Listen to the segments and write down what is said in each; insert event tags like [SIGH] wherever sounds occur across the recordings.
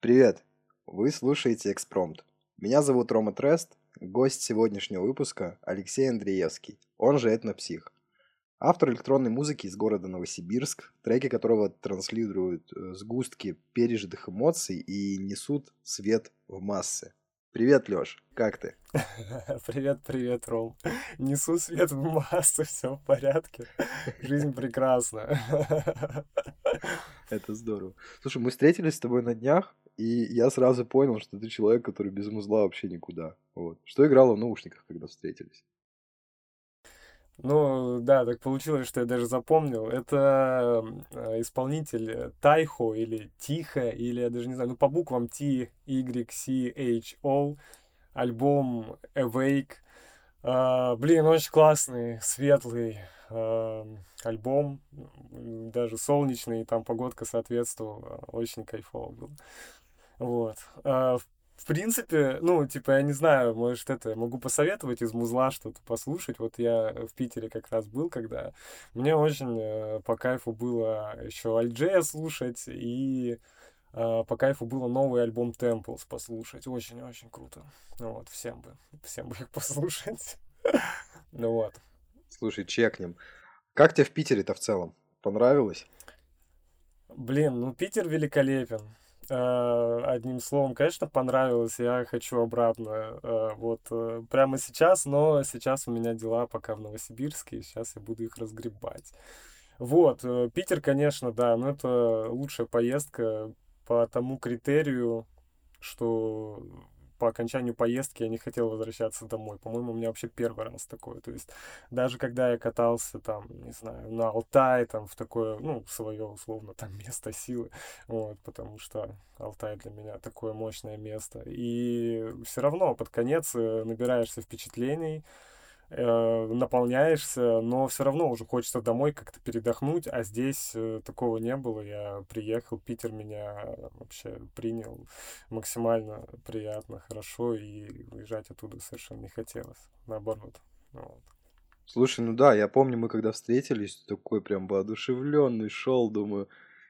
Привет! Вы слушаете «Экспромт». Меня зовут Рома Трест, гость сегодняшнего выпуска Алексей Андреевский, он же этнопсих. Автор электронной музыки из города Новосибирск, треки которого транслируют э, сгустки пережитых эмоций и несут свет в массы. Привет, Лёш, как ты? [LAUGHS] Привет, привет, Ром. Несу свет в массы, все в порядке. Жизнь прекрасна. [LAUGHS] Это здорово. Слушай, мы встретились с тобой на днях, и я сразу понял, что ты человек, который без музла вообще никуда. Вот. Что играло в наушниках, когда встретились? Ну, да, так получилось, что я даже запомнил. Это э, исполнитель Тайхо или Тихо, или я даже не знаю, ну, по буквам T, Y, C, H, O. Альбом Awake. Uh, блин, очень классный, светлый uh, альбом, даже солнечный, там погодка соответствовала, очень кайфово был. Вот. В принципе, ну, типа, я не знаю, может, это, могу посоветовать из музла что-то послушать. Вот я в Питере как раз был, когда мне очень э, по кайфу было еще Альджея слушать, и э, по кайфу было новый альбом Temples послушать. Очень-очень круто. Ну вот, всем бы, всем бы их послушать. [LAUGHS] Ну вот. Слушай, чекнем. Как тебе в Питере-то в целом? Понравилось? Блин, ну Питер великолепен. Э, одним словом, конечно, понравилось. Я хочу обратно. Э, вот э, прямо сейчас, но сейчас у меня дела пока в Новосибирске, и сейчас я буду их разгребать. Вот, Питер, конечно, да, но это лучшая поездка по тому критерию, что по окончанию поездки я не хотел возвращаться домой. По-моему, у меня вообще первый раз такое. То есть даже когда я катался там, не знаю, на Алтай, там в такое, ну, свое условно там [LAUGHS] место силы, вот, потому что Алтай для меня такое мощное место. И все равно под конец э, набираешься впечатлений, наполняешься, но все равно уже хочется домой как-то передохнуть, а здесь э, такого не было. Я приехал, Питер меня вообще принял максимально приятно, хорошо, и уезжать оттуда совершенно не хотелось, наоборот. Вот. Слушай, ну да, я помню, мы когда встретились, такой прям воодушевленный шел, думаю,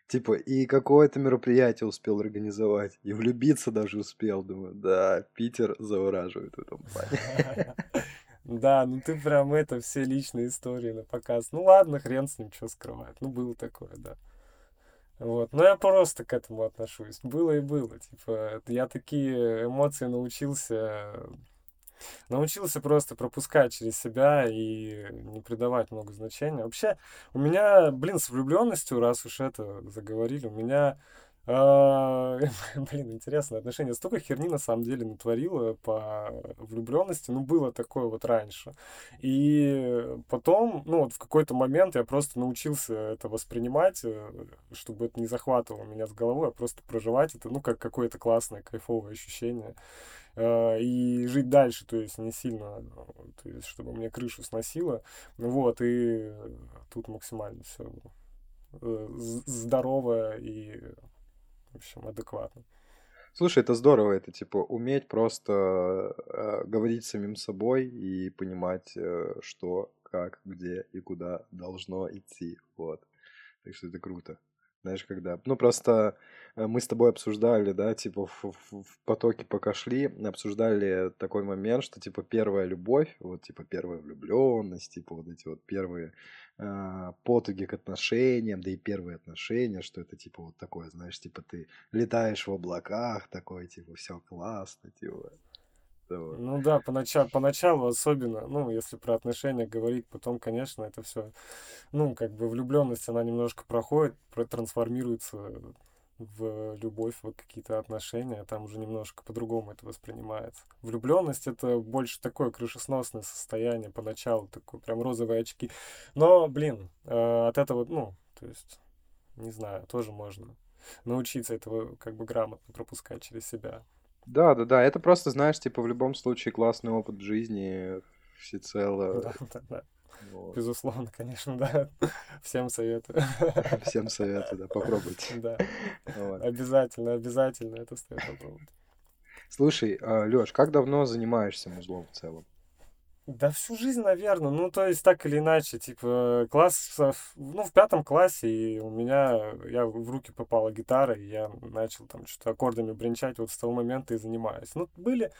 типа, и какое-то мероприятие успел организовать, и влюбиться даже успел, думаю, да, Питер завораживает в этом плане. [LAUGHS] Да, ну ты прям это все личные истории на показ. Ну ладно, хрен с ним, что скрывать. Ну было такое, да. Вот. Но я просто к этому отношусь. Было и было. Типа, я такие эмоции научился научился просто пропускать через себя и не придавать много значения. Вообще, у меня, блин, с влюбленностью, раз уж это заговорили, у меня [LAUGHS] блин, интересное отношение. Столько херни на самом деле натворила по влюбленности. Ну, было такое вот раньше. И потом, ну, вот в какой-то момент я просто научился это воспринимать, э, чтобы это не захватывало меня с головой, а просто проживать это, ну, как какое-то классное, кайфовое ощущение. А, и жить дальше, то есть не сильно, то есть чтобы мне крышу сносило. Вот, и тут максимально все э, здоровое и в общем, адекватно. Слушай, это здорово, это типа уметь просто э, говорить самим собой и понимать, э, что, как, где и куда должно идти. Вот. Так что это круто. Знаешь, когда... Ну, просто э, мы с тобой обсуждали, да, типа в, в, в потоке пока шли, обсуждали такой момент, что, типа, первая любовь, вот, типа, первая влюбленность, типа, вот эти вот первые э, потуги к отношениям, да и первые отношения, что это, типа, вот такое, знаешь, типа, ты летаешь в облаках, такой, типа, все классно, типа. Вот. Ну да, поначалу, поначалу особенно, ну, если про отношения говорить, потом, конечно, это все, ну, как бы влюбленность, она немножко проходит, трансформируется в любовь, в какие-то отношения, там уже немножко по-другому это воспринимается. Влюбленность это больше такое крышесносное состояние поначалу, такое прям розовые очки. Но, блин, э, от этого, ну, то есть, не знаю, тоже можно научиться этого как бы грамотно пропускать через себя. Да, да, да. Это просто, знаешь, типа в любом случае классный опыт в жизни всецело. Да, да, да. Вот. Безусловно, конечно, да. [LAUGHS] Всем советую. [LAUGHS] Всем советую, да, попробуйте. Да. Вот. Обязательно, обязательно это стоит попробовать. Слушай, а, Лёш, как давно занимаешься музлом в целом? Да всю жизнь, наверное. Ну, то есть, так или иначе, типа, классов... Ну, в пятом классе и у меня... Я в руки попала гитара, и я начал там что-то аккордами бренчать. Вот с того момента и занимаюсь. Ну, были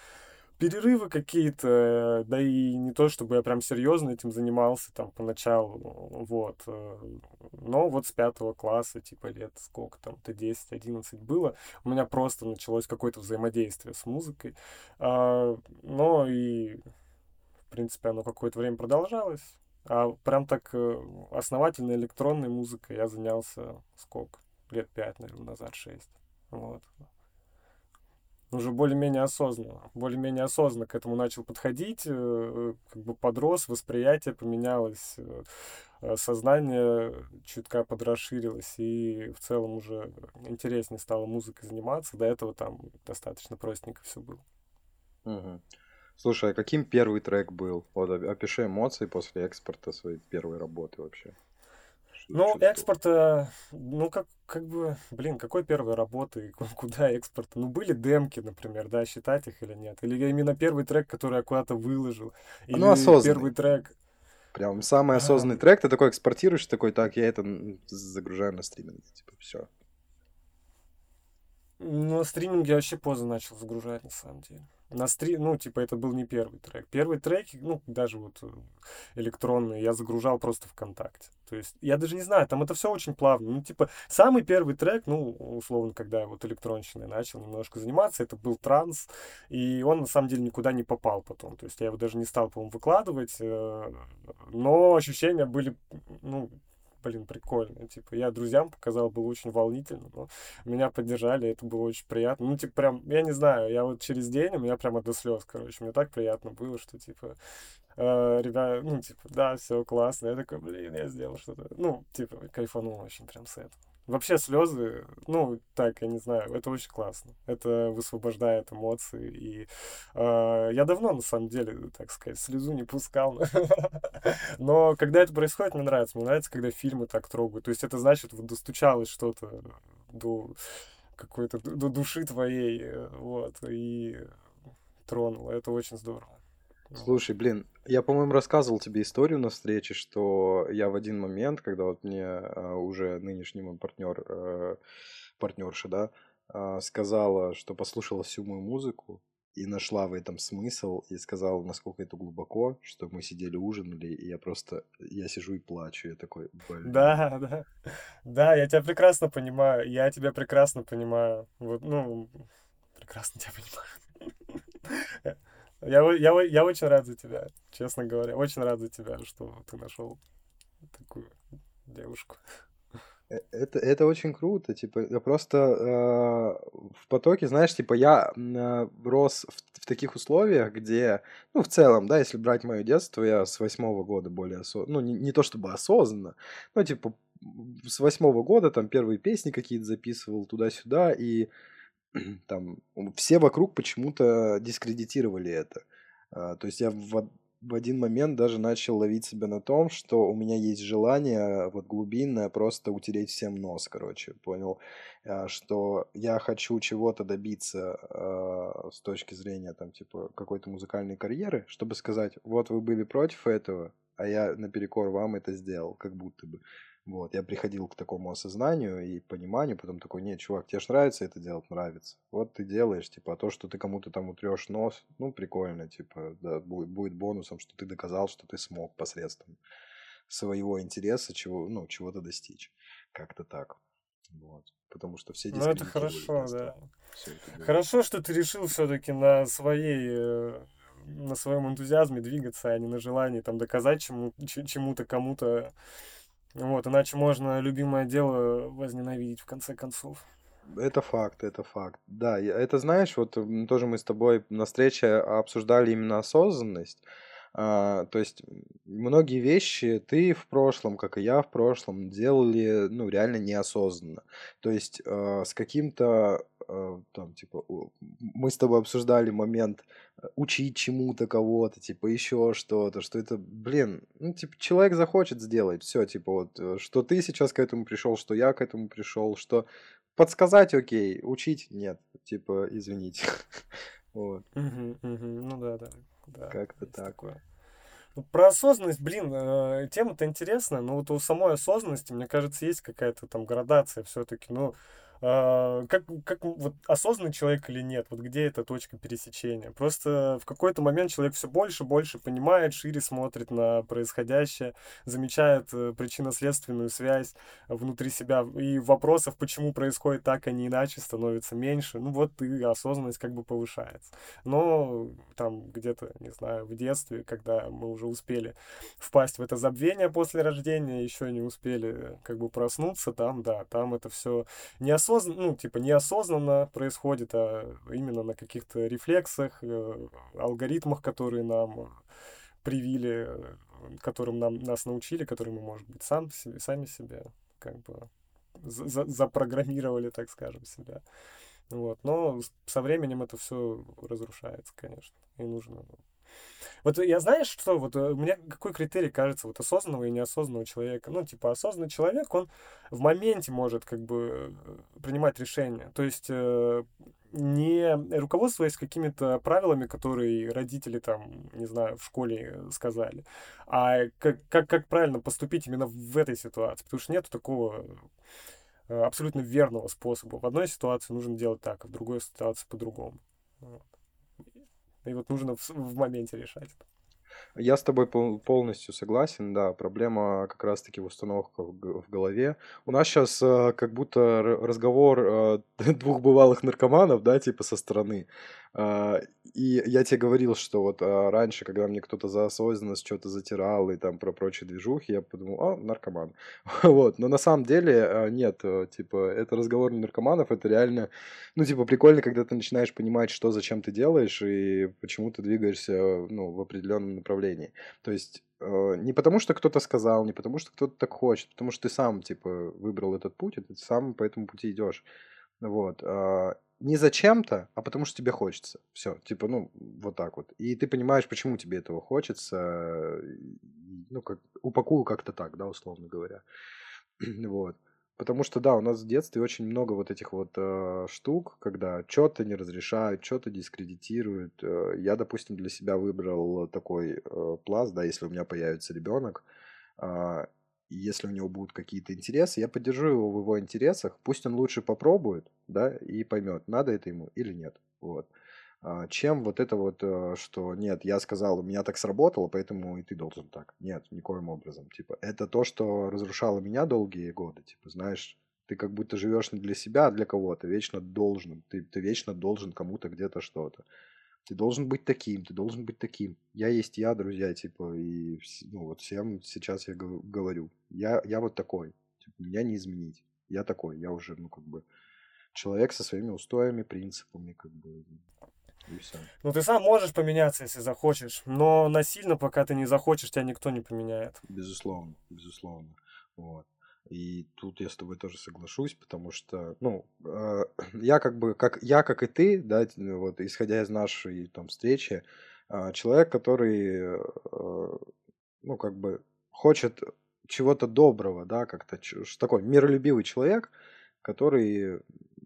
перерывы какие-то, да и не то, чтобы я прям серьезно этим занимался там поначалу, вот. Но вот с пятого класса, типа лет сколько там, то 10-11 было, у меня просто началось какое-то взаимодействие с музыкой. А, но и, в принципе, оно какое-то время продолжалось. А прям так э, основательной электронной музыкой я занялся сколько? Лет пять, наверное, назад, шесть. Вот уже более-менее осознанно, более-менее осознанно к этому начал подходить, э, как бы подрос, восприятие поменялось, э, сознание чутка подрасширилось, и в целом уже интереснее стало музыкой заниматься. До этого там достаточно простенько все было. Угу. Слушай, а каким первый трек был? Вот опиши эмоции после экспорта своей первой работы вообще. Ну, экспорт, э, ну, как, как бы, блин, какой первой работы, [LAUGHS] куда экспорт? Ну, были демки, например, да, считать их или нет? Или именно первый трек, который я куда-то выложил? Или ну, осознанный. первый трек? Прям самый осознанный а... трек, ты такой экспортируешь, такой, так, я это загружаю на стриминг, типа, все. Ну, стриминг я вообще поздно начал загружать, на самом деле на стрим, ну, типа, это был не первый трек. Первый трек, ну, даже вот э, электронный, я загружал просто ВКонтакте. То есть, я даже не знаю, там это все очень плавно. Ну, типа, самый первый трек, ну, условно, когда я вот электронщиной начал немножко заниматься, это был транс, и он, на самом деле, никуда не попал потом. То есть, я его даже не стал, по-моему, выкладывать, э, но ощущения были, ну, блин, прикольно. Типа, я друзьям показал, было очень волнительно, но меня поддержали, это было очень приятно. Ну, типа, прям, я не знаю, я вот через день, у меня прямо до слез, короче, мне так приятно было, что, типа, э, ребята, ну, типа, да, все классно. Я такой, блин, я сделал что-то. Ну, типа, кайфанул очень прям с этого. Вообще слезы, ну, так, я не знаю, это очень классно. Это высвобождает эмоции. И э, я давно, на самом деле, так сказать, слезу не пускал. [LAUGHS] Но когда это происходит, мне нравится. Мне нравится, когда фильмы так трогают. То есть это значит, вот достучалось что-то до какой-то до души твоей, э, вот, и тронуло. Это очень здорово. Слушай, блин, я, по-моему, рассказывал тебе историю на встрече, что я в один момент, когда вот мне а, уже нынешний мой партнер, э, партнерша, да, а, сказала, что послушала всю мою музыку и нашла в этом смысл, и сказала, насколько это глубоко, что мы сидели, ужинали, и я просто, я сижу и плачу, я такой, блин. Да, да, да, я тебя прекрасно понимаю, я тебя прекрасно понимаю, вот, ну, прекрасно тебя понимаю. Я, я, я очень рад за тебя, честно говоря. Очень рад за тебя, что ты нашел такую девушку. Э, это, это очень круто, типа, я просто э, в потоке, знаешь, типа, я э, рос в, в таких условиях, где, ну, в целом, да, если брать мое детство, я с восьмого года более осознанно, ну, не, не то чтобы осознанно, но, типа, с восьмого года там первые песни какие-то записывал туда-сюда, и там все вокруг почему-то дискредитировали это. А, то есть я в, в один момент даже начал ловить себя на том, что у меня есть желание вот глубинное просто утереть всем нос, короче, понял, а, что я хочу чего-то добиться э, с точки зрения там типа какой-то музыкальной карьеры, чтобы сказать, вот вы были против этого, а я наперекор вам это сделал, как будто бы. Вот, я приходил к такому осознанию и пониманию, потом такой, нет, чувак, тебе же нравится это делать, нравится. Вот ты делаешь, типа, а то, что ты кому-то там утрешь нос, ну, прикольно, типа, да, будет, будет бонусом, что ты доказал, что ты смог посредством своего интереса чего, ну, чего-то достичь. Как-то так. Вот. Потому что все Ну, это хорошо, да. Это хорошо, что ты решил все-таки на своей э, на своем энтузиазме двигаться, а не на желании там доказать чему, чему-то кому-то вот, иначе можно любимое дело возненавидеть в конце концов. Это факт, это факт. Да, это знаешь, вот тоже мы с тобой на встрече обсуждали именно осознанность. А, то есть многие вещи ты в прошлом, как и я в прошлом, делали, ну, реально неосознанно. То есть а, с каким-то, а, там, типа, мы с тобой обсуждали момент э, учить чему-то кого-то, типа, еще что-то, что это, блин, ну, типа, человек захочет сделать, все, типа, вот, э, что ты сейчас к этому пришел, что я к этому пришел, что подсказать окей, учить нет, типа, извините. [LAUGHS] Вот. Ну да, да. Да, Как-то так. Такое. Про осознанность, блин, э, тема-то интересная, но вот у самой осознанности, мне кажется, есть какая-то там градация все-таки. Ну, а, как, как вот осознанный человек или нет, вот где эта точка пересечения. Просто в какой-то момент человек все больше, больше понимает, шире смотрит на происходящее, замечает э, причинно-следственную связь внутри себя, и вопросов, почему происходит так, а не иначе, становится меньше. Ну вот и осознанность как бы повышается. Но там где-то, не знаю, в детстве, когда мы уже успели впасть в это забвение после рождения, еще не успели как бы проснуться, там, да, там это все не особо неосознанно, ну, типа, неосознанно происходит, а именно на каких-то рефлексах, э, алгоритмах, которые нам привили, э, которым нам, нас научили, которые мы, может быть, сам себе, сами себе как бы за запрограммировали, так скажем, себя. Вот. Но со временем это все разрушается, конечно. И нужно вот я знаешь, что вот э, мне какой критерий кажется вот осознанного и неосознанного человека? Ну, типа, осознанный человек, он в моменте может как бы э, принимать решения. То есть э, не руководствуясь какими-то правилами, которые родители там, не знаю, в школе сказали, а как, как, как правильно поступить именно в этой ситуации. Потому что нет такого абсолютно верного способа. В одной ситуации нужно делать так, а в другой ситуации по-другому. Вот. И вот нужно в, в моменте решать. Я с тобой полностью согласен, да, проблема как раз-таки в установках в голове. У нас сейчас э, как будто разговор э, [LAUGHS] двух бывалых наркоманов, да, типа со стороны. Э, и я тебе говорил, что вот э, раньше, когда мне кто-то за осознанность что-то затирал и там про прочие движухи, я подумал, а, наркоман. [LAUGHS] вот, но на самом деле э, нет, э, типа, это разговор наркоманов, это реально, ну, типа, прикольно, когда ты начинаешь понимать, что, зачем ты делаешь и почему ты двигаешься, ну, в определенном направлении. То есть э, не потому, что кто-то сказал, не потому, что кто-то так хочет, потому что ты сам, типа, выбрал этот путь, и ты сам по этому пути идешь. Вот. Не зачем-то, а потому что тебе хочется. Все, типа, ну, вот так вот. И ты понимаешь, почему тебе этого хочется. Ну, как, упакую как-то так, да, условно говоря. [CLEARS THROAT] вот. Потому что, да, у нас в детстве очень много вот этих вот э, штук, когда что-то не разрешают, что-то дискредитируют. Э, я, допустим, для себя выбрал такой э, пласт, да, если у меня появится ребенок, э, если у него будут какие-то интересы, я поддержу его в его интересах, пусть он лучше попробует, да, и поймет, надо это ему или нет. Вот. А, чем вот это вот, э, что нет, я сказал, у меня так сработало, поэтому и ты должен так. Нет, никоим образом. Типа, это то, что разрушало меня долгие годы. Типа, знаешь, ты как будто живешь не для себя, а для кого-то. Вечно должен. Ты, ты вечно должен кому-то где-то что-то. Ты должен быть таким, ты должен быть таким. Я есть я, друзья, типа, и ну, вот всем сейчас я говорю. Я, я вот такой. Типа, меня не изменить. Я такой. Я уже, ну, как бы, человек со своими устоями, принципами, как бы, и все. Ну, ты сам можешь поменяться, если захочешь, но насильно, пока ты не захочешь, тебя никто не поменяет. Безусловно, безусловно. Вот. И тут я с тобой тоже соглашусь, потому что, ну, э, [CLEARS THROAT] я как бы, как я, как и ты, да, вот, исходя из нашей там встречи, э, человек, который, э, ну, как бы хочет чего-то доброго, да, как-то такой миролюбивый человек, который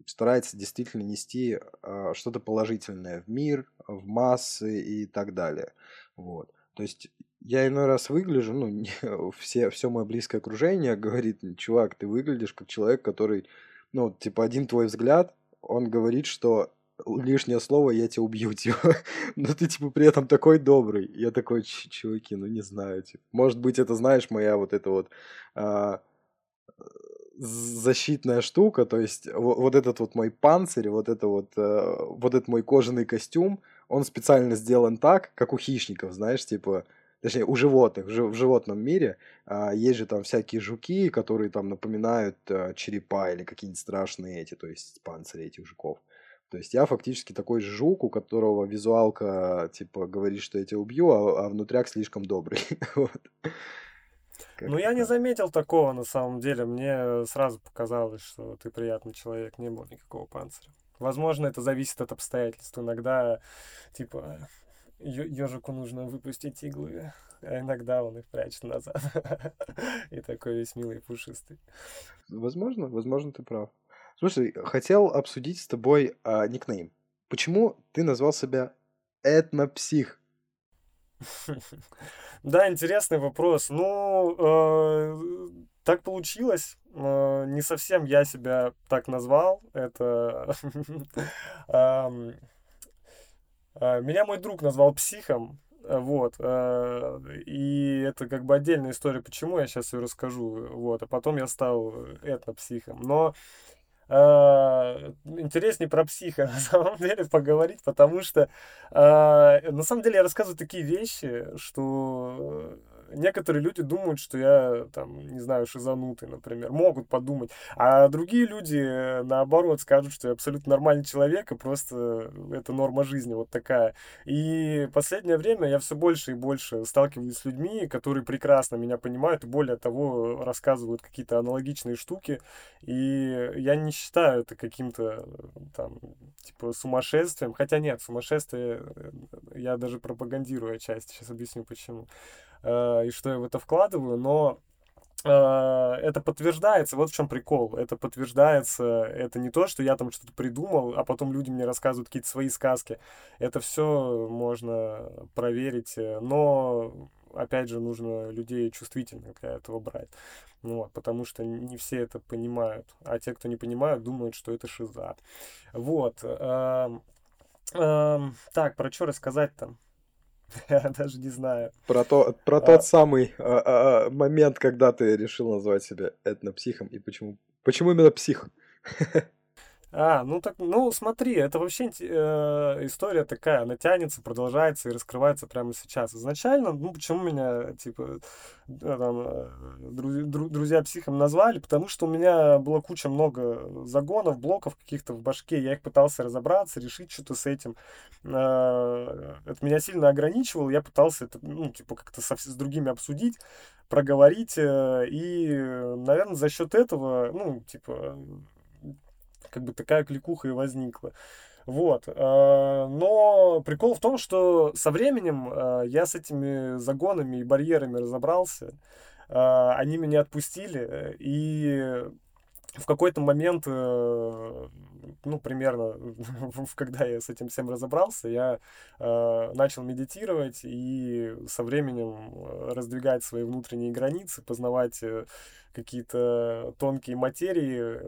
старается действительно нести э, что-то положительное в мир, в массы и так далее. Вот. То есть я иной раз выгляжу, ну, не, [LAUGHS] все, все мое близкое окружение говорит, чувак, ты выглядишь как человек, который, ну, типа, один твой взгляд, он говорит, что лишнее слово, я тебя убью, [LAUGHS] типа. Но ты, типа, при этом такой добрый. Я такой, чуваки, ну, не знаю, типа. Может быть, это, знаешь, моя вот эта вот... А, защитная штука, то есть вот, вот этот вот мой панцирь, вот это вот, э, вот этот мой кожаный костюм, он специально сделан так, как у хищников, знаешь, типа, точнее, у животных, в, животном мире э, есть же там всякие жуки, которые там напоминают э, черепа или какие-нибудь страшные эти, то есть панцири этих жуков. То есть я фактически такой жук, у которого визуалка, типа, говорит, что я тебя убью, а, а внутряк слишком добрый. [LAUGHS] вот. Ну, я не заметил такого на самом деле. Мне сразу показалось, что ты приятный человек, не было никакого панциря. Возможно, это зависит от обстоятельств. Иногда, типа, ежику нужно выпустить иглы, а иногда он их прячет назад. [LAUGHS] И такой весь милый пушистый. Возможно, возможно, ты прав. Слушай, хотел обсудить с тобой а, никнейм. Почему ты назвал себя этнопсих? [LAUGHS] Да, интересный вопрос. Ну, э, так получилось. Э, не совсем я себя так назвал. Это... [LAUGHS] э, меня мой друг назвал психом. Вот. Э, и это как бы отдельная история, почему я сейчас ее расскажу. Вот. А потом я стал этнопсихом. Но э, интереснее про психа [LAUGHS] на самом деле поговорить, потому что э, на самом деле я рассказываю такие вещи, что некоторые люди думают, что я, там, не знаю, шизанутый, например, могут подумать. А другие люди, наоборот, скажут, что я абсолютно нормальный человек, и просто это норма жизни вот такая. И последнее время я все больше и больше сталкиваюсь с людьми, которые прекрасно меня понимают, и более того, рассказывают какие-то аналогичные штуки. И я не считаю это каким-то, там, типа, сумасшествием. Хотя нет, сумасшествие э, я даже пропагандирую отчасти. Сейчас объясню, почему. Э, и что я в это вкладываю, но э, это подтверждается, вот в чем прикол. Это подтверждается, это не то, что я там что-то придумал, а потом люди мне рассказывают какие-то свои сказки. Это все можно проверить, э, но опять же, нужно людей чувствительных для этого брать. Ну, вот, потому что не все это понимают. А те, кто не понимают, думают, что это шиза. Вот. Эм, эм, так, про что рассказать там? [LAUGHS] Я даже не знаю. Про, то, про а... тот самый а, а, а, момент, когда ты решил назвать себя этнопсихом, и почему, почему именно псих? [LAUGHS] А, ну так, ну смотри, это вообще э, история такая, она тянется, продолжается и раскрывается прямо сейчас. Изначально, ну почему меня, типа, э, там, э, друз, друзья психом назвали, потому что у меня была куча много загонов, блоков каких-то в башке, я их пытался разобраться, решить что-то с этим. Э, это меня сильно ограничивало, я пытался это, ну, типа, как-то со, с другими обсудить, проговорить, э, и, наверное, за счет этого, ну, типа, как бы такая кликуха и возникла. Вот. Э, но прикол в том, что со временем э, я с этими загонами и барьерами разобрался. Э, они меня отпустили. И в какой-то момент, ну, примерно, [LAUGHS] когда я с этим всем разобрался, я начал медитировать и со временем раздвигать свои внутренние границы, познавать какие-то тонкие материи.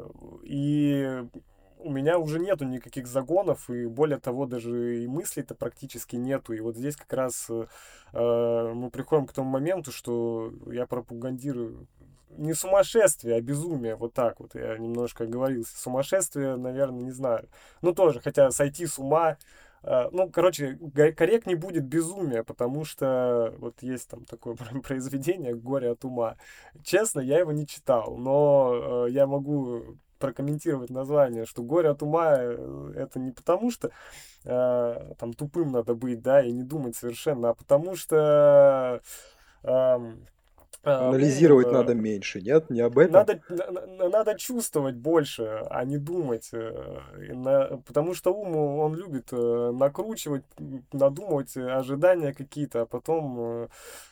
И у меня уже нету никаких загонов, и более того, даже и мыслей-то практически нету. И вот здесь как раз э, мы приходим к тому моменту, что я пропагандирую не сумасшествие, а безумие, вот так вот, я немножко оговорился. Сумасшествие, наверное, не знаю. Ну, тоже, хотя сойти с ума, э, ну, короче, корректнее будет безумие, потому что вот есть там такое [LAUGHS] произведение «Горе от ума». Честно, я его не читал, но э, я могу прокомментировать название, что горе от ума э, это не потому, что там тупым надо быть, да, и не думать совершенно, а потому что э, Анализировать ну, надо меньше, нет? Не об этом? Надо, надо чувствовать больше, а не думать. Э, потому что ум, он любит э, накручивать, надумывать ожидания какие-то, а потом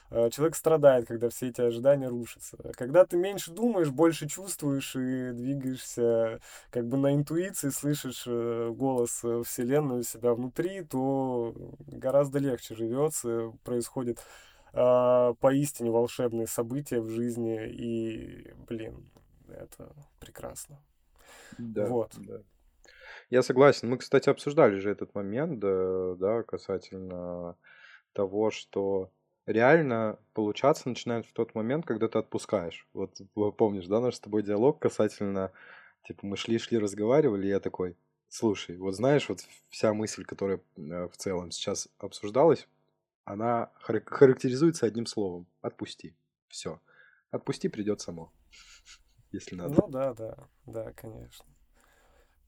э, человек страдает, когда все эти ожидания рушатся. Когда ты меньше думаешь, больше чувствуешь и двигаешься как бы на интуиции, слышишь голос Вселенной у себя внутри, то гораздо легче живется, происходит э, поистине волшебные события в жизни, и, блин, это прекрасно. Да, вот. да. Я согласен. Мы, кстати, обсуждали же этот момент, да, да, касательно того, что реально получаться начинает в тот момент, когда ты отпускаешь. Вот помнишь, да, наш с тобой диалог касательно, типа, мы шли-шли, разговаривали, и я такой, слушай, вот знаешь, вот вся мысль, которая э, в целом сейчас обсуждалась, она характеризуется одним словом. Отпусти. Все. Отпусти придет само. [LAUGHS] Если надо. Ну да, да, да, конечно.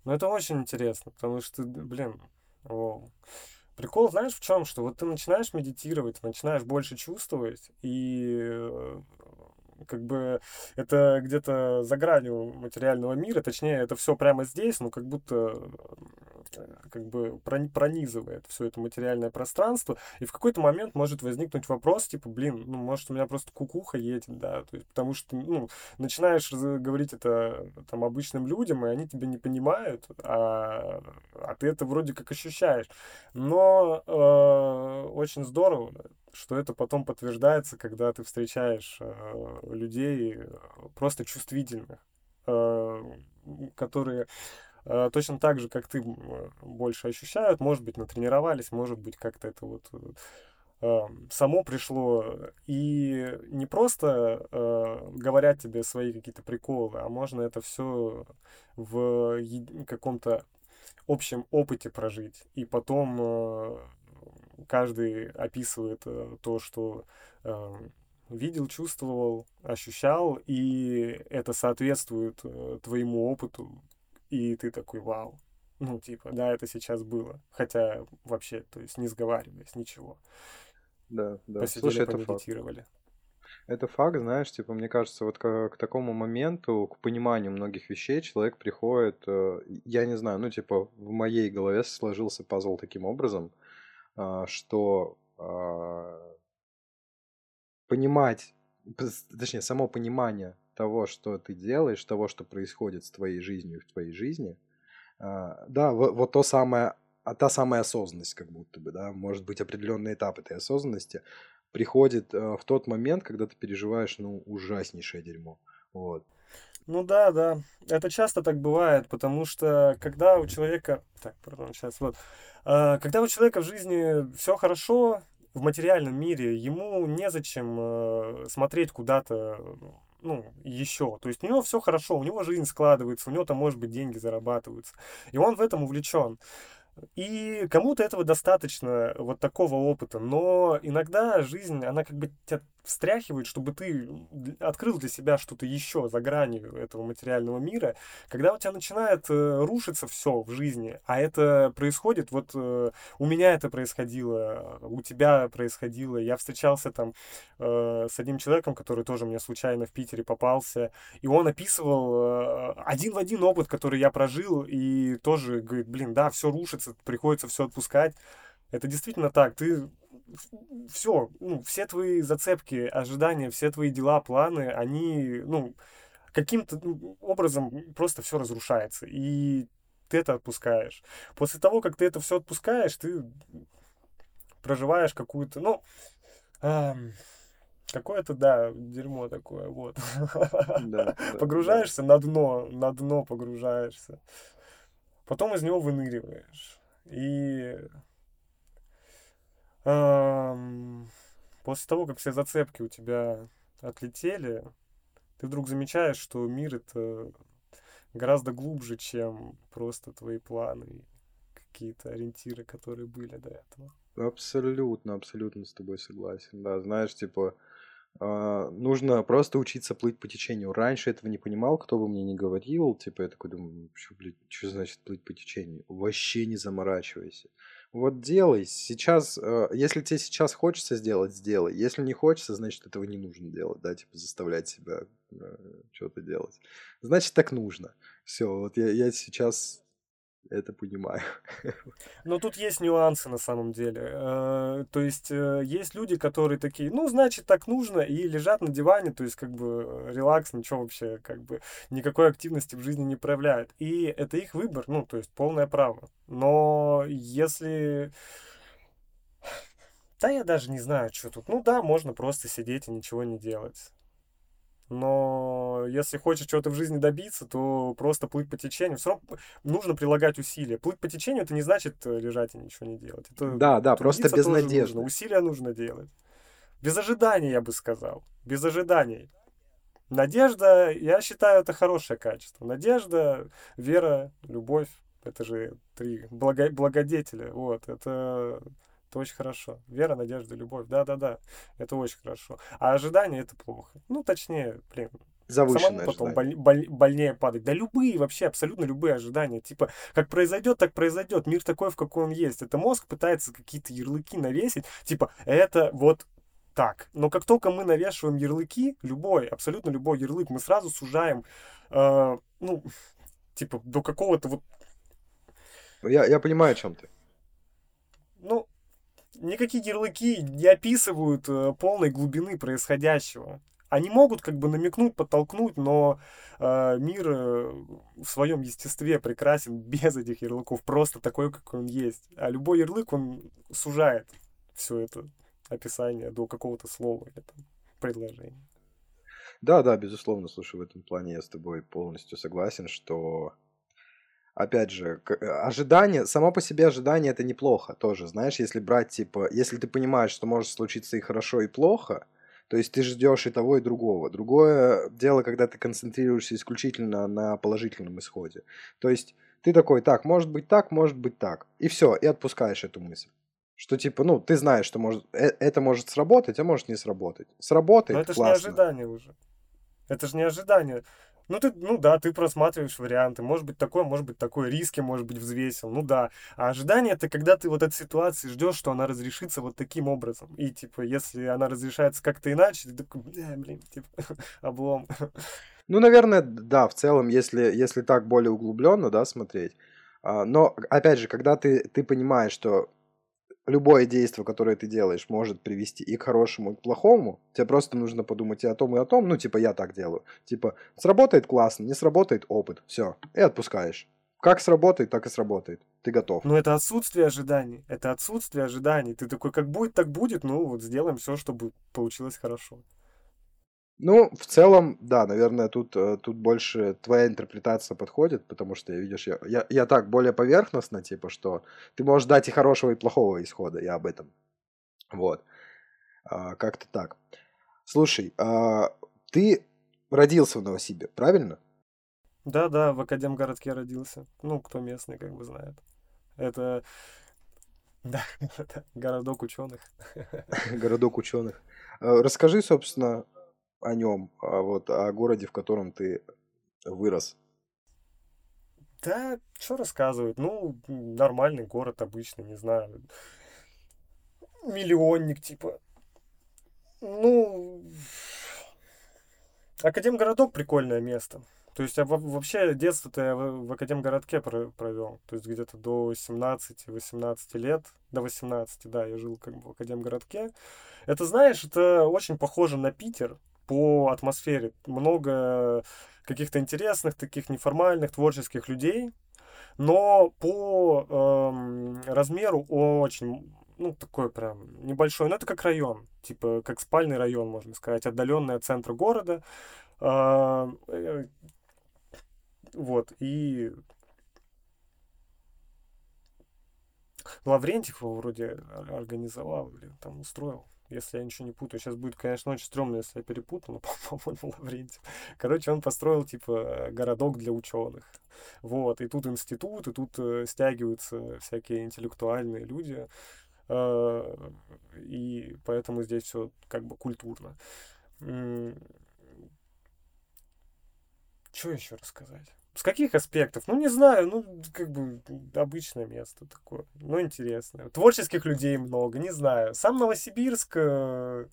Но это очень интересно, потому что, блин, воу. Прикол, знаешь, в чем? Что вот ты начинаешь медитировать, начинаешь больше чувствовать, и э, как бы это где-то за гранью материального мира, точнее, это все прямо здесь, но как будто как бы пронизывает все это материальное пространство, и в какой-то момент может возникнуть вопрос, типа, блин, ну, может, у меня просто кукуха едет, да, то есть, потому что, ну, начинаешь говорить это там обычным людям, и они тебя не понимают, а, а ты это вроде как ощущаешь. Но э, очень здорово, что это потом подтверждается, когда ты встречаешь э, людей просто чувствительных, э, которые точно так же, как ты, больше ощущают, может быть, натренировались, может быть, как-то это вот э, само пришло. И не просто э, говорят тебе свои какие-то приколы, а можно это все в каком-то общем опыте прожить. И потом э, каждый описывает э, то, что э, видел, чувствовал, ощущал, и это соответствует э, твоему опыту, и ты такой, вау, ну, типа, да, это сейчас было. Хотя вообще, то есть не сговариваясь, ничего. Да, да. Посидели, Слушай, это. Факт. Это факт, знаешь, типа, мне кажется, вот к, к такому моменту, к пониманию многих вещей человек приходит, э, я не знаю, ну, типа, в моей голове сложился пазл таким образом, э, что э, понимать, точнее, само понимание того, что ты делаешь, того, что происходит с твоей жизнью в твоей жизни, а, да, вот, то самое, а та самая осознанность, как будто бы, да, может быть определенный этап этой осознанности приходит а, в тот момент, когда ты переживаешь, ну, ужаснейшее дерьмо, вот. Ну да, да, это часто так бывает, потому что когда у человека, так, пардон, сейчас вот, а, когда у человека в жизни все хорошо, в материальном мире, ему незачем э, смотреть куда-то ну, еще. То есть у него все хорошо, у него жизнь складывается, у него там, может быть, деньги зарабатываются. И он в этом увлечен. И кому-то этого достаточно, вот такого опыта. Но иногда жизнь, она как бы тебя встряхивает, чтобы ты открыл для себя что-то еще за гранью этого материального мира, когда у тебя начинает э, рушиться все в жизни, а это происходит, вот э, у меня это происходило, у тебя происходило, я встречался там э, с одним человеком, который тоже мне случайно в Питере попался, и он описывал один в один опыт, который я прожил, и тоже говорит, блин, да, все рушится, приходится все отпускать. Это действительно так. Ты все, ну, все твои зацепки, ожидания, все твои дела, планы, они, ну, каким-то ну, образом просто все разрушается. И ты это отпускаешь. После того, как ты это все отпускаешь, ты проживаешь какую-то, ну, эм, какое-то, да, дерьмо такое, вот. Да, погружаешься да. на дно, на дно погружаешься. Потом из него выныриваешь. И после того, как все зацепки у тебя отлетели, ты вдруг замечаешь, что мир это гораздо глубже, чем просто твои планы какие-то ориентиры, которые были до этого. Абсолютно, абсолютно с тобой согласен. Да, знаешь, типа, э, нужно просто учиться плыть по течению. Раньше этого не понимал, кто бы мне не говорил. Типа, я такой думаю, что, блин, что значит плыть по течению? Вообще не заморачивайся. Вот делай. Сейчас, э, если тебе сейчас хочется сделать, сделай. Если не хочется, значит, этого не нужно делать, да, типа заставлять себя э, что-то делать. Значит, так нужно. Все, вот я, я сейчас это понимаю. Но тут есть нюансы на самом деле. Э, то есть э, есть люди, которые такие, ну, значит, так нужно, и лежат на диване, то есть как бы э, релакс, ничего вообще, как бы никакой активности в жизни не проявляют. И это их выбор, ну, то есть полное право. Но если... Да я даже не знаю, что тут. Ну да, можно просто сидеть и ничего не делать. Но если хочешь чего-то в жизни добиться, то просто плыть по течению. Все равно нужно прилагать усилия. Плыть по течению это не значит э, лежать и ничего не делать. Это да, да, просто без надежды. Нужно. Усилия нужно делать. Без ожиданий, я бы сказал. Без ожиданий. Надежда, я считаю, это хорошее качество. Надежда, вера, любовь. Это же три благо- благодетеля. Вот, это это очень хорошо. Вера, надежда, любовь. Да-да-да. Это очень хорошо. А ожидание это плохо. Ну, точнее, блин, Завышенное Самому потом боль, боль, больнее падать. Да любые, вообще, абсолютно любые ожидания. Типа, как произойдет, так произойдет. Мир такой, в какой он есть. Это мозг пытается какие-то ярлыки навесить. Типа, это вот так. Но как только мы навешиваем ярлыки, любой, абсолютно любой ярлык, мы сразу сужаем, э, ну, типа, до какого-то вот Я, я понимаю, о чем ты. Ну, никакие ярлыки не описывают э, полной глубины происходящего. Они могут как бы намекнуть, подтолкнуть, но э, мир э, в своем естестве прекрасен [LAUGHS] без этих ярлыков, просто такой, какой он есть. А любой ярлык, он сужает все это описание до какого-то слова или там, предложения. Да, да, безусловно, слушай, в этом плане я с тобой полностью согласен, что опять же, э, ожидание, само по себе ожидание это неплохо тоже, знаешь, если брать, типа, если ты понимаешь, что может случиться и хорошо, и плохо, то есть ты ждешь и того, и другого. Другое дело, когда ты концентрируешься исключительно на положительном исходе. То есть ты такой, так, может быть так, может быть так. И все, и отпускаешь эту мысль. Что типа, ну, ты знаешь, что может, э, это может сработать, а может не сработать. Сработает, Но это же не ожидание уже. Это же не ожидание. Ну, ты, ну да, ты просматриваешь варианты. Может быть такое, может быть такое. Риски, может быть, взвесил. Ну да. А ожидание это когда ты вот от ситуации ждешь, что она разрешится вот таким образом. И типа, если она разрешается как-то иначе, ты такой, бля, блин, типа, [LAUGHS] облом. Ну, наверное, да, в целом, если, если так более углубленно, да, смотреть. А, но, опять же, когда ты, ты понимаешь, что любое действие, которое ты делаешь, может привести и к хорошему, и к плохому. Тебе просто нужно подумать и о том, и о том. Ну, типа, я так делаю. Типа, сработает классно, не сработает опыт. Все. И отпускаешь. Как сработает, так и сработает. Ты готов. Но это отсутствие ожиданий. Это отсутствие ожиданий. Ты такой, как будет, так будет. Ну, вот сделаем все, чтобы получилось хорошо. Ну, в целом, да, наверное, тут, э, тут больше твоя интерпретация подходит, потому что, видишь, я, я, я так более поверхностно, типа, что ты можешь дать и хорошего, и плохого исхода, я об этом. Вот. А, как-то так. Слушай, а, ты родился в Новосибе, правильно? Да, да, в Академгородке родился. Ну, кто местный, как бы знает. Это [LAUGHS] да, [LAUGHS] городок ученых. [LAUGHS] Городок ученых. А, расскажи, собственно, о нем, а вот о городе, в котором ты вырос. Да, что рассказывать? Ну, нормальный город обычный, не знаю. Миллионник, типа. Ну, Академгородок прикольное место. То есть вообще детство-то я в Академгородке провел. То есть где-то до 17-18 лет. До 18, да, я жил как бы в Академгородке. Это, знаешь, это очень похоже на Питер по атмосфере. Много каких-то интересных, таких неформальных, творческих людей, но по эм, размеру очень, ну, такой прям небольшой, но это как район, типа как спальный район, можно сказать, отдаленный от центра города. Э, э, вот, и Лаврентьев его вроде организовал или там устроил если я ничего не путаю. Сейчас будет, конечно, очень стрёмно, если я перепутал, но, [LAUGHS] по-моему, Лаврентьев. Короче, он построил, типа, городок для ученых. Вот, и тут институт, и тут э, стягиваются всякие интеллектуальные люди, э, и поэтому здесь все как бы культурно. Что еще рассказать? С каких аспектов? Ну, не знаю, ну, как бы обычное место такое. Ну, интересное. Творческих людей много, не знаю. Сам Новосибирск... Э,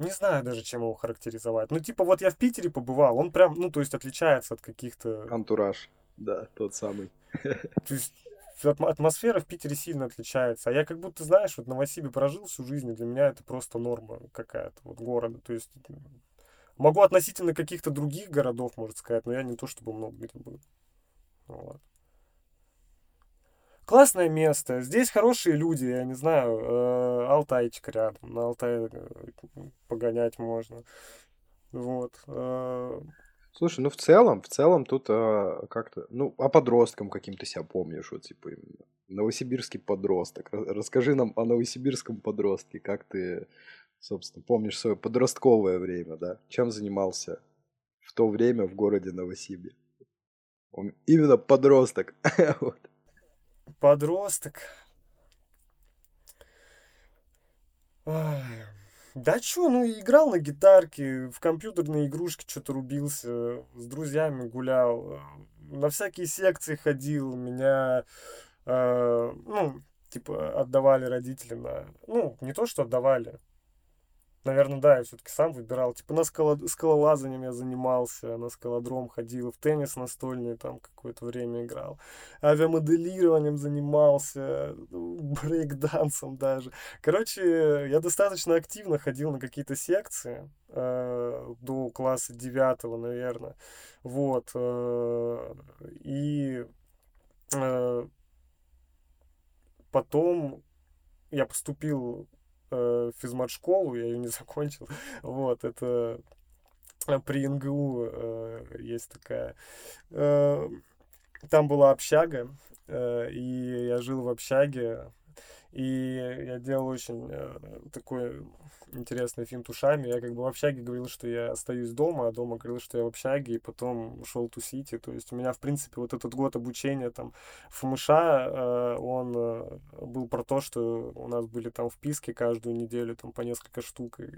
не знаю даже, чем его характеризовать. Ну, типа, вот я в Питере побывал, он прям, ну, то есть отличается от каких-то... Антураж, да, тот самый. [LAUGHS] То есть атмосфера в Питере сильно отличается. А я как будто, знаешь, вот в Новосибе прожил всю жизнь, и для меня это просто норма какая-то вот города. То есть Могу относительно каких-то других городов, можно сказать, но я не то чтобы много где был. Вот. Классное место. Здесь хорошие люди, я не знаю, э, Алтайчик рядом. На Алтай э, погонять можно. Вот. Э... Слушай, ну в целом, в целом тут э, как-то, ну, о подросткам каким-то себя помнишь, вот типа именно. Новосибирский подросток. Расскажи нам о новосибирском подростке, как ты собственно, помнишь свое подростковое время, да? Чем занимался в то время в городе Новосибе? Он именно подросток. [LAUGHS] вот. Подросток. Да чё, ну играл на гитарке, в компьютерные игрушки что-то рубился, с друзьями гулял, на всякие секции ходил, меня, э, ну, типа, отдавали родители на... Ну, не то, что отдавали, Наверное, да, я все-таки сам выбирал. Типа на скало... скалолазанием я занимался, на скалодром ходил, в теннис настольный там какое-то время играл. Авиамоделированием занимался, ну, [LAUGHS] брейк-дансом даже. Короче, я достаточно активно ходил на какие-то секции э, до класса девятого, наверное. Вот. Э, и э, потом я поступил э, физмат-школу, я ее не [LAUGHS] закончил. Вот, это э, при НГУ э, есть такая... Э, там была общага, э, и я жил в общаге, и я делал очень э, такой интересный фильм «Тушами». Я как бы в общаге говорил, что я остаюсь дома, а дома говорил, что я в общаге, и потом ушел тусить. И, то есть у меня, в принципе, вот этот год обучения там ФМШ, э, он э, был про то, что у нас были там вписки каждую неделю, там по несколько штук, и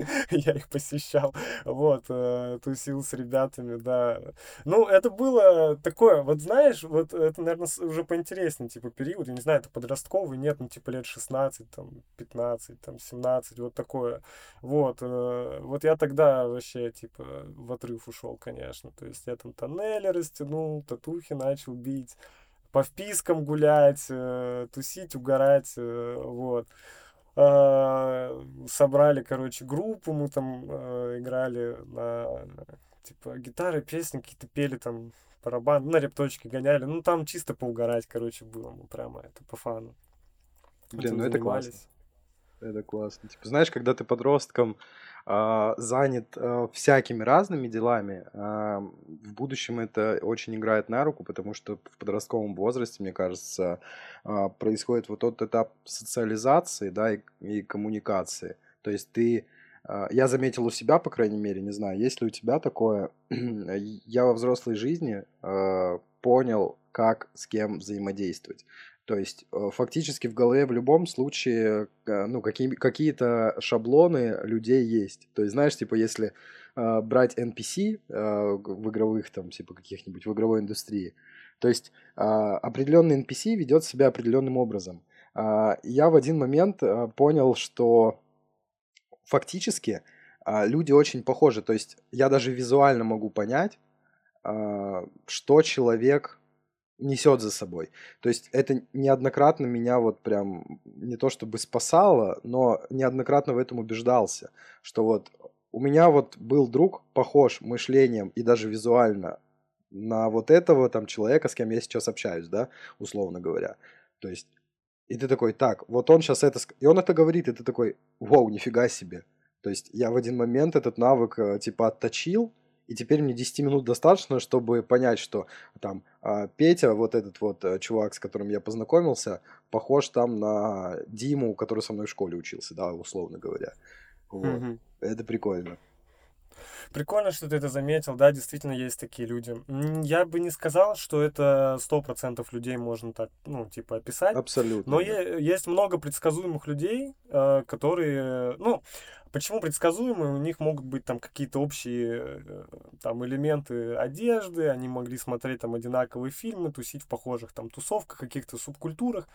[LAUGHS] я их посещал. Вот, э, тусил с ребятами, да. Ну, это было такое, вот знаешь, вот это, наверное, уже поинтереснее, типа, период, я не знаю, это подростковый, нет, ну, типа, лет 16, там, 15, там, 17, вот такое. Вот, э, вот я тогда вообще, типа, в отрыв ушел, конечно. То есть я там тоннели растянул, татухи начал бить, по впискам гулять, э, тусить, угорать, э, вот. Собрали, короче, группу, мы там играли на, типа, гитары, песни какие-то пели там, барабан, на репточке гоняли. Ну, там чисто поугарать, короче, было. Ну, прямо это по фану. Блин, ну это классно. Это классно. Типа, знаешь, когда ты подростком э, занят э, всякими разными делами, э, в будущем это очень играет на руку, потому что в подростковом возрасте, мне кажется, э, происходит вот тот этап социализации, да, и, и коммуникации. То есть ты я заметил у себя, по крайней мере, не знаю, есть ли у тебя такое. [CLEARS THROAT] Я во взрослой жизни э, понял, как с кем взаимодействовать. То есть э, фактически в голове в любом случае э, ну, какие, какие-то шаблоны людей есть. То есть, знаешь, типа, если э, брать NPC э, в игровых, там, типа, каких-нибудь в игровой индустрии, то есть э, определенный NPC ведет себя определенным образом. Э, я в один момент э, понял, что фактически э, люди очень похожи. То есть я даже визуально могу понять, э, что человек несет за собой. То есть это неоднократно меня вот прям не то чтобы спасало, но неоднократно в этом убеждался, что вот у меня вот был друг похож мышлением и даже визуально на вот этого там человека, с кем я сейчас общаюсь, да, условно говоря. То есть и ты такой, так, вот он сейчас это... И он это говорит, и ты такой, вау, нифига себе. То есть я в один момент этот навык э, типа отточил, и теперь мне 10 минут достаточно, чтобы понять, что там а, Петя, вот этот вот а, чувак, с которым я познакомился, похож там на Диму, который со мной в школе учился, да, условно говоря. Вот. Mm-hmm. Это прикольно. Прикольно, что ты это заметил, да, действительно есть такие люди. Я бы не сказал, что это сто процентов людей можно так, ну, типа, описать. Абсолютно. Но да. есть много предсказуемых людей, э, которые, ну, Почему предсказуемые? У них могут быть там какие-то общие э, там элементы одежды, они могли смотреть там одинаковые фильмы, тусить в похожих там тусовках, каких-то субкультурах.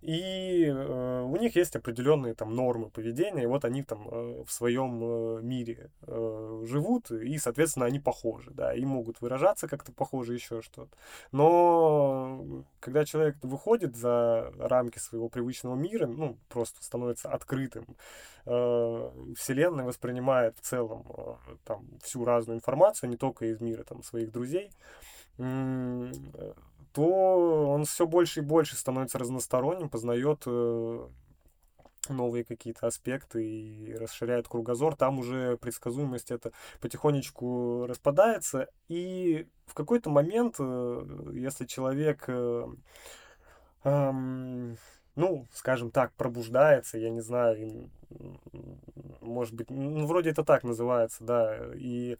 И э, у них есть определенные там нормы поведения, и вот они там э, в своем э, мире э, живут, и, соответственно, они похожи, да, и могут выражаться как-то похоже, еще что-то. Но когда человек выходит за рамки своего привычного мира, ну, просто становится открытым, э, Вселенная воспринимает в целом э, там всю разную информацию, не только из мира там своих друзей, то он все больше и больше становится разносторонним, познает э, новые какие-то аспекты и расширяет кругозор, там уже предсказуемость это потихонечку распадается, и в какой-то момент, э, если человек, э, ну, скажем так, пробуждается, я не знаю, может быть, ну, вроде это так называется, да, и Эм.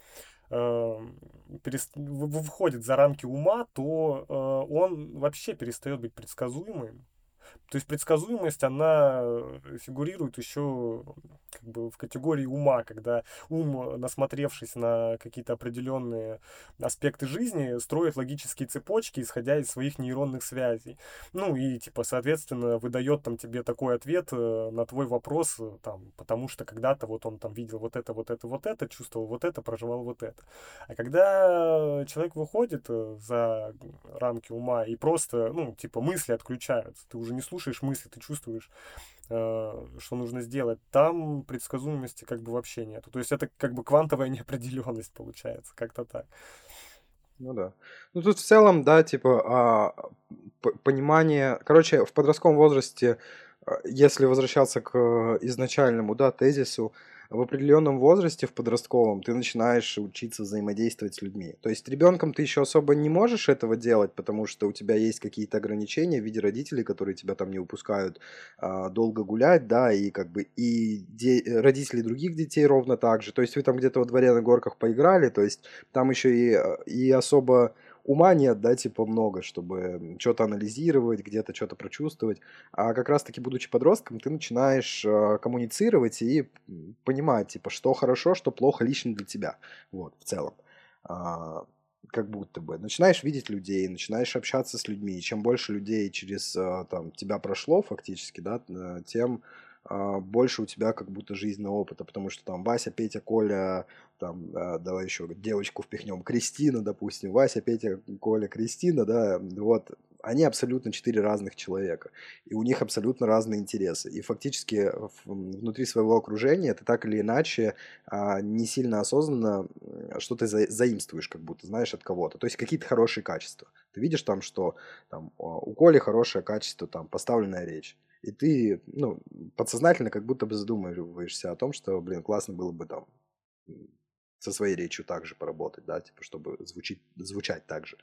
Выходит за рамки ума, то э, он вообще перестает быть предсказуемым. То есть предсказуемость, она фигурирует еще как бы в категории ума, когда ум, насмотревшись на какие-то определенные аспекты жизни, строит логические цепочки, исходя из своих нейронных связей. Ну и, типа, соответственно, выдает там тебе такой ответ э, на твой вопрос, э, там, потому что когда-то вот он там видел вот это, вот это, вот это, чувствовал вот это, проживал вот это. А когда человек выходит э, за рамки ума и просто, ну, типа, мысли отключаются, ты уже не слушаешь мысли, ты чувствуешь Э, что нужно сделать, там предсказуемости как бы вообще нету. То есть это как бы квантовая [LAUGHS] неопределенность получается, как-то так. Ну да. Ну тут в целом, да, типа а, понимание, короче, в подростковом возрасте, а, если возвращаться к изначальному, да, тезису, в определенном возрасте, в подростковом, ты начинаешь учиться взаимодействовать с людьми. То есть ребенком ты еще особо не можешь этого делать, потому что у тебя есть какие-то ограничения в виде родителей, которые тебя там не выпускают а, долго гулять, да, и как бы и де- родители других детей ровно так же. То есть вы там где-то во дворе на горках поиграли, то есть там еще и, и особо ума нет, да, типа много, чтобы что-то анализировать, где-то что-то прочувствовать. А как раз-таки, будучи подростком, ты начинаешь э, коммуницировать и понимать, типа, что хорошо, что плохо лично для тебя. Вот, в целом. А, как будто бы. Начинаешь видеть людей, начинаешь общаться с людьми. чем больше людей через э, там, тебя прошло фактически, да, э, тем больше у тебя как будто жизненного опыта, потому что там Вася, Петя, Коля, там, а, давай еще девочку впихнем, Кристина, допустим, Вася, Петя, Коля, Кристина, да, вот, они абсолютно четыре разных человека, и у них абсолютно разные интересы, и фактически внутри своего окружения ты так или иначе а, не сильно осознанно что-то за, заимствуешь, как будто, знаешь, от кого-то, то есть какие-то хорошие качества. Ты видишь там, что там, у Коли хорошее качество, там, поставленная речь, и ты, ну, подсознательно как будто бы задумываешься о том, что, блин, классно было бы там со своей речью также поработать, да, типа, чтобы звучить, звучать так же.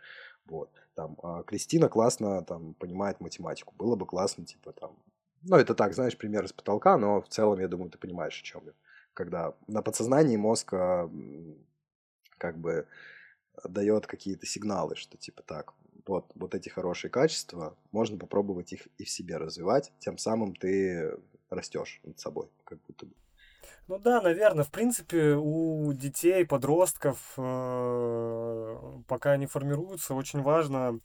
Вот. Там, а Кристина классно там понимает математику. Было бы классно, типа, там, ну, это так, знаешь, пример из потолка, но в целом, я думаю, ты понимаешь, о чем я. Когда на подсознании мозг как бы дает какие-то сигналы, что типа так, вот, вот эти хорошие качества, можно попробовать их и в себе развивать, тем самым ты растешь над собой, как будто бы. Ну да, наверное, в принципе, у детей, подростков, э, пока они формируются, очень важно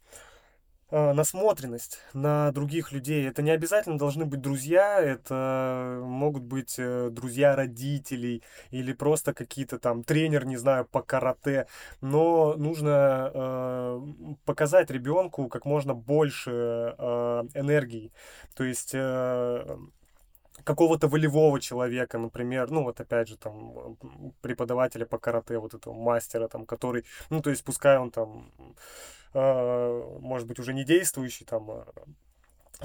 насмотренность на других людей. Это не обязательно должны быть друзья, это могут быть э, друзья родителей или просто какие-то там тренер, не знаю, по карате. Но нужно э, показать ребенку как можно больше э, энергии. То есть э, какого-то волевого человека, например, ну вот опять же там преподавателя по карате, вот этого мастера там, который, ну то есть пускай он там может быть, уже не действующий там а,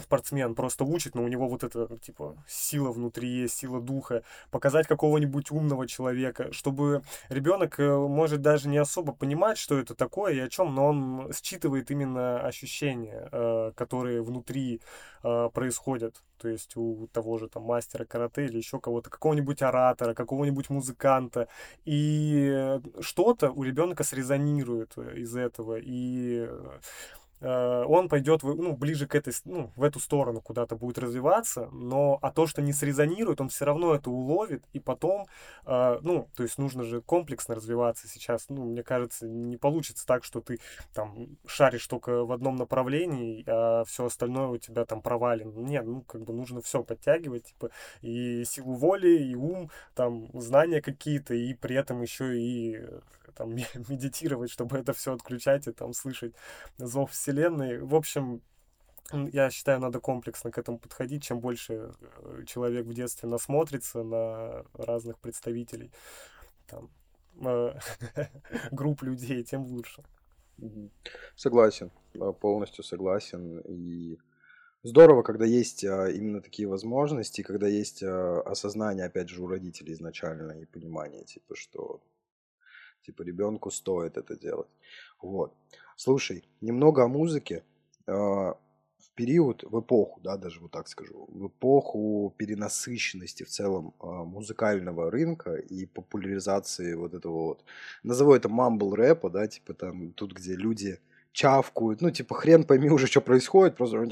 спортсмен просто учит, но у него вот эта, типа, сила внутри есть, сила духа, показать какого-нибудь умного человека, чтобы ребенок э, может даже не особо понимать, что это такое и о чем, но он считывает именно ощущения, э, которые внутри э, происходят. То есть у того же там мастера карате или еще кого-то, какого-нибудь оратора, какого-нибудь музыканта. И что-то у ребенка срезонирует из этого. И он пойдет ну, ближе к этой, ну, в эту сторону куда-то будет развиваться, но а то, что не срезонирует, он все равно это уловит, и потом, э, ну, то есть нужно же комплексно развиваться сейчас, ну, мне кажется, не получится так, что ты там шаришь только в одном направлении, а все остальное у тебя там провалено. Нет, ну, как бы нужно все подтягивать, типа, и силу воли, и ум, там, знания какие-то, и при этом еще и там [LAUGHS] медитировать, чтобы это все отключать и там слышать зов вселенной. В общем, я считаю, надо комплексно к этому подходить. Чем больше э, человек в детстве насмотрится на разных представителей там, э, [LAUGHS] групп людей, тем лучше. Согласен, а, полностью согласен. И здорово, когда есть а, именно такие возможности, когда есть а, осознание, опять же, у родителей изначально и понимание, типа, что Типа ребенку стоит это делать. Вот. Слушай, немного о музыке. А, в период, в эпоху, да, даже вот так скажу, в эпоху перенасыщенности в целом а, музыкального рынка и популяризации вот этого вот, назову это мамбл рэпа, да, типа там тут, где люди чавкают, ну, типа, хрен пойми уже, что происходит, просто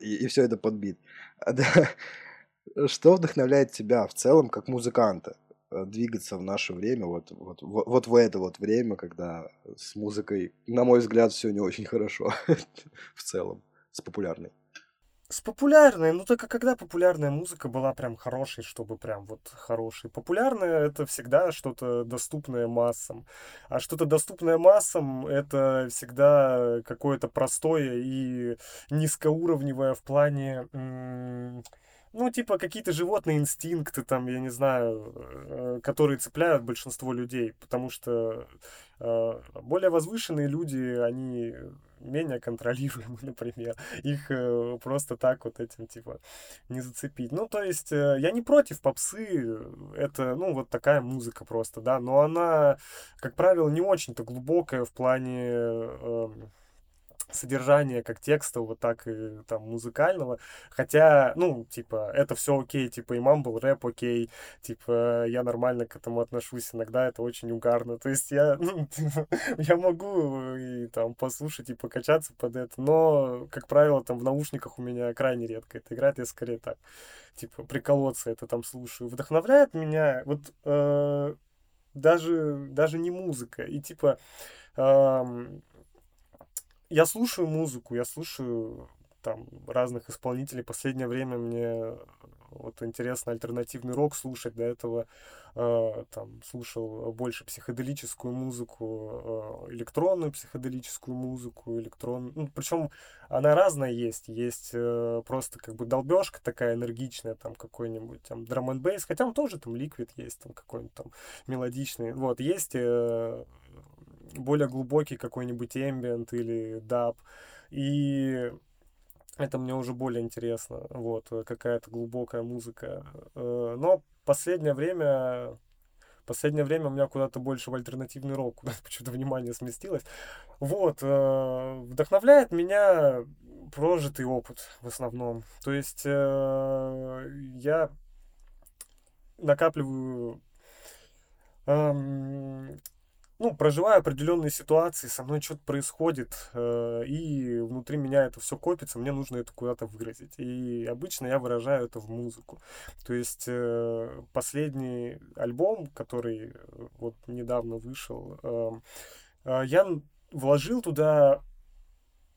и, и все это подбит. [LAUGHS] Что вдохновляет тебя в целом как музыканта двигаться в наше время, вот, вот, вот, в это вот время, когда с музыкой, на мой взгляд, все не очень хорошо [LAUGHS] в целом, с популярной? С популярной, ну только когда популярная музыка была прям хорошей, чтобы прям вот хорошей. Популярная это всегда что-то доступное массам. А что-то доступное массам это всегда какое-то простое и низкоуровневое в плане ну, типа, какие-то животные инстинкты, там, я не знаю, э, которые цепляют большинство людей, потому что э, более возвышенные люди, они менее контролируемы, [LAUGHS] например. Их э, просто так вот этим, типа, не зацепить. Ну, то есть, я не против попсы, это, ну, вот такая музыка просто, да, но она, как правило, не очень-то глубокая в плане эм, содержания как текстового, так и там музыкального. Хотя, ну, типа, это все окей, типа, и был рэп окей, типа, я нормально к этому отношусь, иногда это очень угарно. То есть я, [LAUGHS] ну, [LAUGHS] я могу и там послушать и покачаться под это, но, как правило, там в наушниках у меня крайне редко это играет, я скорее так, типа, приколоться это там слушаю. Вдохновляет меня, вот, э, даже, даже не музыка, и типа, э, я слушаю музыку, я слушаю там разных исполнителей. Последнее время мне вот интересно альтернативный рок слушать. До этого э, там слушал больше психоделическую музыку, э, электронную психоделическую музыку, электрон. Ну, причем она разная есть. Есть э, просто как бы долбежка такая энергичная, там какой-нибудь там драм н хотя он тоже там ликвид есть, там какой-нибудь там мелодичный. Вот, есть э, более глубокий какой-нибудь эмбиент или даб. И это мне уже более интересно, вот, какая-то глубокая музыка. Э, но последнее время, последнее время у меня куда-то больше в альтернативный рок, куда-то [LAUGHS] почему-то внимание сместилось. Вот, э, вдохновляет меня прожитый опыт в основном. То есть э, я накапливаю ну, проживаю определенные ситуации, со мной что-то происходит, э, и внутри меня это все копится, мне нужно это куда-то выразить. И обычно я выражаю это в музыку. То есть э, последний альбом, который э, вот недавно вышел, э, э, я вложил туда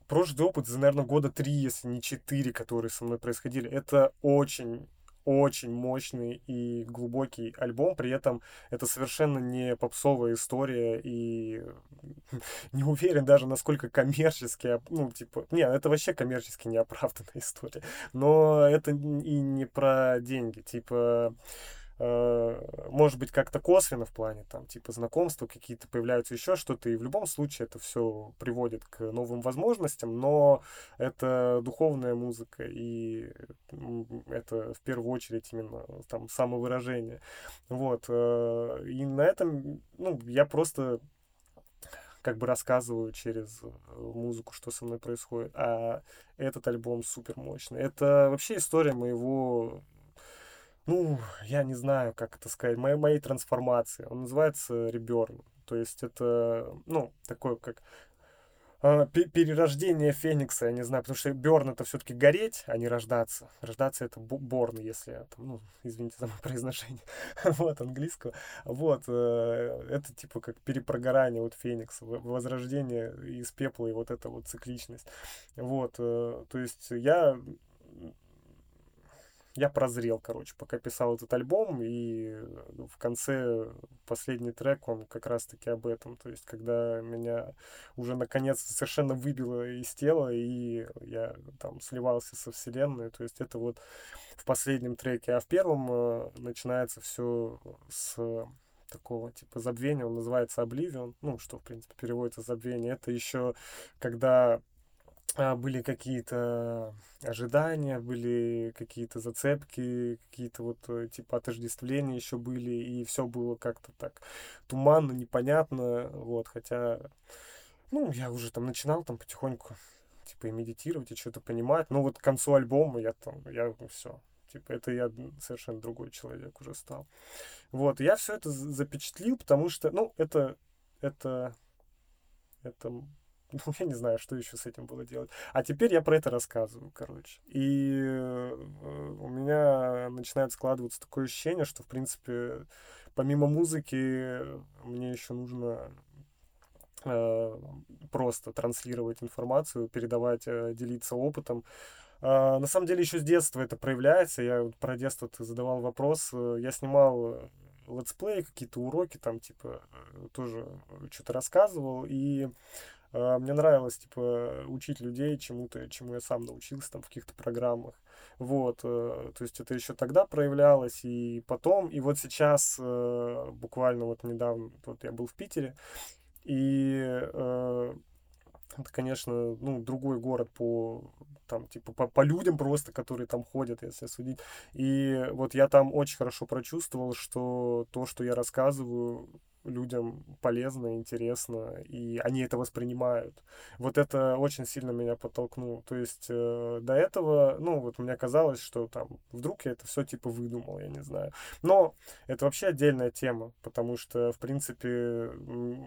прожитый опыт за, наверное, года три, если не четыре, которые со мной происходили. Это очень очень мощный и глубокий альбом, при этом это совершенно не попсовая история, и [LAUGHS] не уверен даже, насколько коммерчески, ну, типа, не, это вообще коммерчески неоправданная [LAUGHS] история, но это и не про деньги, типа, может быть, как-то косвенно в плане, там, типа, знакомства какие-то появляются, еще что-то, и в любом случае это все приводит к новым возможностям, но это духовная музыка, и это в первую очередь именно там самовыражение. Вот. Э, и на этом, ну, я просто как бы рассказываю через музыку, что со мной происходит. А этот альбом супер мощный. Это вообще история моего ну, я не знаю, как это сказать, моей, моей трансформации. Он называется Реберн. То есть это, ну, такое как э, перерождение Феникса, я не знаю, потому что Берн это все-таки гореть, а не рождаться. Рождаться это Борн, если там, ну, извините за мое [LAUGHS] произношение, [LAUGHS] вот, английского. Вот, э, это типа как перепрогорание вот Феникса, возрождение из пепла и вот эта вот цикличность. Вот, э, то есть я я прозрел, короче, пока писал этот альбом, и в конце последний трек, он как раз-таки об этом, то есть когда меня уже наконец совершенно выбило из тела, и я там сливался со вселенной, то есть это вот в последнем треке, а в первом э, начинается все с такого типа забвения, он называется Oblivion, ну, что, в принципе, переводится забвение, это еще когда были какие-то ожидания, были какие-то зацепки, какие-то вот э, типа отождествления еще были, и все было как-то так туманно, непонятно, вот, хотя, ну, я уже там начинал там потихоньку, типа, и медитировать, и что-то понимать, но вот к концу альбома я там, я все, типа, это я совершенно другой человек уже стал. Вот, я все это запечатлил, потому что, ну, это, это, это [LAUGHS] я не знаю, что еще с этим было делать. А теперь я про это рассказываю, короче. И э, у меня начинает складываться такое ощущение, что, в принципе, помимо музыки, мне еще нужно э, просто транслировать информацию, передавать, э, делиться опытом. Э, на самом деле еще с детства это проявляется. Я про детство задавал вопрос. Я снимал летсплей, какие-то уроки, там, типа, тоже что-то рассказывал, и мне нравилось, типа, учить людей чему-то, чему я сам научился, там, в каких-то программах. Вот, э, то есть это еще тогда проявлялось, и потом, и вот сейчас, э, буквально вот недавно, вот я был в Питере, и э, это, конечно, ну, другой город по там, типа, по, по людям просто, которые там ходят, если судить. И вот я там очень хорошо прочувствовал, что то, что я рассказываю, людям полезно, интересно, и они это воспринимают. Вот это очень сильно меня подтолкнуло. То есть э, до этого, ну, вот мне казалось, что там вдруг я это все типа выдумал, я не знаю. Но это вообще отдельная тема, потому что, в принципе,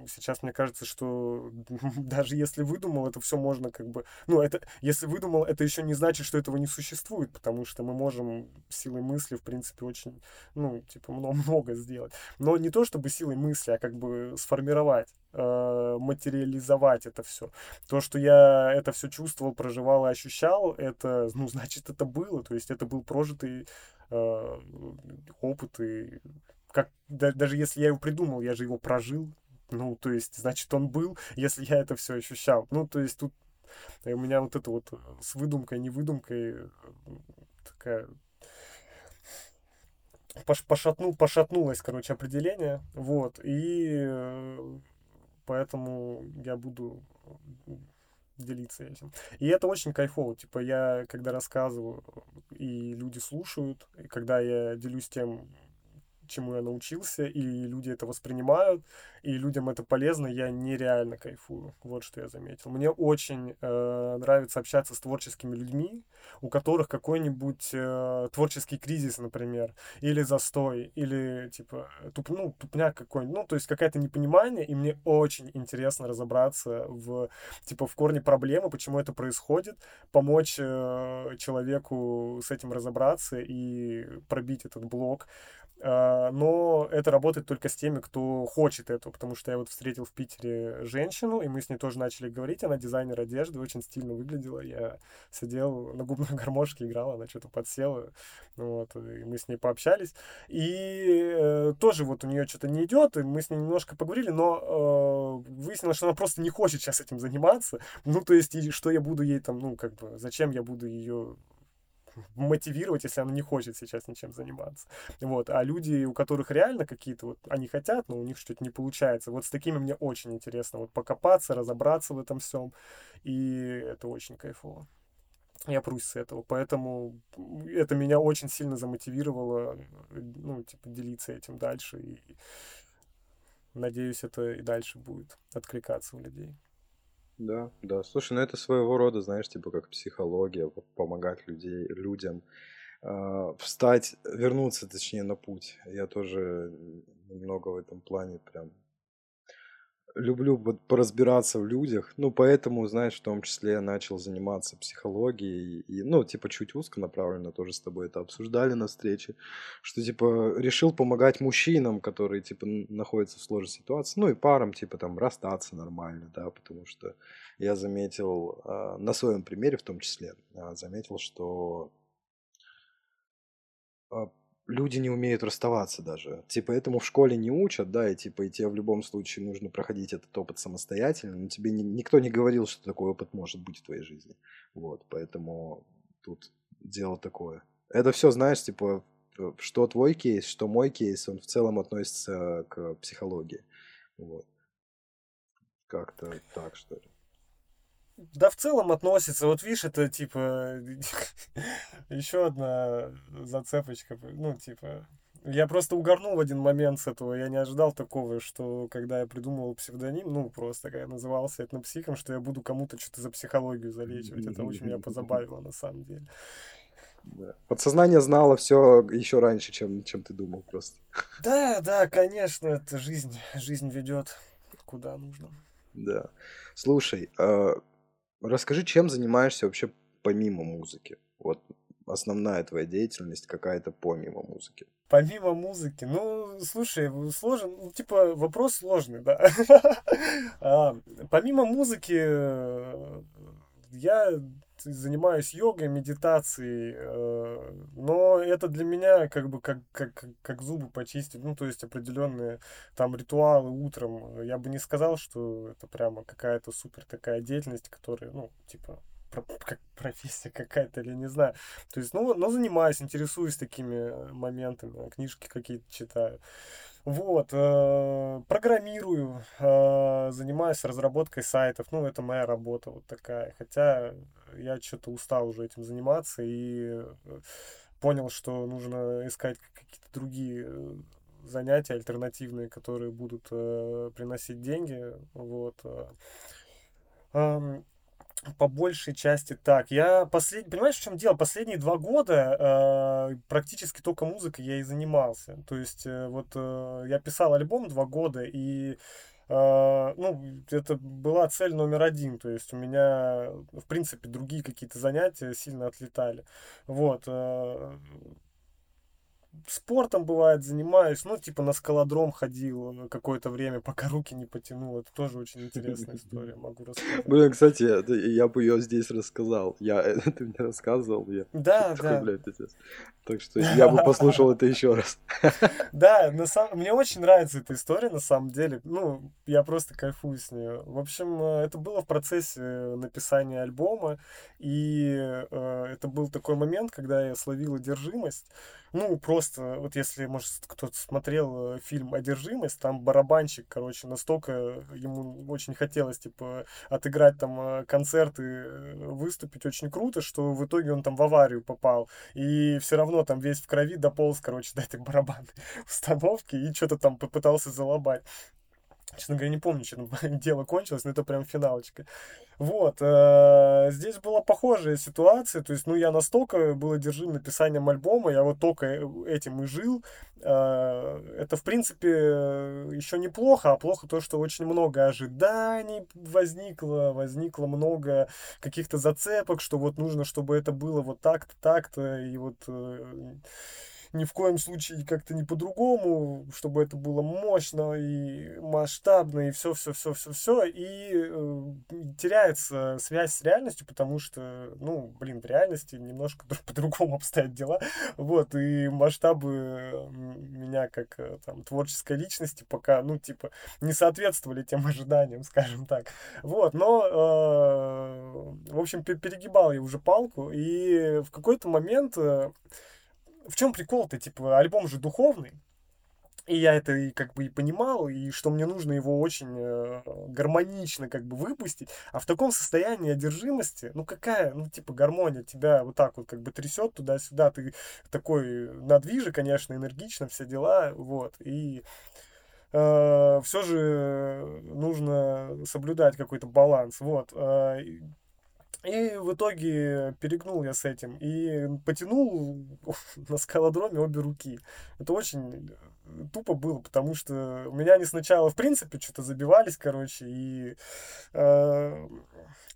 сейчас мне кажется, что [LAUGHS] даже если выдумал, это все можно как бы... Ну, это, если выдумал, это еще не значит, что этого не существует, потому что мы можем силой мысли, в принципе, очень, ну, типа, [LAUGHS] много сделать. Но не то, чтобы силой мысли, мысли, а как бы сформировать, э, материализовать это все. То, что я это все чувствовал, проживал и ощущал, это, ну, значит, это было. То есть это был прожитый э, опыт. И как, да, даже если я его придумал, я же его прожил. Ну, то есть, значит, он был, если я это все ощущал. Ну, то есть тут у меня вот это вот с выдумкой, не выдумкой такая пошатну, пошатнулось, короче, определение. Вот. И э, поэтому я буду делиться этим. И это очень кайфово. Типа я, когда рассказываю, и люди слушают, и когда я делюсь тем, чему я научился, и люди это воспринимают, и людям это полезно, я нереально кайфую. Вот что я заметил. Мне очень э, нравится общаться с творческими людьми, у которых какой-нибудь э, творческий кризис, например, или застой, или типа туп, ну, тупняк какой-нибудь, ну, то есть какое-то непонимание, и мне очень интересно разобраться в, типа, в корне проблемы, почему это происходит, помочь э, человеку с этим разобраться и пробить этот блок. А, но это работает только с теми, кто хочет этого, потому что я вот встретил в Питере женщину, и мы с ней тоже начали говорить, она дизайнер одежды, очень стильно выглядела, я сидел на губной гармошке, играл, она что-то подсела, вот, и мы с ней пообщались, и э, тоже вот у нее что-то не идет, и мы с ней немножко поговорили, но э, выяснилось, что она просто не хочет сейчас этим заниматься, ну, то есть, и что я буду ей там, ну, как бы, зачем я буду ее мотивировать, если она не хочет сейчас ничем заниматься. Вот. А люди, у которых реально какие-то вот, они хотят, но у них что-то не получается. Вот с такими мне очень интересно вот покопаться, разобраться в этом всем. И это очень кайфово. Я прусь с этого, поэтому это меня очень сильно замотивировало, ну, типа, делиться этим дальше, и надеюсь, это и дальше будет откликаться у людей. Да, да. Слушай, ну это своего рода, знаешь, типа как психология, помогать людей, людям э, встать, вернуться, точнее, на путь. Я тоже немного в этом плане прям люблю вот поразбираться в людях. Ну, поэтому, знаешь, в том числе начал заниматься психологией. И, ну, типа, чуть узко направленно, тоже с тобой это обсуждали на встрече. Что, типа, решил помогать мужчинам, которые, типа, находятся в сложной ситуации. Ну, и парам, типа, там, расстаться нормально, да, потому что я заметил, а, на своем примере в том числе, а, заметил, что а, люди не умеют расставаться даже. Типа этому в школе не учат, да, и типа и тебе в любом случае нужно проходить этот опыт самостоятельно, но тебе не, никто не говорил, что такой опыт может быть в твоей жизни. Вот, поэтому тут дело такое. Это все, знаешь, типа, что твой кейс, что мой кейс, он в целом относится к психологии. Вот. Как-то так, что ли. Да, в целом относится. Вот видишь, это типа [LAUGHS] еще одна зацепочка. Ну, типа. Я просто угорнул в один момент с этого. Я не ожидал такого, что когда я придумывал псевдоним, ну, просто когда я назывался этнопсихом, что я буду кому-то что-то за психологию залечивать. Это очень меня позабавило на самом деле. Да. Подсознание знало все еще раньше, чем, чем ты думал просто. Да, да, конечно, это жизнь, жизнь ведет куда нужно. Да. Слушай, а, расскажи, чем занимаешься вообще помимо музыки? Вот основная твоя деятельность какая-то помимо музыки. Помимо музыки, ну, слушай, сложен, ну, типа, вопрос сложный, да. [LAUGHS] а, помимо музыки, э, я занимаюсь йогой, медитацией, э, но это для меня как бы как, как, как зубы почистить, ну, то есть определенные там ритуалы утром. Я бы не сказал, что это прямо какая-то супер такая деятельность, которая, ну, типа, как профессия какая-то или не знаю. То есть, ну, но занимаюсь, интересуюсь такими моментами, книжки какие-то читаю. Вот, э, программирую, э, занимаюсь разработкой сайтов, ну, это моя работа вот такая. Хотя я что-то устал уже этим заниматься и понял, что нужно искать какие-то другие э, занятия альтернативные, которые будут э, приносить деньги. Вот. Э, по большей части так. Я послед... Понимаешь, в чем дело? Последние два года э, практически только музыкой я и занимался. То есть э, вот э, я писал альбом два года, и Uh, ну, это была цель номер один, то есть у меня, в принципе, другие какие-то занятия сильно отлетали. Вот. Uh, спортом бывает занимаюсь, ну, типа на скалодром ходил какое-то время, пока руки не потянул. Это тоже очень интересная [LAUGHS] история, могу рассказать. Блин, кстати, я бы ее здесь рассказал. Я, [LAUGHS] ты мне рассказывал, я да, да. Так что [LAUGHS] я бы послушал это еще раз. Да, на самом... мне очень нравится эта история, на самом деле. Ну, я просто кайфую с нее. В общем, э, это было в процессе написания альбома, и э, это был такой момент, когда я словил одержимость. Ну, просто, вот если, может, кто-то смотрел э, фильм «Одержимость», там барабанщик, короче, настолько ему очень хотелось, типа, отыграть там э, концерты, выступить очень круто, что в итоге он там в аварию попал. И все равно там весь в крови дополз, короче, до этой барабанной [LAUGHS] установки и что-то там попытался залобать. Честно говоря, не помню, чем [LAUGHS] дело кончилось, но это прям финалочка. Вот, э, здесь была похожая ситуация, то есть, ну, я настолько был одержим написанием альбома, я вот только э, этим и жил. Э, это, в принципе, еще неплохо, а плохо то, что очень много ожиданий возникло, возникло много каких-то зацепок, что вот нужно, чтобы это было вот так-то, так-то, и вот... Э, ни в коем случае как-то не по-другому, чтобы это было мощно и масштабно, и все-все-все-все-все, и э, теряется связь с реальностью, потому что, ну, блин, в реальности немножко [LAUGHS] по-другому обстоят дела, вот, и масштабы меня как э, там творческой личности пока, ну, типа, не соответствовали тем ожиданиям, [LAUGHS] скажем так, вот, но, э, в общем, перегибал я уже палку, и в какой-то момент э, в чем прикол-то, типа, альбом же духовный, и я это и как бы и понимал, и что мне нужно его очень э, гармонично как бы выпустить. А в таком состоянии одержимости, ну какая, ну типа гармония тебя вот так вот как бы трясет туда-сюда, ты такой надвижи, конечно, энергично, все дела, вот. И э, все же нужно соблюдать какой-то баланс, вот. Э, и в итоге перегнул я с этим и потянул [LAUGHS] на скалодроме обе руки. Это очень тупо было, потому что у меня они сначала, в принципе, что-то забивались, короче, и э,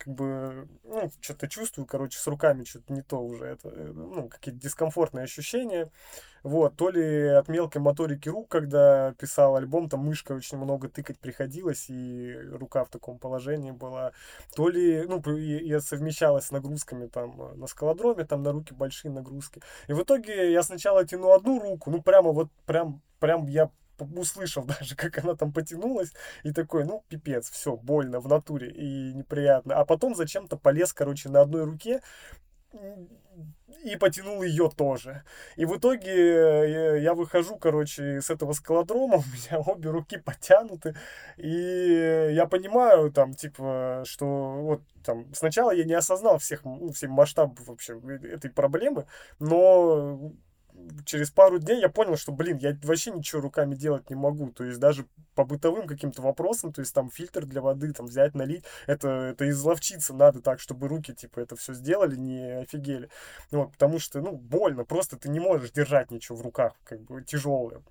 как бы, ну, что-то чувствую, короче, с руками что-то не то уже, это, э, ну, какие-то дискомфортные ощущения, вот, то ли от мелкой моторики рук, когда писал альбом, там мышкой очень много тыкать приходилось, и рука в таком положении была, то ли, ну, я совмещалась с нагрузками там на скалодроме, там на руки большие нагрузки, и в итоге я сначала тяну одну руку, ну, прямо вот, прям прям я услышал [LAUGHS] даже, как она там потянулась, и такой, ну, пипец, все, больно в натуре и неприятно. А потом зачем-то полез, короче, на одной руке, и потянул ее тоже. И в итоге э, я выхожу, короче, с этого скалодрома, [LAUGHS] у меня обе руки потянуты, и я понимаю, там, типа, что вот там сначала я не осознал всех, ну, всех масштабов вообще этой проблемы, но через пару дней я понял, что, блин, я вообще ничего руками делать не могу. То есть даже по бытовым каким-то вопросам, то есть там фильтр для воды, там взять, налить, это, это изловчиться надо так, чтобы руки, типа, это все сделали, не офигели. Вот, потому что, ну, больно, просто ты не можешь держать ничего в руках, как бы, тяжелое.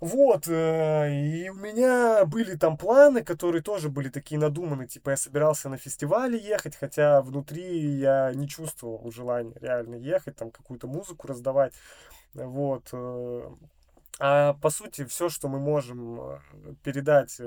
Вот, э, и у меня были там планы, которые тоже были такие надуманы, типа я собирался на фестивале ехать, хотя внутри я не чувствовал желания реально ехать, там какую-то музыку раздавать, вот. Э. А по сути, все, что мы можем э, передать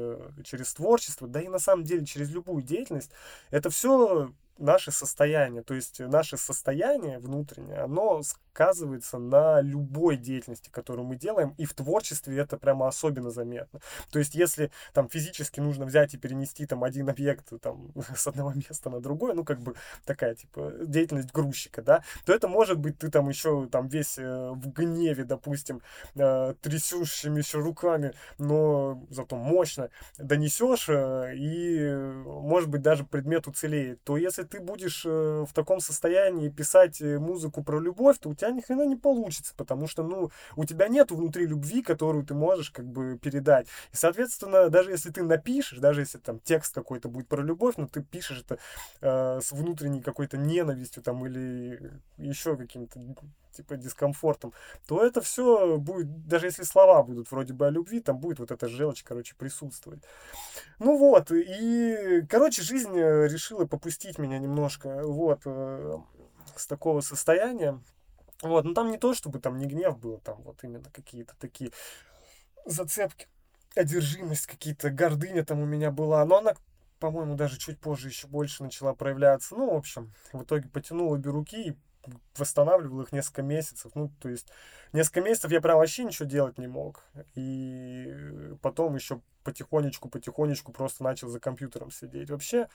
через творчество, да и на самом деле через любую деятельность, это все наше состояние. То есть наше состояние внутреннее, оно сказывается на любой деятельности, которую мы делаем, и в творчестве это прямо особенно заметно. То есть если там физически нужно взять и перенести там один объект там [LAUGHS] с одного места на другое, ну как бы такая типа деятельность грузчика, да, то это может быть ты там еще там весь э, в гневе, допустим, э, трясущимися руками, но зато мощно донесешь, э, и может быть даже предмет уцелеет. То если ты будешь в таком состоянии писать музыку про любовь, то у тебя тебя ни хрена не получится, потому что, ну, у тебя нет внутри любви, которую ты можешь как бы передать. И, соответственно, даже если ты напишешь, даже если там текст какой-то будет про любовь, но ты пишешь это э, с внутренней какой-то ненавистью там или еще каким-то типа дискомфортом, то это все будет, даже если слова будут вроде бы о любви, там будет вот эта желчь, короче, присутствовать. Ну вот, и, короче, жизнь э, решила попустить меня немножко, вот, э, с такого состояния. Вот, ну там не то, чтобы там не гнев был, там вот именно какие-то такие зацепки, одержимость, какие-то гордыня там у меня была, но она, по-моему, даже чуть позже еще больше начала проявляться. Ну, в общем, в итоге потянул обе руки и восстанавливал их несколько месяцев. Ну, то есть несколько месяцев я прям вообще ничего делать не мог. И потом еще потихонечку, потихонечку просто начал за компьютером сидеть. Вообще,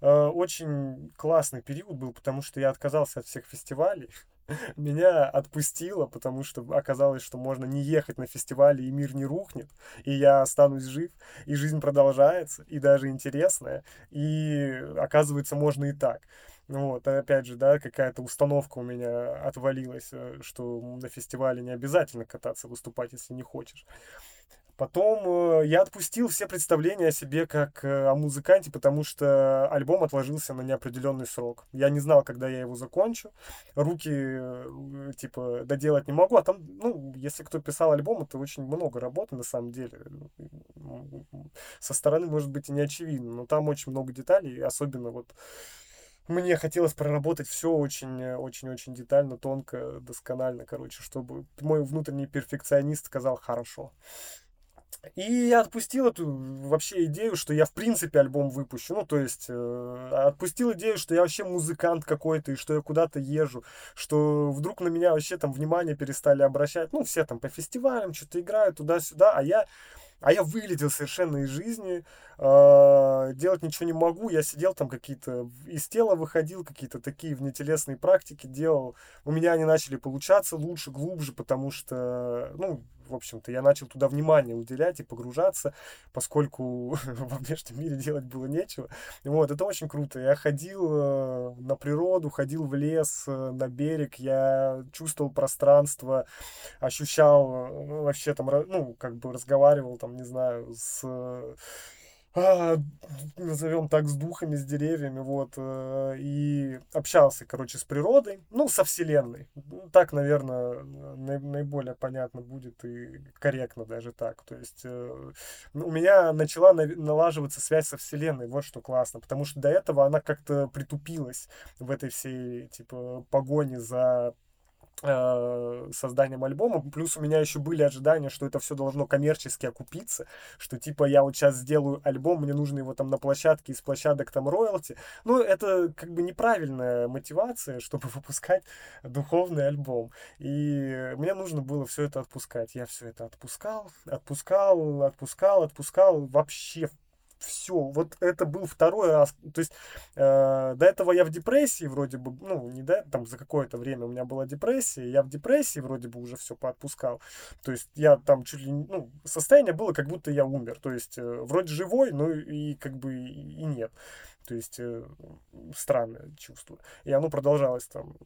э, очень классный период был, потому что я отказался от всех фестивалей [LAUGHS] меня отпустило, потому что оказалось, что можно не ехать на фестивале, и мир не рухнет, и я останусь жив, и жизнь продолжается, и даже интересная, и оказывается, можно и так. Вот, опять же, да, какая-то установка у меня отвалилась, э, что на фестивале не обязательно кататься, выступать, если не хочешь. Потом э, я отпустил все представления о себе как э, о музыканте, потому что альбом отложился на неопределенный срок. Я не знал, когда я его закончу. Руки, э, типа, доделать не могу. А там, ну, если кто писал альбом, это очень много работы, на самом деле. Со стороны, может быть, и не очевидно, но там очень много деталей, особенно вот мне хотелось проработать все очень-очень-очень детально, тонко, досконально, короче, чтобы мой внутренний перфекционист сказал «хорошо». И я отпустил эту вообще идею, что я в принципе альбом выпущу. Ну, то есть, э, отпустил идею, что я вообще музыкант какой-то, и что я куда-то езжу, что вдруг на меня вообще там внимание перестали обращать. Ну, все там по фестивалям что-то играют туда-сюда, а я а я вылетел совершенно из жизни, э, делать ничего не могу. Я сидел там какие-то, из тела выходил, какие-то такие внетелесные практики делал. У меня они начали получаться лучше, глубже, потому что, ну, в общем-то, я начал туда внимание уделять и погружаться, поскольку [LAUGHS] во внешнем мире делать было нечего. Вот, это очень круто. Я ходил э, на природу, ходил в лес, э, на берег, я чувствовал пространство, ощущал э, вообще там, ну, как бы разговаривал там, не знаю, с а, назовем так, с духами, с деревьями, вот, э, и общался, короче, с природой, ну, со Вселенной. Так, наверное, наиболее понятно будет и корректно даже так. То есть э, у меня начала налаживаться связь со Вселенной, вот что классно, потому что до этого она как-то притупилась в этой всей, типа, погоне за Э, созданием альбома. Плюс у меня еще были ожидания, что это все должно коммерчески окупиться, что типа я вот сейчас сделаю альбом, мне нужно его там на площадке, из площадок там роялти. Ну, это как бы неправильная мотивация, [LAUGHS] чтобы выпускать духовный альбом. И мне нужно было все это отпускать. Я все это отпускал, отпускал, отпускал, отпускал вообще все. Вот это был второй раз. То есть э, до этого я в депрессии вроде бы, ну, не да, там за какое-то время у меня была депрессия, я в депрессии вроде бы уже все поотпускал. То есть я там чуть ли, ну, состояние было, как будто я умер. То есть э, вроде живой, но и как бы и нет. То есть э, странное чувство. И оно продолжалось там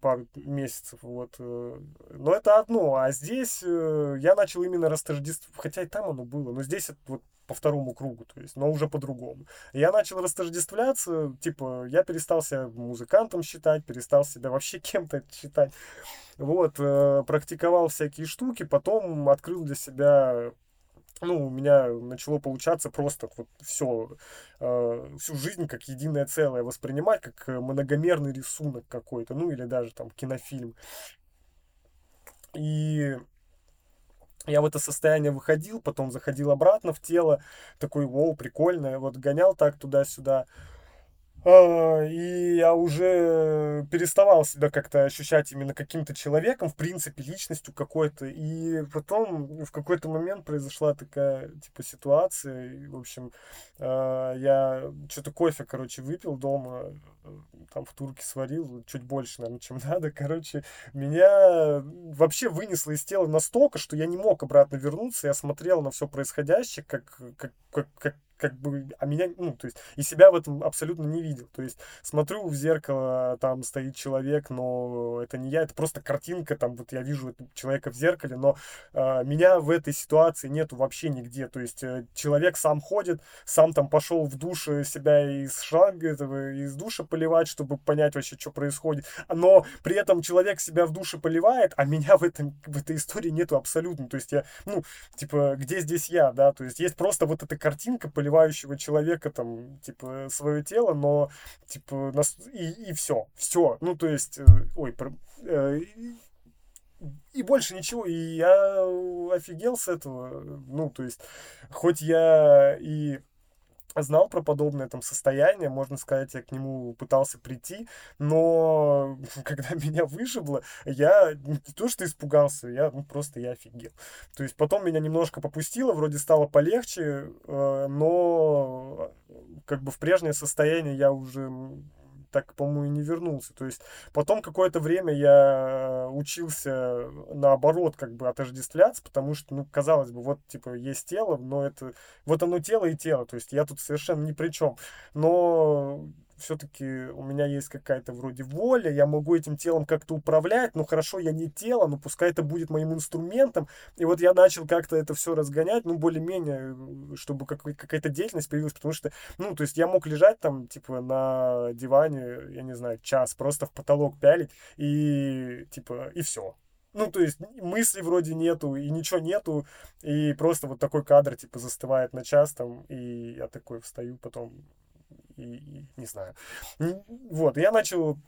пару месяцев. Вот. Э. Но это одно. А здесь э, я начал именно растождествовать. Хотя и там оно было. Но здесь вот по второму кругу, то есть, но уже по-другому. Я начал растождествляться, типа, я перестал себя музыкантом считать, перестал себя вообще [LAUGHS] кем-то считать. Вот, э, практиковал всякие штуки, потом открыл для себя ну, у меня начало получаться просто вот все, э, всю жизнь как единое целое воспринимать, как многомерный рисунок какой-то, ну, или даже там кинофильм. И я в это состояние выходил, потом заходил обратно в тело, такой, вау, прикольно, вот гонял так туда-сюда. А, и я уже переставал себя как-то ощущать именно каким-то человеком, в принципе, личностью какой-то. И потом в какой-то момент произошла такая, типа, ситуация. И, в общем, а, я что-то кофе, короче, выпил дома, там в турке сварил, чуть больше, наверное, чем [LAUGHS] надо. Короче, меня вообще вынесло из тела настолько, что я не мог обратно вернуться. Я смотрел на все происходящее, как, как, как, как как бы, а меня, ну, то есть, и себя в этом абсолютно не видел. То есть, смотрю в зеркало, там стоит человек, но это не я, это просто картинка, там, вот я вижу человека в зеркале, но э, меня в этой ситуации нету вообще нигде. То есть, э, человек сам ходит, сам там пошел в душ себя из шланга этого, из душа поливать, чтобы понять вообще, что происходит. Но при этом человек себя в душе поливает, а меня в, этом, в этой истории нету абсолютно. То есть, я, ну, типа, где здесь я, да? То есть, есть просто вот эта картинка, поливающего человека, там, типа, свое тело, но, типа, нас... и, и все, все. Ну, то есть, э, ой, про... Э, и больше ничего. И я офигел с этого. Ну, то есть, хоть я и знал про подобное там состояние, можно сказать, я к нему пытался прийти, но [LAUGHS] когда меня вышибло, я не то что испугался, я ну, просто я офигел. То есть потом меня немножко попустило, вроде стало полегче, э, но как бы в прежнее состояние я уже так, по-моему, и не вернулся. То есть потом какое-то время я учился наоборот как бы отождествляться, потому что, ну, казалось бы, вот, типа, есть тело, но это... Вот оно тело и тело, то есть я тут совершенно ни при чем. Но все-таки у меня есть какая-то вроде воля, я могу этим телом как-то управлять, ну хорошо, я не тело, но пускай это будет моим инструментом. И вот я начал как-то это все разгонять, ну более-менее, чтобы какая-то деятельность появилась, потому что, ну, то есть я мог лежать там, типа, на диване, я не знаю, час, просто в потолок пялить, и, типа, и все. Ну, то есть мыслей вроде нету, и ничего нету, и просто вот такой кадр, типа, застывает на час там, и я такой встаю потом и, и не знаю. Вот, я начал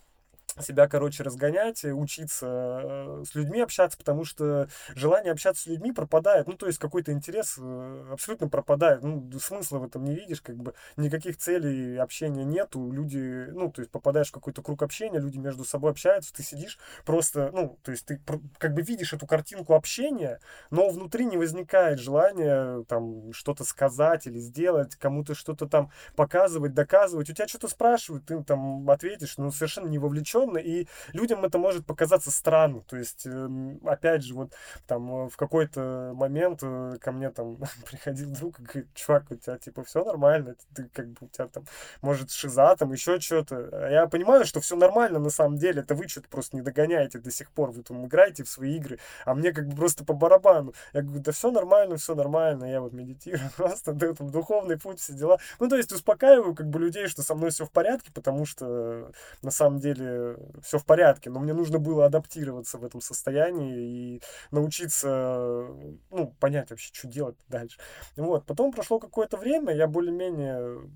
себя, короче, разгонять, учиться э, с людьми общаться, потому что желание общаться с людьми пропадает. Ну, то есть какой-то интерес э, абсолютно пропадает. Ну, смысла в этом не видишь, как бы никаких целей общения нету. Люди, ну, то есть попадаешь в какой-то круг общения, люди между собой общаются, ты сидишь просто, ну, то есть ты как бы видишь эту картинку общения, но внутри не возникает желания там что-то сказать или сделать, кому-то что-то там показывать, доказывать. У тебя что-то спрашивают, ты там ответишь, но совершенно не вовлечен традиционно, и людям это может показаться странно. То есть, эм, опять же, вот там э, в какой-то момент э, ко мне там [LAUGHS] приходил друг и говорит, чувак, у тебя типа все нормально, ты как бы у тебя там, может, шиза, там еще что-то. А я понимаю, что все нормально на самом деле, это вы что-то просто не догоняете до сих пор, вы там играете в свои игры, а мне как бы просто по барабану. Я говорю, да все нормально, все нормально, я вот медитирую [LAUGHS] просто, да, там, духовный путь, все дела. Ну, то есть успокаиваю как бы людей, что со мной все в порядке, потому что на самом деле все в порядке, но мне нужно было адаптироваться в этом состоянии и научиться, ну, понять вообще, что делать дальше. Вот, потом прошло какое-то время, я более-менее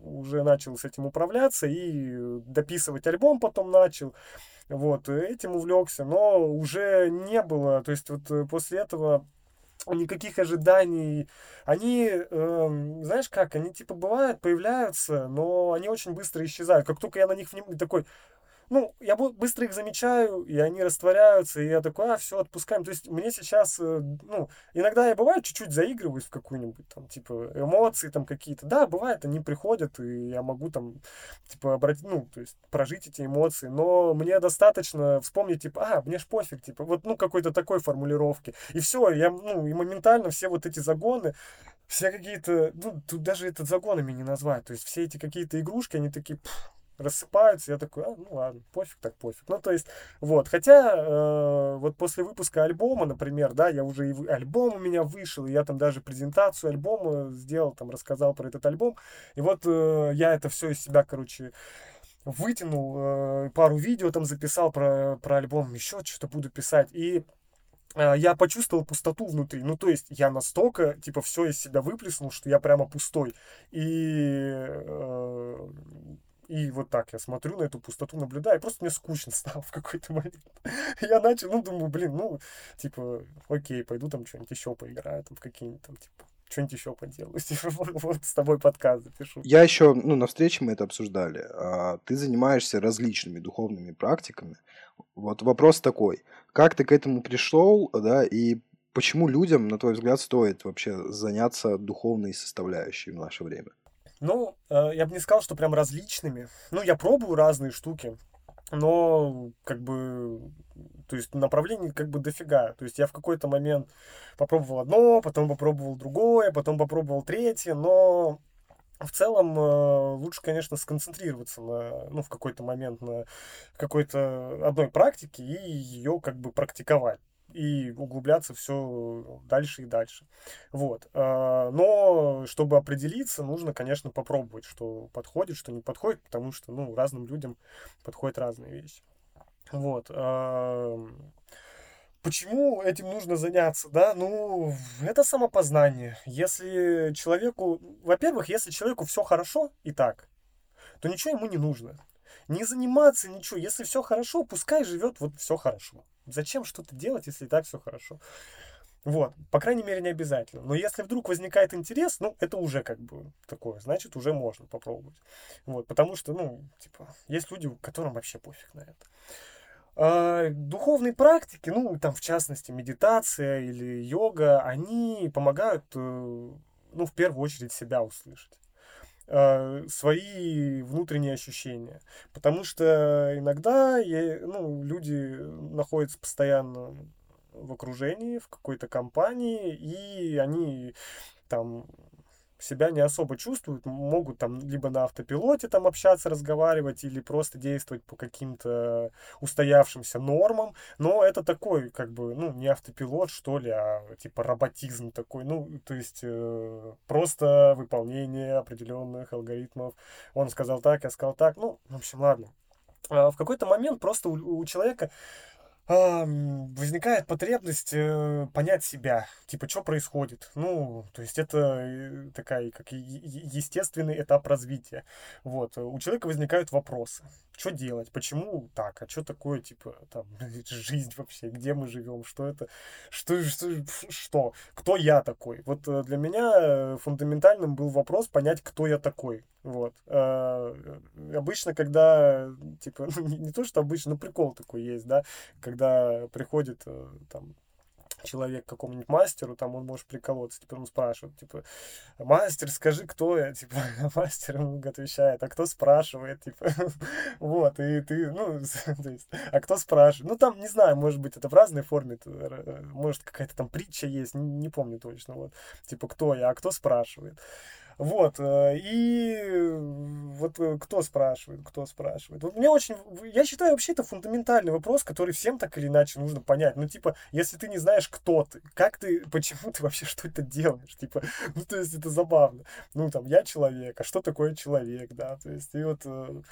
уже начал с этим управляться и дописывать альбом потом начал. Вот, этим увлекся, но уже не было, то есть вот после этого никаких ожиданий. Они, э, знаешь как, они типа бывают, появляются, но они очень быстро исчезают. Как только я на них вним... такой, ну, я быстро их замечаю, и они растворяются, и я такой, а, все, отпускаем. То есть мне сейчас, э, ну, иногда я бывает чуть-чуть заигрываюсь в какую-нибудь там, типа, эмоции там какие-то. Да, бывает, они приходят, и я могу там, типа, обратить, ну, то есть прожить эти эмоции, но мне достаточно вспомнить, типа, а, мне ж пофиг, типа, вот, ну, какой-то такой формулировки. И все, я, ну, и моментально все вот эти загоны, все какие-то, ну, тут даже это загонами не назвать, то есть все эти какие-то игрушки, они такие, рассыпаются, я такой, а, ну ладно, пофиг так пофиг. Ну, то есть, вот, хотя э, вот после выпуска альбома, например, да, я уже и альбом у меня вышел, и я там даже презентацию альбома сделал, там, рассказал про этот альбом, и вот э, я это все из себя, короче, вытянул, э, пару видео там записал про, про альбом, еще что-то буду писать, и э, я почувствовал пустоту внутри. Ну, то есть я настолько, типа, все из себя выплеснул, что я прямо пустой. И э, и вот так я смотрю на эту пустоту, наблюдаю, и просто мне скучно [LAUGHS] стало в какой-то момент. Я начал, ну, думаю, блин, ну, типа, окей, пойду там что-нибудь еще поиграю, там, в какие-нибудь там, типа, что-нибудь еще поделаю. [LAUGHS] Типа, вот с тобой подкаст запишу. Я еще, ну, на встрече мы это обсуждали. А, ты занимаешься различными духовными практиками. Вот вопрос такой. Как ты к этому пришел, да, и почему людям, на твой взгляд, стоит вообще заняться духовной составляющей в наше время? Ну, э, я бы не сказал, что прям различными. Ну, я пробую разные штуки, но как бы, то есть направлений как бы дофига. То есть я в какой-то момент попробовал одно, потом попробовал другое, потом попробовал третье, но в целом э, лучше, конечно, сконцентрироваться на, ну, в какой-то момент на какой-то одной практике и ее как бы практиковать и углубляться все дальше и дальше. Вот. А, но чтобы определиться, нужно, конечно, попробовать, что подходит, что не подходит, потому что, ну, разным людям подходят разные вещи. Вот. Почему этим нужно заняться, да? Ну, это самопознание. Если человеку, во-первых, если человеку все хорошо и так, то ничего ему не нужно. Не заниматься ничего. Если все хорошо, пускай живет вот все хорошо. Зачем что-то делать, если и так все хорошо? Вот, по крайней мере, не обязательно. Но если вдруг возникает интерес, ну, это уже как бы такое, значит, уже можно попробовать. Вот, потому что, ну, типа, есть люди, которым вообще пофиг на это. А, духовные практики, ну, там, в частности, медитация или йога, они помогают, э, ну, в первую очередь, себя услышать свои внутренние ощущения. Потому что иногда я, ну, люди находятся постоянно в окружении, в какой-то компании, и они там себя не особо чувствуют, могут там либо на автопилоте там общаться, разговаривать, или просто действовать по каким-то устоявшимся нормам, но это такой, как бы, ну, не автопилот, что ли, а типа роботизм такой, ну, то есть э, просто выполнение определенных алгоритмов. Он сказал так, я сказал так, ну, в общем, ладно. А в какой-то момент просто у, у человека возникает потребность э, понять себя, типа, что происходит. Ну, то есть это э, такая, как естественный этап развития. Вот. У человека возникают вопросы. Что делать? Почему так? А что такое, типа, там, [LAUGHS] жизнь вообще? Где мы живем? Что это? Что, что, что? Кто я такой? Вот э, для меня фундаментальным был вопрос понять, кто я такой. Вот. А, обычно, когда, типа, [LAUGHS] не то, что обычно, но прикол такой есть, да, когда приходит э, там человек к какому-нибудь мастеру, там он может приколоться, типа, он спрашивает, типа, мастер, скажи, кто я, [LAUGHS] типа, мастер ему отвечает, а кто спрашивает, типа, [LAUGHS] вот, и ты, ну, [LAUGHS] то есть, а кто спрашивает, ну, там, не знаю, может быть, это в разной форме, э, может, какая-то там притча есть, не, не помню точно, вот, типа, кто я, а кто спрашивает, вот, э, и вот э, кто спрашивает, кто спрашивает. Вот мне очень, я считаю, вообще это фундаментальный вопрос, который всем так или иначе нужно понять. Ну, типа, если ты не знаешь, кто ты, как ты, почему ты вообще что это делаешь, типа, [LAUGHS] ну, то есть это забавно. Ну, там, я человек, а что такое человек, да, то есть, и вот э,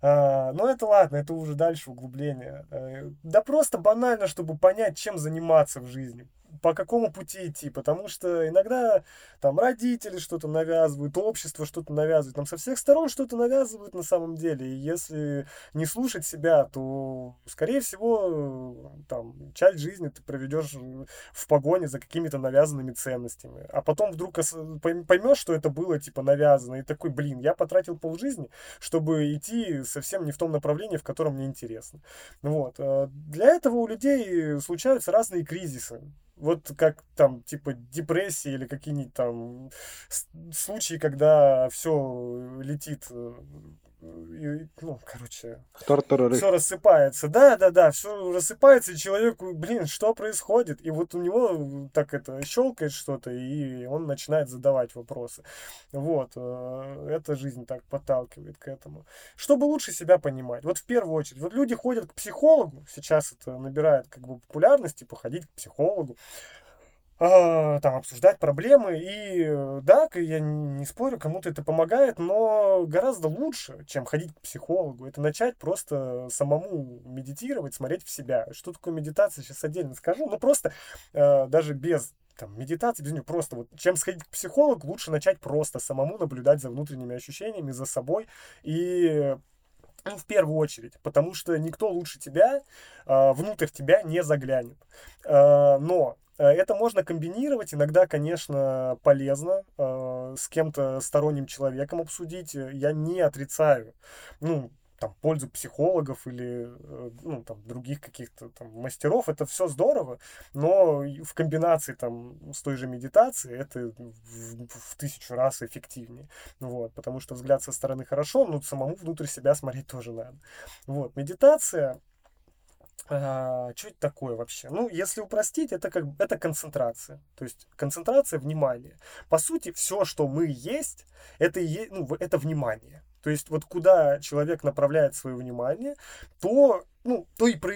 а, но это ладно, это уже дальше углубление. Да просто банально, чтобы понять, чем заниматься в жизни по какому пути идти, потому что иногда там родители что-то навязывают, общество что-то навязывает, нам со всех сторон что-то навязывают на самом деле, и если не слушать себя, то, скорее всего, там, часть жизни ты проведешь в погоне за какими-то навязанными ценностями, а потом вдруг поймешь, что это было, типа, навязано, и такой, блин, я потратил полжизни, чтобы идти совсем не в том направлении, в котором мне интересно. Вот. Э, для этого у людей случаются разные кризисы. Вот как там, типа, депрессии или какие-нибудь там случаи, когда все летит э, и, ну, короче, все рассыпается. Да, да, да, все рассыпается, и человеку, блин, что происходит? И вот у него так это щелкает что-то, и он начинает задавать вопросы. Вот, э, эта жизнь так подталкивает к этому. Чтобы лучше себя понимать. Вот в первую очередь, вот люди ходят к психологу, сейчас это набирает как бы популярность, типа ходить к психологу. А, там обсуждать проблемы. И да, я не спорю, кому-то это помогает, но гораздо лучше, чем ходить к психологу, это начать просто самому медитировать, смотреть в себя. Что такое медитация, сейчас отдельно скажу, но просто э, даже без там, медитации, без нее просто вот, чем сходить к психологу, лучше начать просто самому наблюдать за внутренними ощущениями, за собой и ну, в первую очередь, потому что никто лучше тебя э, внутрь тебя не заглянет. Э, но Э, это можно комбинировать. Иногда, конечно, полезно э, с кем-то сторонним человеком обсудить. Я не отрицаю. Ну, там, пользу психологов или э, ну, там, других каких-то там, мастеров, это все здорово, но в комбинации там, с той же медитацией это в, в тысячу раз эффективнее. Вот, потому что взгляд со стороны хорошо, но самому внутрь себя смотреть тоже надо. Вот, медитация а, это такое вообще? Ну, если упростить, это как это концентрация. То есть концентрация внимания. По сути, все, что мы есть, это, и, ну, это внимание. То есть вот куда человек направляет свое внимание, то ну, то и про...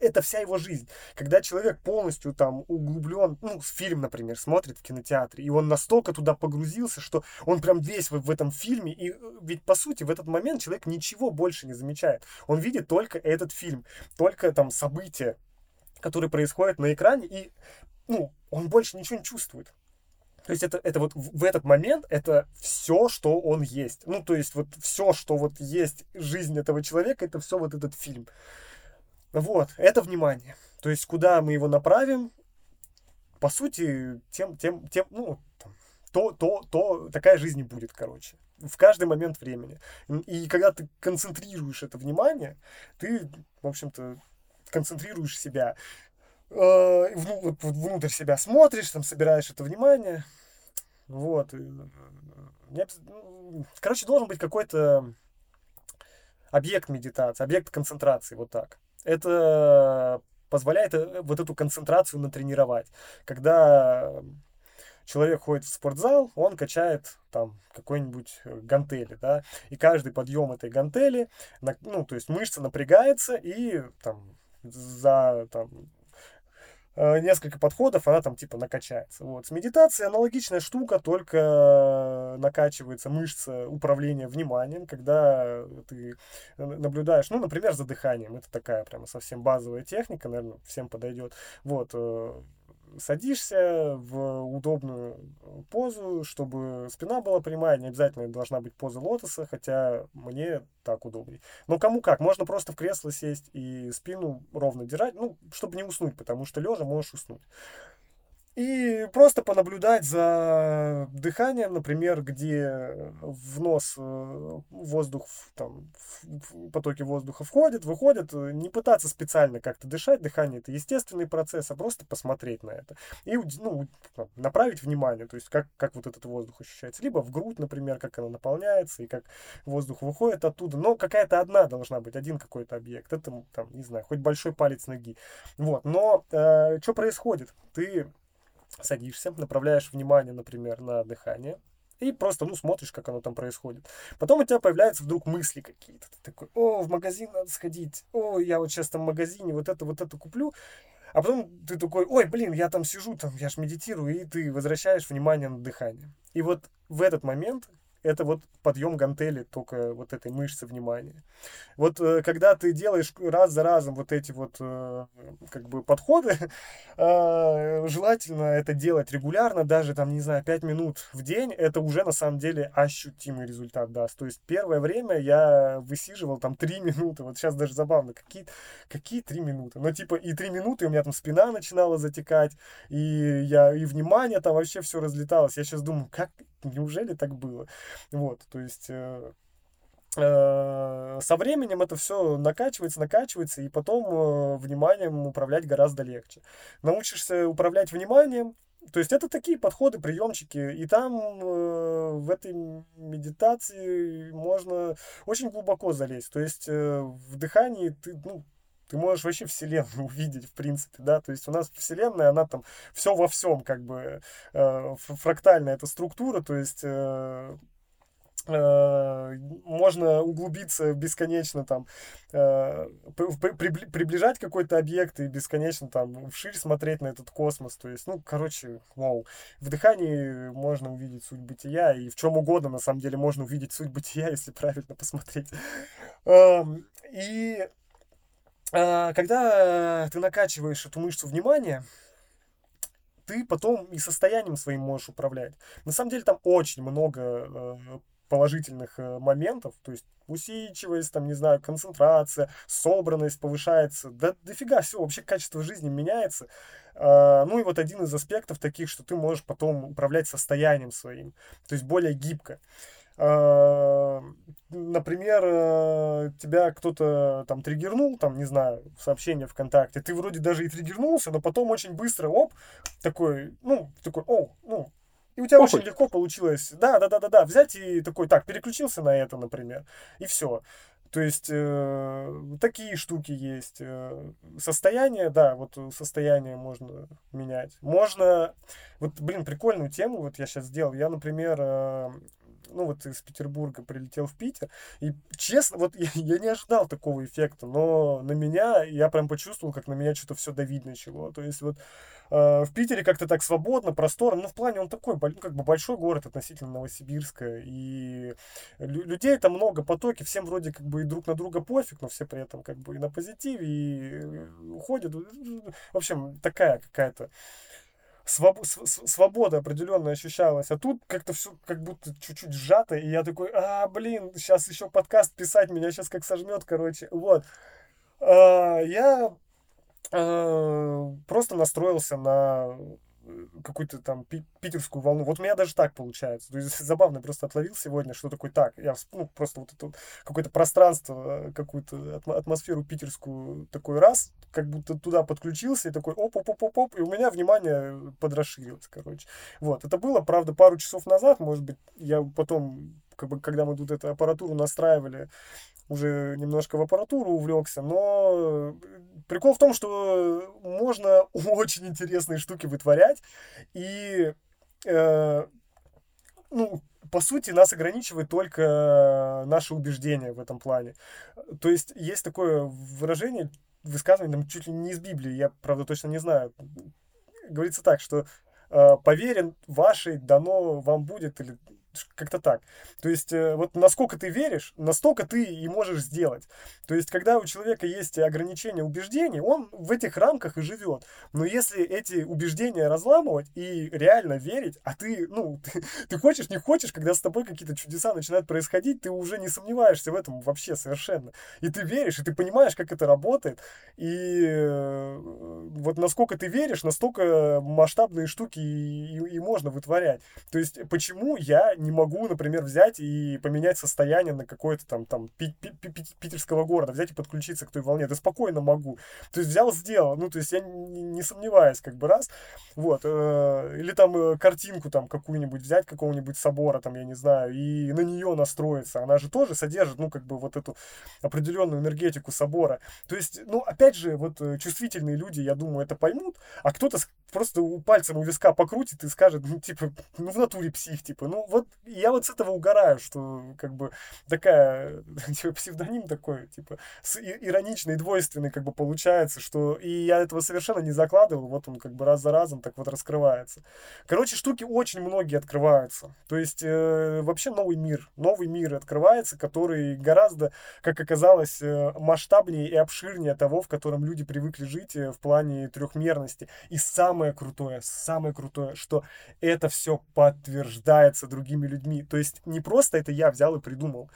это вся его жизнь. Когда человек полностью там углублен, ну, фильм, например, смотрит в кинотеатре, и он настолько туда погрузился, что он прям весь в, этом фильме, и э, ведь по сути в этот момент человек ничего больше не замечает. Он видит только этот фильм, только там события, которые происходят на экране, и, ну, он больше ничего не чувствует. То есть это, это вот в этот момент это все, что он есть. Ну, то есть вот все, что вот есть жизнь этого человека, это все вот этот фильм. Вот, это внимание. То есть куда мы его направим, по сути, тем, тем, тем, ну, там, то, то, то, такая жизнь и будет, короче. В каждый момент времени. И когда ты концентрируешь это внимание, ты, в общем-то, концентрируешь себя э, внутрь себя смотришь, там собираешь это внимание, вот. Э, ну, короче, должен быть какой-то объект медитации, объект концентрации, вот так. Это позволяет э, вот эту концентрацию натренировать. Когда человек ходит в спортзал, он качает там какой-нибудь э, гантели, да, и каждый подъем этой гантели, ну, то есть мышца напрягается, и там за там, несколько подходов, она там типа накачается. Вот. С медитацией аналогичная штука, только накачивается мышца управления вниманием, когда ты наблюдаешь, ну, например, за дыханием. Это такая прямо совсем базовая техника, наверное, всем подойдет. Вот э, садишься в удобную позу, чтобы спина была прямая, не обязательно должна быть поза лотоса, хотя мне так удобнее. Но кому как, можно просто в кресло сесть и спину ровно держать, ну, чтобы не уснуть, потому что лежа можешь уснуть. И просто понаблюдать за дыханием, например, где в нос э, воздух, там, потоки воздуха входят, выходят, не пытаться специально как-то дышать, дыхание это естественный процесс, а просто посмотреть на это. И ну, направить внимание, то есть как, как вот этот воздух ощущается. Либо в грудь, например, как она наполняется, и как воздух выходит оттуда. Но какая-то одна должна быть, один какой-то объект. Это, там, не знаю, хоть большой палец ноги. Вот. Но э, что происходит? Ты садишься, направляешь внимание, например, на дыхание, и просто, ну, смотришь, как оно там происходит. Потом у тебя появляются вдруг мысли какие-то. Ты такой, о, в магазин надо сходить, о, я вот сейчас там в магазине вот это, вот это куплю. А потом ты такой, ой, блин, я там сижу, там, я ж медитирую, и ты возвращаешь внимание на дыхание. И вот в этот момент это вот подъем гантели только вот этой мышцы внимания. Вот э, когда ты делаешь раз за разом вот эти вот э, как бы подходы, э, [LAUGHS] желательно это делать регулярно, даже там, не знаю, 5 минут в день, это уже на самом деле ощутимый результат даст. То есть первое время я высиживал там 3 [LAUGHS] минуты, вот сейчас даже забавно, какие, какие 3 минуты? Ну типа и 3 минуты у меня там спина начинала затекать, и я и внимание там вообще все разлеталось. Я сейчас думаю, как неужели так было? Вот, то есть э, э, со временем это все накачивается, накачивается, и потом э, вниманием управлять гораздо легче. Научишься управлять вниманием, то есть это такие подходы, приемчики, и там э, в этой медитации можно очень глубоко залезть. То есть э, в дыхании ты, ну, ты можешь вообще вселенную [LAUGHS] увидеть, в принципе, да, то есть у нас вселенная, она там все во всем, как бы, э, фрактальная эта структура, то есть э, Э, можно углубиться бесконечно там, э, приближать какой-то объект и бесконечно там вширь смотреть на этот космос. То есть, ну, короче, вау. В дыхании можно увидеть суть бытия, и в чем угодно, на самом деле, можно увидеть суть бытия, [LAUGHS] если правильно посмотреть. Эм, и когда ты накачиваешь эту мышцу внимания, ты потом и состоянием своим можешь управлять. На самом деле там очень много положительных э, моментов, то есть усидчивость, там, не знаю, концентрация, собранность повышается, да дофига все, вообще качество жизни меняется. А, ну и вот один из аспектов таких, что ты можешь потом управлять состоянием своим, то есть более гибко. А, например, э, тебя кто-то там триггернул, там, не знаю, сообщение ВКонтакте, ты вроде даже и триггернулся, но потом очень быстро, оп, такой, ну, такой, о, ну, и у тебя Похуй. очень легко получилось, да, да, да, да, да, взять и такой, так, переключился на это, например, и все. То есть э, такие штуки есть. Э, состояние, да, вот состояние можно менять. Можно, вот, блин, прикольную тему вот я сейчас сделал. Я, например, э, ну вот из Петербурга прилетел в Питер, и честно, вот [LAUGHS] я, я не ожидал такого эффекта, но на меня, я прям почувствовал, как на меня что-то все давить начало. То есть вот э, в Питере как-то так свободно, просторно, ну в плане он такой, ну, как бы большой город относительно Новосибирска, и лю- людей там много, потоки, всем вроде как бы и друг на друга пофиг, но все при этом как бы и на позитиве, и э, уходят. В общем, такая какая-то своб, свобода определенная ощущалась. А тут как-то все как будто чуть-чуть сжато, и я такой, а, блин, сейчас еще подкаст писать, меня сейчас как сожмет, короче. Вот. А, я а, просто настроился на какую-то там питерскую волну. Вот у меня даже так получается. То есть [LAUGHS] забавно просто отловил сегодня, что такое так. Я ну, просто вот это какое-то пространство, какую-то атмосферу питерскую такой раз, как будто туда подключился и такой оп-оп-оп-оп, и у меня внимание подрасширилось, короче. Вот. Это было, правда, пару часов назад, может быть, я потом как бы, когда мы тут эту аппаратуру настраивали, уже немножко в аппаратуру увлекся, но прикол в том, что можно [LAUGHS] очень интересные штуки вытворять, и э, ну, по сути, нас ограничивает только наше убеждение в этом плане. То есть есть такое выражение, высказывание, там, чуть ли не из Библии, я, правда, точно не знаю. Говорится так, что э, поверен вашей дано вам будет, или как-то так. То есть, э, вот насколько ты веришь, настолько ты и можешь сделать. То есть, когда у человека есть ограничения убеждений, он в этих рамках и живет. Но если эти убеждения разламывать и реально верить, а ты, ну, [LAUGHS] ты, ты хочешь, не хочешь, когда с тобой какие-то чудеса начинают происходить, ты уже не сомневаешься в этом вообще совершенно. И ты веришь, и ты понимаешь, как это работает. И э, вот насколько ты веришь, настолько масштабные штуки и, и, и можно вытворять. То есть, почему я не могу, например, взять и поменять состояние на какое-то там, там пи пи пи питерского города, взять и подключиться к той волне. Да спокойно могу. То есть взял, сделал. Ну, то есть я не, не сомневаюсь, как бы раз. Вот. Э, или там э, картинку там какую-нибудь взять, какого-нибудь собора, там, я не знаю, и на нее настроиться. Она же тоже содержит, ну, как бы вот эту определенную энергетику собора. То есть, ну, опять же, вот э, чувствительные люди, я думаю, это поймут, а кто-то просто пальцем у виска покрутит и скажет, ну, типа, ну, в натуре псих, типа, ну, вот я вот с этого угораю, что как бы такая, [LAUGHS] типа, псевдоним такой, типа, с, ироничный, двойственный как бы получается, что и я этого совершенно не закладывал, вот он как бы раз за разом так вот раскрывается. Короче, штуки очень многие открываются. То есть э, вообще новый мир, новый мир открывается, который гораздо, как оказалось, э, масштабнее и обширнее того, в котором люди привыкли жить э, в плане трехмерности. И самое крутое, самое крутое, что это все подтверждается другими людьми людьми. То есть не просто это я взял и придумал,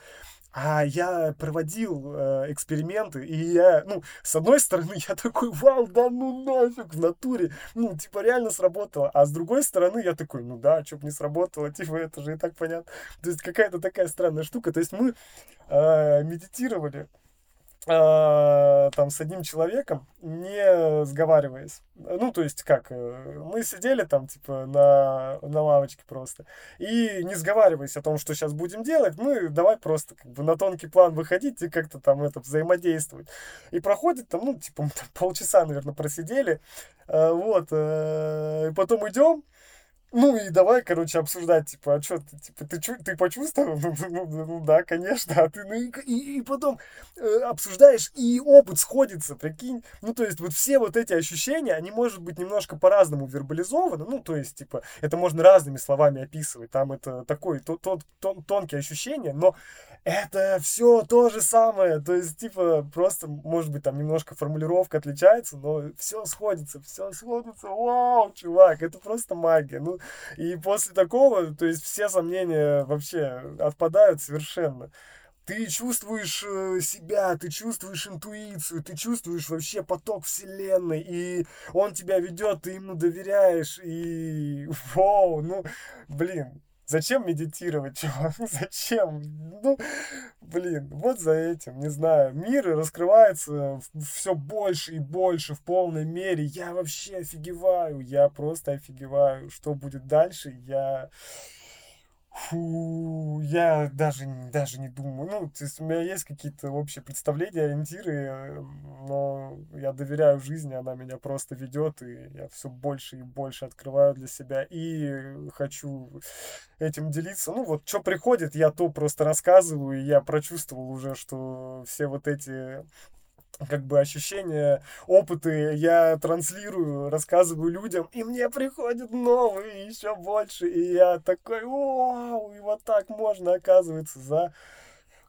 а я проводил э, эксперименты, и я, ну, с одной стороны, [LAUGHS] я такой, вау, да ну нафиг, в натуре, ну, типа, реально сработало, а с другой стороны, я такой, ну да, что бы не сработало, [LAUGHS] типа, это же и так понятно. То есть какая-то такая странная штука, то есть мы э, медитировали, там с одним человеком, не сговариваясь. Ну, то есть как, э, мы сидели там, типа, на, на лавочке просто, и не сговариваясь о том, что сейчас будем делать, мы давай просто как бы на тонкий план выходить и как-то там это взаимодействовать. И проходит там, ну, типа, там, [LAUGHS] полчаса, наверное, просидели, э, вот, э, и потом идем, ну и давай, короче, обсуждать, типа, а что ты, типа, ты, чу, ты почувствовал? [LAUGHS] Ну, ну, ну, ну да, конечно. А ты, ну и, и, и потом э, обсуждаешь, и опыт сходится, прикинь. Ну, то есть, вот все вот эти ощущения, они, может быть, немножко по-разному вербализованы. Ну, то есть, типа, это можно разными словами описывать. Там это такое то, то, тон, тонкие ощущения, но это все то же самое. То есть, типа, просто, может быть, там немножко формулировка отличается, но все сходится, все сходится. Вау, чувак, это просто магия. Ну, и после такого, то есть, все сомнения вообще отпадают совершенно. Ты чувствуешь э, себя, ты чувствуешь интуицию, ты чувствуешь вообще поток вселенной, и он тебя ведет, ты ему доверяешь, и [LAUGHS] вау, ну, блин, Зачем медитировать, [LAUGHS] чувак? Зачем? Ну, блин, вот за этим, не знаю. Мир раскрывается все больше и больше в полной мере. Я вообще офигеваю, я просто офигеваю. Что будет дальше, я Фу, я даже, даже не думаю. Ну, то есть у меня есть какие-то общие представления, ориентиры, но я доверяю жизни, она меня просто ведет, и я все больше и больше открываю для себя и хочу этим делиться. Ну, вот что приходит, я то просто рассказываю, и я прочувствовал уже, что все вот эти как бы ощущения, опыты я транслирую, рассказываю людям, и мне приходят новые еще больше, и я такой, вау, и вот так можно, оказывается, за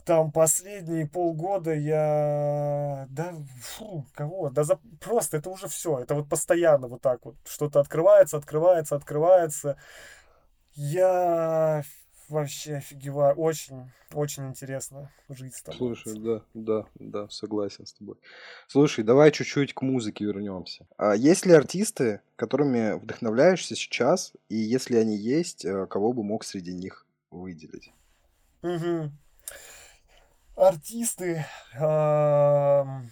там последние полгода я, да, фу, кого, да за, просто это уже все, это вот постоянно вот так вот, что-то открывается, открывается, открывается, я вообще офигеваю. Очень, очень интересно жить с тобой. Слушай, да, да, да, согласен с тобой. Слушай, давай чуть-чуть к музыке вернемся. А есть ли артисты, которыми вдохновляешься сейчас, и если они есть, э, кого бы мог среди них выделить? Угу. Артисты. Эм...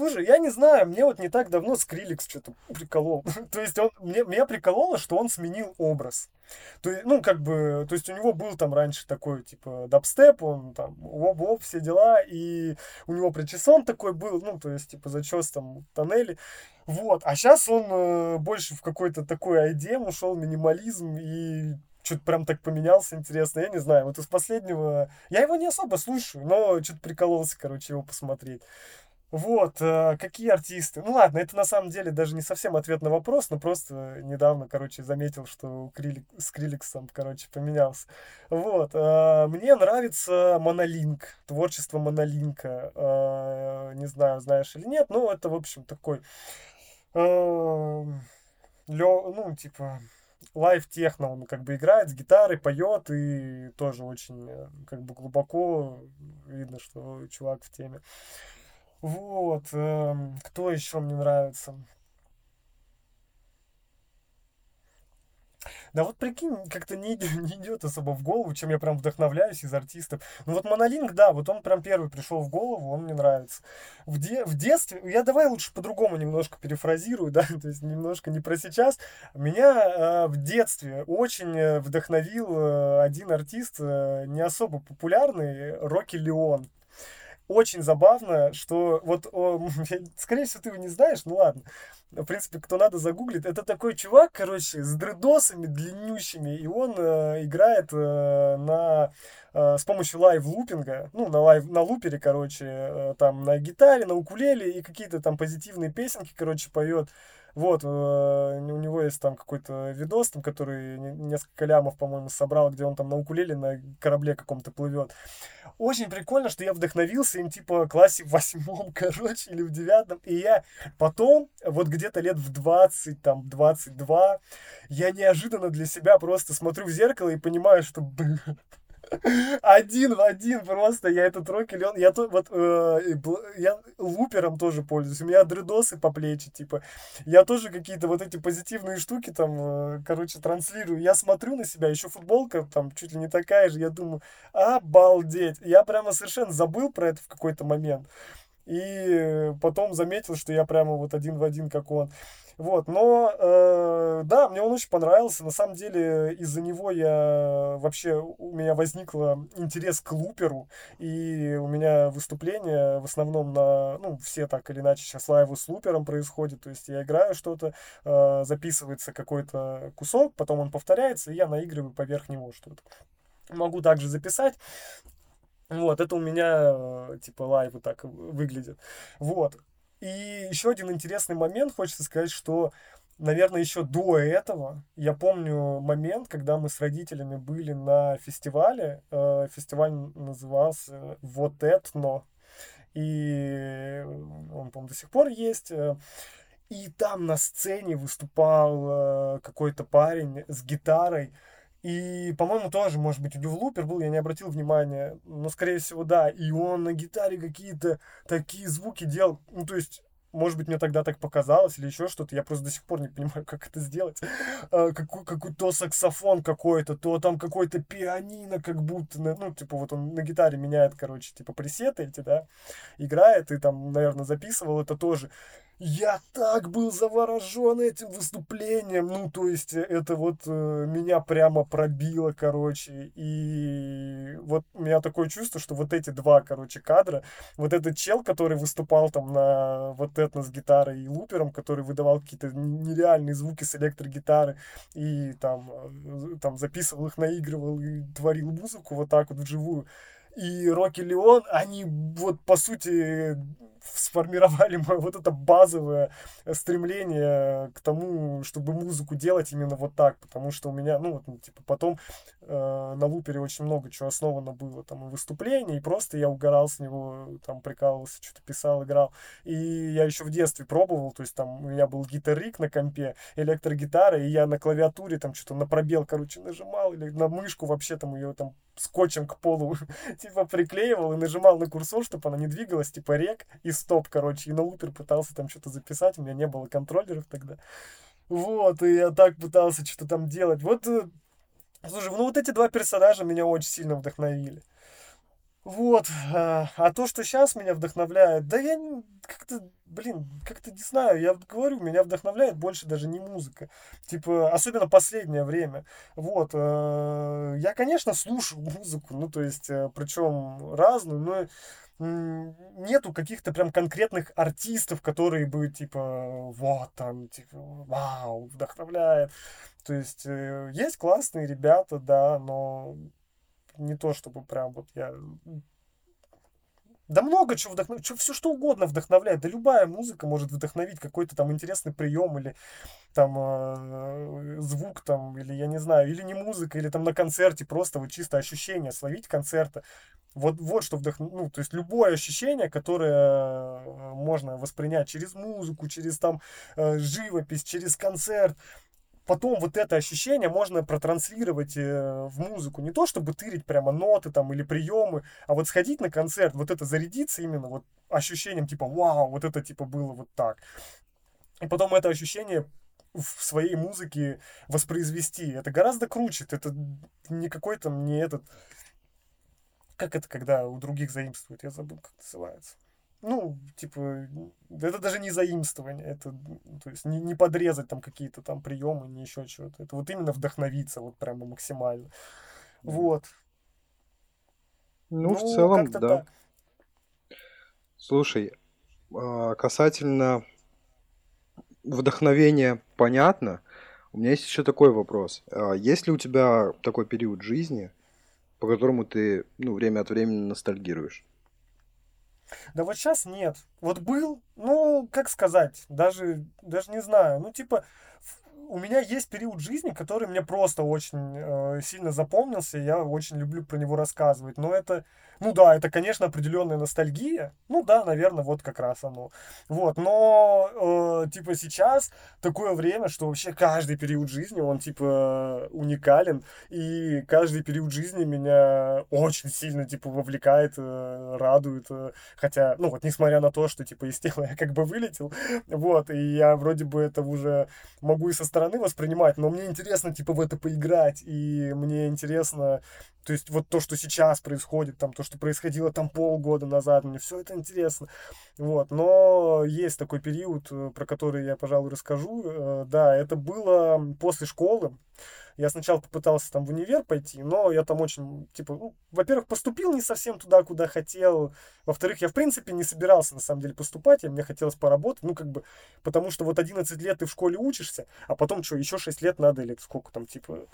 Слушай, я не знаю, мне вот не так давно Скриликс что-то приколол. [LAUGHS] то есть он, мне, меня прикололо, что он сменил образ. То есть, ну, как бы, то есть у него был там раньше такой, типа, дабстеп, он там, оп-оп, все дела, и у него причесон такой был, ну, то есть, типа, зачес там тоннели. Вот, а сейчас он э, больше в какой-то такой IDM ушел, минимализм, и что-то прям так поменялся, интересно, я не знаю. Вот из последнего... Я его не особо слушаю, но что-то прикололся, короче, его посмотреть. Вот, э, какие артисты? Ну ладно, это на самом деле даже не совсем ответ на вопрос, но просто недавно, короче, заметил, что Крилик, с Криликсом, короче, поменялся. Вот, э, мне нравится Монолинк, творчество Монолинка. Э, не знаю, знаешь или нет, но это, в общем, такой... Э, лё, ну, типа, live техно, он как бы играет с гитарой, поет и тоже очень как бы глубоко видно, что чувак в теме. Вот. Эм, кто еще мне нравится? Да вот прикинь, как-то не, [LAUGHS] не идет особо в голову, чем я прям вдохновляюсь из артистов. Ну вот Monolink, да, вот он прям первый пришел в голову, он мне нравится. В, де, в детстве, я давай лучше по-другому немножко перефразирую, [LAUGHS] да, то есть немножко не про сейчас. Меня э, в детстве очень э, вдохновил э, один артист, э, не особо популярный, Рокки Леон очень забавно, что вот, о, [LAUGHS] скорее всего, ты его не знаешь, ну ладно. В принципе, кто надо загуглит. Это такой чувак, короче, с дредосами длиннющими, и он э, играет э, на э, с помощью live looping а, ну, на, live, на лупере, короче, э, там, на гитаре, на укулеле, и какие-то там позитивные песенки, короче, поет. Вот, э, у него есть там какой-то видос, там, который несколько лямов, по-моему, собрал, где он там на укулеле на корабле каком-то плывет. Очень прикольно, что я вдохновился им, типа, классе в восьмом, [LAUGHS] короче, или в девятом. И я потом, вот где-то лет в 20, там, 22, я неожиданно для себя просто смотрю в зеркало и понимаю, что, блин, один в один просто. Я этот рок или он... Я то, вот, э, я лупером тоже пользуюсь. У меня дредосы по плечи, типа. Я тоже какие-то вот эти позитивные штуки там, э, короче, транслирую. Я смотрю на себя, еще футболка там чуть ли не такая же. Я думаю, обалдеть. Я прямо совершенно забыл про это в какой-то момент. и потом заметил, что я прямо вот один в один, как он. Вот, но э, да, мне он очень понравился. На самом деле из-за него я вообще у меня возникла интерес к луперу, и у меня выступления в основном на, ну, все так или иначе сейчас лайвы с лупером происходят, то есть я играю что-то, э, записывается какой-то кусок, потом он повторяется, и я наигрываю поверх него что-то. Могу также записать, вот, это у меня, э, типа, лайвы так выглядят. Вот. И еще один интересный момент, хочется сказать, что, наверное, еще до этого, я помню момент, когда мы с родителями были на фестивале, э, фестиваль назывался «Вот Этно», и он, по-моему, до сих пор есть, э, и там на сцене выступал э, какой-то парень с гитарой, и, по-моему, тоже, может быть, у него лупер был, я не обратил внимания, но, скорее всего, да. И он на гитаре какие-то такие звуки делал. Ну, то есть, может быть, мне тогда так показалось или еще что-то. Я просто до сих пор не понимаю, [LAUGHS] как это сделать. А, какой, какой то саксофон какой-то, то там какой-то пианино, как будто, ну, типа, вот он на гитаре меняет, короче, типа, пресеты эти, да, играет, и там, наверное, записывал это тоже. Я так был заворожен этим выступлением. Ну, то есть, э, это вот э, меня прямо пробило, короче. И вот у меня такое чувство, что вот эти два, короче, кадра, вот этот чел, который выступал там на вот этно с гитарой и лупером, который выдавал какие-то нереальные звуки с электрогитары и там, э, там записывал их, наигрывал и творил музыку вот так вот вживую и Рокки Леон, они вот по сути сформировали [LAUGHS] мое вот это базовое стремление к тому, чтобы музыку делать именно вот так, потому что у меня, ну, вот, ну, типа, потом э, на лупере очень много чего основано было, там, и выступления, и просто я угорал с него, там, прикалывался, что-то писал, играл, и я еще в детстве пробовал, то есть, там, у меня был гитарик на компе, электрогитара, и я на клавиатуре, там, что-то на пробел, короче, нажимал, или на мышку вообще, там, ее, там, скотчем к полу, [LAUGHS] типа, приклеивал и нажимал на курсор, чтобы она не двигалась, типа, рек, и стоп, короче, и на лупер пытался там что-то записать, у меня не было контроллеров тогда. Вот, и я так пытался что-то там делать. Вот, э, слушай, ну вот эти два персонажа меня очень сильно вдохновили. Вот. А, а то, что сейчас меня вдохновляет, да я как-то, блин, как-то не знаю, я говорю, меня вдохновляет больше даже не музыка. Типа, особенно последнее время. Вот. Э, я, конечно, слушаю [LAUGHS] музыку, ну, то есть, э, причем разную, но нету каких-то прям конкретных артистов, которые бы, типа, вот, там, типа, вау, вдохновляет. То есть, э, есть классные ребята, да, но не то, чтобы прям вот я да много чего вдохновляет, все что угодно вдохновляет. Да любая музыка может вдохновить какой-то там интересный прием или там э, звук там, или я не знаю, или не музыка, или там на концерте просто вот чисто ощущение словить концерта. Вот, вот что вдохновляет. Ну, то есть любое ощущение, которое э, можно воспринять через музыку, через там э, живопись, через концерт потом вот это ощущение можно протранслировать э, в музыку. Не то, чтобы тырить прямо ноты там или приемы, а вот сходить на концерт, вот это зарядиться именно вот ощущением типа «Вау, вот это типа было вот так». И потом это ощущение в своей музыке воспроизвести. Это гораздо круче. Это не какой-то не этот... Как это, когда у других заимствуют? Я забыл, как называется ну, типа, это даже не заимствование, это, то есть, не, не подрезать там какие-то там приемы, не еще чего-то. Это вот именно вдохновиться вот прямо максимально. Вот. Ну, ну в целом, да. Так. Слушай, а, касательно вдохновения понятно. У меня есть еще такой вопрос. А, есть ли у тебя такой период жизни, по которому ты ну, время от времени ностальгируешь? Да вот сейчас нет. Вот был, ну, как сказать, даже, даже не знаю. Ну, типа, у меня есть период жизни, который мне просто очень э, сильно запомнился, и я очень люблю про него рассказывать. Но это ну да, это, конечно, определенная ностальгия. Ну да, наверное, вот как раз оно. Вот, но э, типа сейчас такое время, что вообще каждый период жизни, он типа уникален, и каждый период жизни меня очень сильно типа вовлекает, э, радует. Э, хотя, ну вот, несмотря на то, что типа из тела я как бы вылетел, вот, и я вроде бы это уже могу и со стороны воспринимать, но мне интересно типа в это поиграть, и мне интересно, то есть вот то, что сейчас происходит, там, то, что происходило там полгода назад, мне все это интересно. Вот, но есть такой период, э, про который я, пожалуй, расскажу. Э, да, это было после школы. Я сначала попытался там в универ пойти, но я там очень, типа, ну, во-первых, поступил не совсем туда, куда хотел. Во-вторых, я, в принципе, не собирался, на самом деле, поступать. Я, мне хотелось поработать, ну, как бы, потому что вот 11 лет ты в школе учишься, а потом что, еще 6 лет надо или сколько там, типа,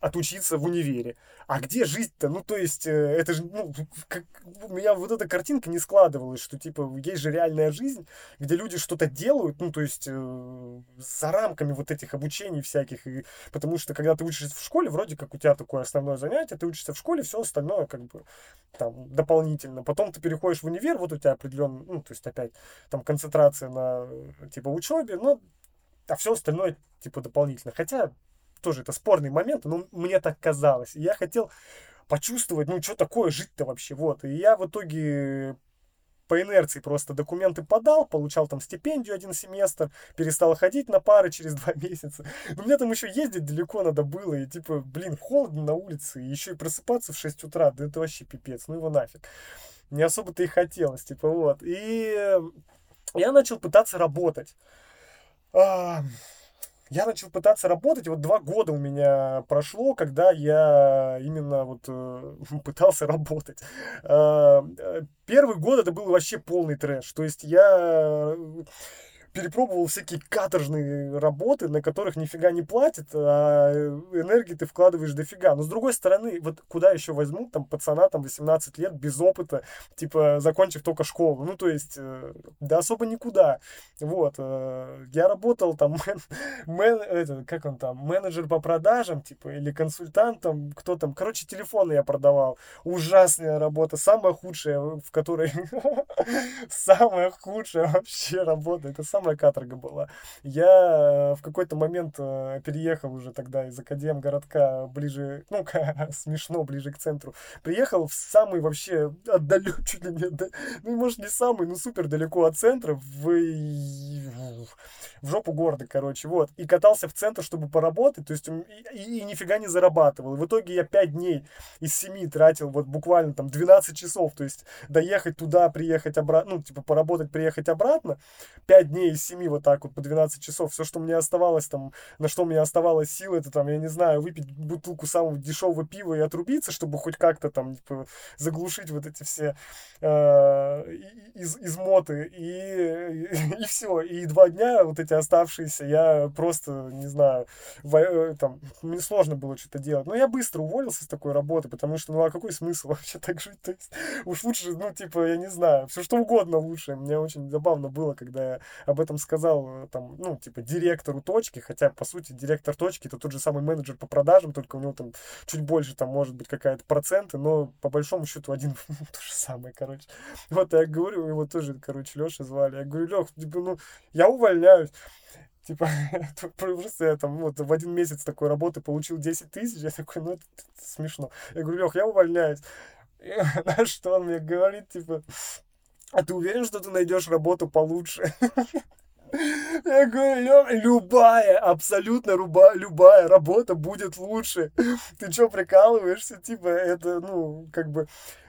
отучиться в универе. А где жить-то? Ну, то есть, э, это же, ну, как, у меня вот эта картинка не складывалась, что, типа, есть же реальная жизнь, где люди что-то делают, ну, то есть, э, за рамками вот этих обучений всяких. И, потому что, когда ты учишься в школе, вроде как у тебя такое основное занятие, ты учишься в школе, все остальное, как бы, там, дополнительно. Потом ты переходишь в универ, вот у тебя определенный, ну, то есть, опять, там, концентрация на, типа, учебе, но а все остальное, типа, дополнительно. Хотя, тоже это спорный момент, но мне так казалось. И я хотел почувствовать, ну, что такое жить-то вообще, вот. И я в итоге по инерции просто документы подал, получал там стипендию один семестр, перестал ходить на пары через [LAUGHS] два месяца. Но мне там еще ездить далеко надо было, и типа, блин, холодно на улице, и еще и просыпаться в 6 утра, да это вообще пипец, ну его нафиг. Не особо-то и хотелось, типа, вот. И я начал пытаться работать. Я начал пытаться работать, вот два года у меня прошло, когда я именно вот э, [LAUGHS] пытался работать. Э, э, первый год это был вообще полный трэш. То есть я перепробовал всякие каторжные работы, на которых нифига не платят, а энергии ты вкладываешь дофига. Но с другой стороны, вот куда еще возьмут там пацана там 18 лет без опыта, типа закончив только школу. Ну, то есть, э, да особо никуда. Вот. Э, я работал там, мен, мен, это, как он там, менеджер по продажам, типа, или консультант там, кто там. Короче, телефоны я продавал. Ужасная работа, самая худшая, в которой... [LAUGHS] Самая худшая вообще работа. Это самая каторга была. Я э, в какой-то момент э, переехал уже тогда из Академ городка ближе, ну, [LAUGHS] смешно, ближе к центру. Приехал в самый вообще отдаленный, [LAUGHS] чуть ли не, ну, может, не самый, но супер далеко от центра, в в жопу города, короче, вот. И катался в центр, чтобы поработать, то есть и, и, и нифига не зарабатывал. В итоге я 5 дней из 7 тратил вот буквально там 12 часов, то есть доехать туда, приехать обратно, ну, типа поработать, приехать обратно. 5 дней из 7 вот так вот по 12 часов. Все, что мне оставалось там, на что меня оставалось силы, это там, я не знаю, выпить бутылку самого дешевого пива и отрубиться, чтобы хоть как-то там типа, заглушить вот эти все э, из, измоты. И, и, и [LAUGHS] все. И два дня вот эти эти оставшиеся, я просто, не знаю, во, э, там, мне сложно было что-то делать. Но я быстро уволился с такой работы, потому что, ну, а какой смысл [LAUGHS] вообще так жить? То есть, уж лучше, ну, типа, я не знаю, все что угодно лучше. Мне очень забавно было, когда я об этом сказал, э, там, ну, типа, директору точки, хотя, по сути, директор точки это тот же самый менеджер по продажам, только у него там чуть больше, там, может быть, какая-то проценты, но по большому счету один [LAUGHS] то же самое, короче. Вот я говорю, его тоже, короче, Леша звали. Я говорю, Лех, типа, ну, я увольняюсь. Типа, [LAUGHS] просто я там вот в один месяц такой работы получил 10 тысяч. Я такой, ну это, это смешно. Я говорю, Лех, я увольняюсь. И, [LAUGHS] на что он мне говорит, типа, а ты уверен, что ты найдешь работу получше? [LAUGHS] Я говорю, любая, абсолютно руба, любая работа будет лучше. Ты что, прикалываешься? Типа, это, ну, как бы,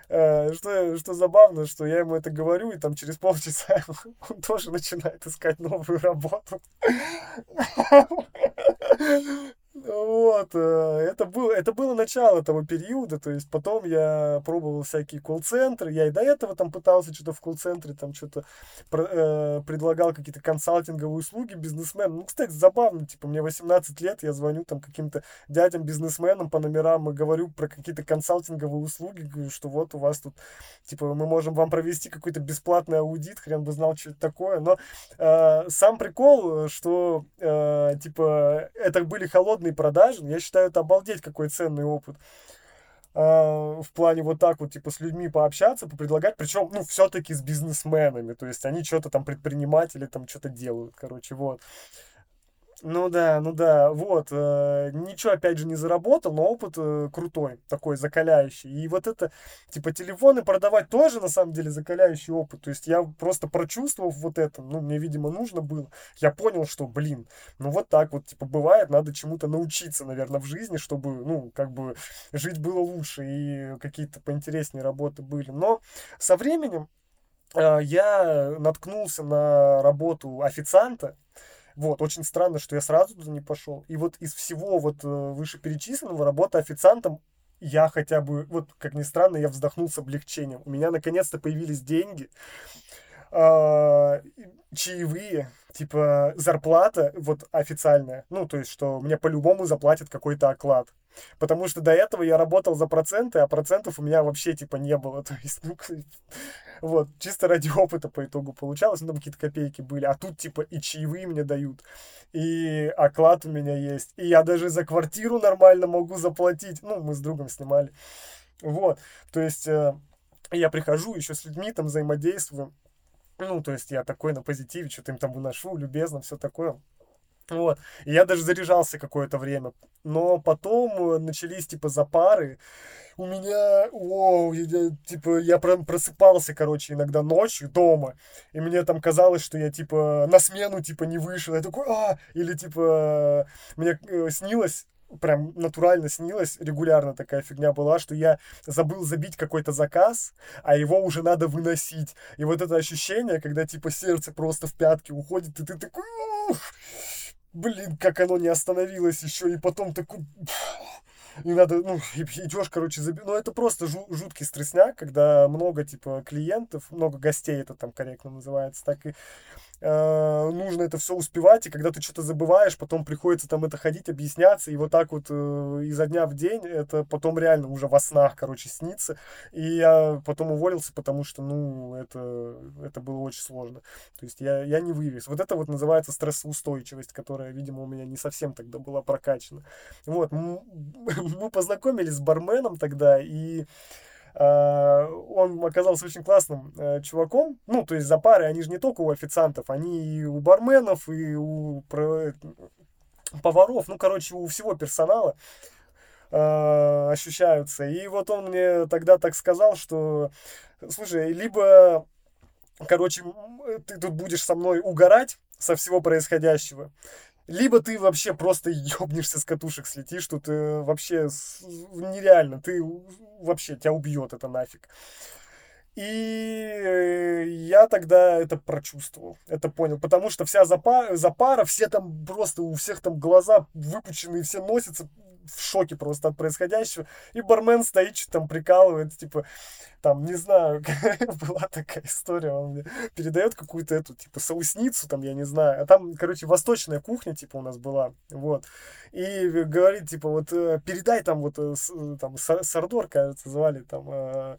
Э, что, что забавно, что я ему это говорю, и там через полчаса [LAUGHS] он тоже начинает искать новую работу. [LAUGHS] Вот, э, это было, это было начало того периода, то есть потом я пробовал всякие колл-центры, я и до этого там пытался что-то в колл-центре, там что-то э, предлагал какие-то консалтинговые услуги бизнесменам. Ну, кстати, забавно, типа, мне 18 лет, я звоню там каким-то дядям-бизнесменам по номерам и говорю про какие-то консалтинговые услуги, говорю, что вот у вас тут, типа, мы можем вам провести какой-то бесплатный аудит, хрен бы знал, что это такое, но э, сам прикол, что, э, типа, это были холодные ценные продажи. Я считаю, это обалдеть какой ценный опыт а, в плане вот так вот, типа, с людьми пообщаться, попредлагать, причем, ну, все-таки с бизнесменами, то есть они что-то там, предприниматели там что-то делают, короче, вот. Ну да, ну да, вот. Э, ничего, опять же, не заработал, но опыт э, крутой, такой закаляющий. И вот это, типа, телефоны продавать тоже, на самом деле, закаляющий опыт. То есть я просто прочувствовав вот это, ну, мне, видимо, нужно было. Я понял, что, блин, ну вот так вот, типа, бывает, надо чему-то научиться, наверное, в жизни, чтобы, ну, как бы жить было лучше и какие-то поинтереснее работы были. Но со временем э, я наткнулся на работу официанта, вот, очень странно, что я сразу туда не пошел. И вот из всего вот э, вышеперечисленного работа официантом я хотя бы, вот как ни странно, я вздохнул с облегчением. У меня наконец-то появились деньги, э, чаевые, типа зарплата вот официальная. Ну, то есть, что мне по-любому заплатят какой-то оклад. Потому что до этого я работал за проценты, а процентов у меня вообще типа не было. [LAUGHS] То есть, ну, вот, чисто ради опыта по итогу получалось, ну, там какие-то копейки были. А тут типа и чаевые мне дают, и оклад у меня есть, и я даже за квартиру нормально могу заплатить. Ну, мы с другом снимали. Вот, то есть э, я прихожу, еще с людьми там взаимодействую. Ну, то есть я такой на позитиве, что-то им там выношу, любезно, все такое. Вот. И я даже заряжался какое-то время. Но потом э, начались, типа, запары. У меня, вау, я, типа, я прям просыпался, короче, иногда ночью дома. И мне там казалось, что я, типа, на смену, типа, не вышел. Я такой, а! Или, типа, мне э, снилось, прям натурально снилось, регулярно такая фигня была, что я забыл забить какой-то заказ, а его уже надо выносить. И вот это ощущение, когда типа сердце просто в пятки уходит, и ты такой, Ух! Блин, как оно не остановилось еще, и потом такой... И надо, ну, идешь, короче, заби... Ну, это просто жу- жуткий стрессняк, когда много, типа, клиентов, много гостей, это там корректно называется, так и э, нужно это все успевать, и когда ты что-то забываешь, потом приходится там это ходить, объясняться, и вот так вот э, изо дня в день, это потом реально уже во снах, короче, снится. И я потом уволился, потому что, ну, это, это было очень сложно. То есть я, я не вывез. Вот это вот называется стрессоустойчивость, которая, видимо, у меня не совсем тогда была прокачана. Вот, [LAUGHS] мы познакомились с барменом тогда, и он оказался очень классным э, чуваком. Ну, то есть за пары, они же не только у официантов, они и у барменов, и у поваров, ну, короче, у всего персонала э, ощущаются. И вот он мне тогда так сказал, что, слушай, либо, короче, ты тут будешь со мной угорать со всего происходящего, либо ты вообще просто ёбнешься с катушек, слетишь, что ты вообще нереально, ты вообще, тебя убьет это нафиг. И я тогда это прочувствовал, это понял, потому что вся запара, запара, все там просто, у всех там глаза выпучены, все носятся в шоке просто от происходящего. И бармен стоит, что там прикалывает, типа, там, не знаю, [LAUGHS] была такая история, он мне передает какую-то эту, типа, соусницу, там, я не знаю, а там, короче, восточная кухня, типа, у нас была, вот, и говорит, типа, вот, э, передай там, вот, э, там, Сардор, кажется, звали, там, э,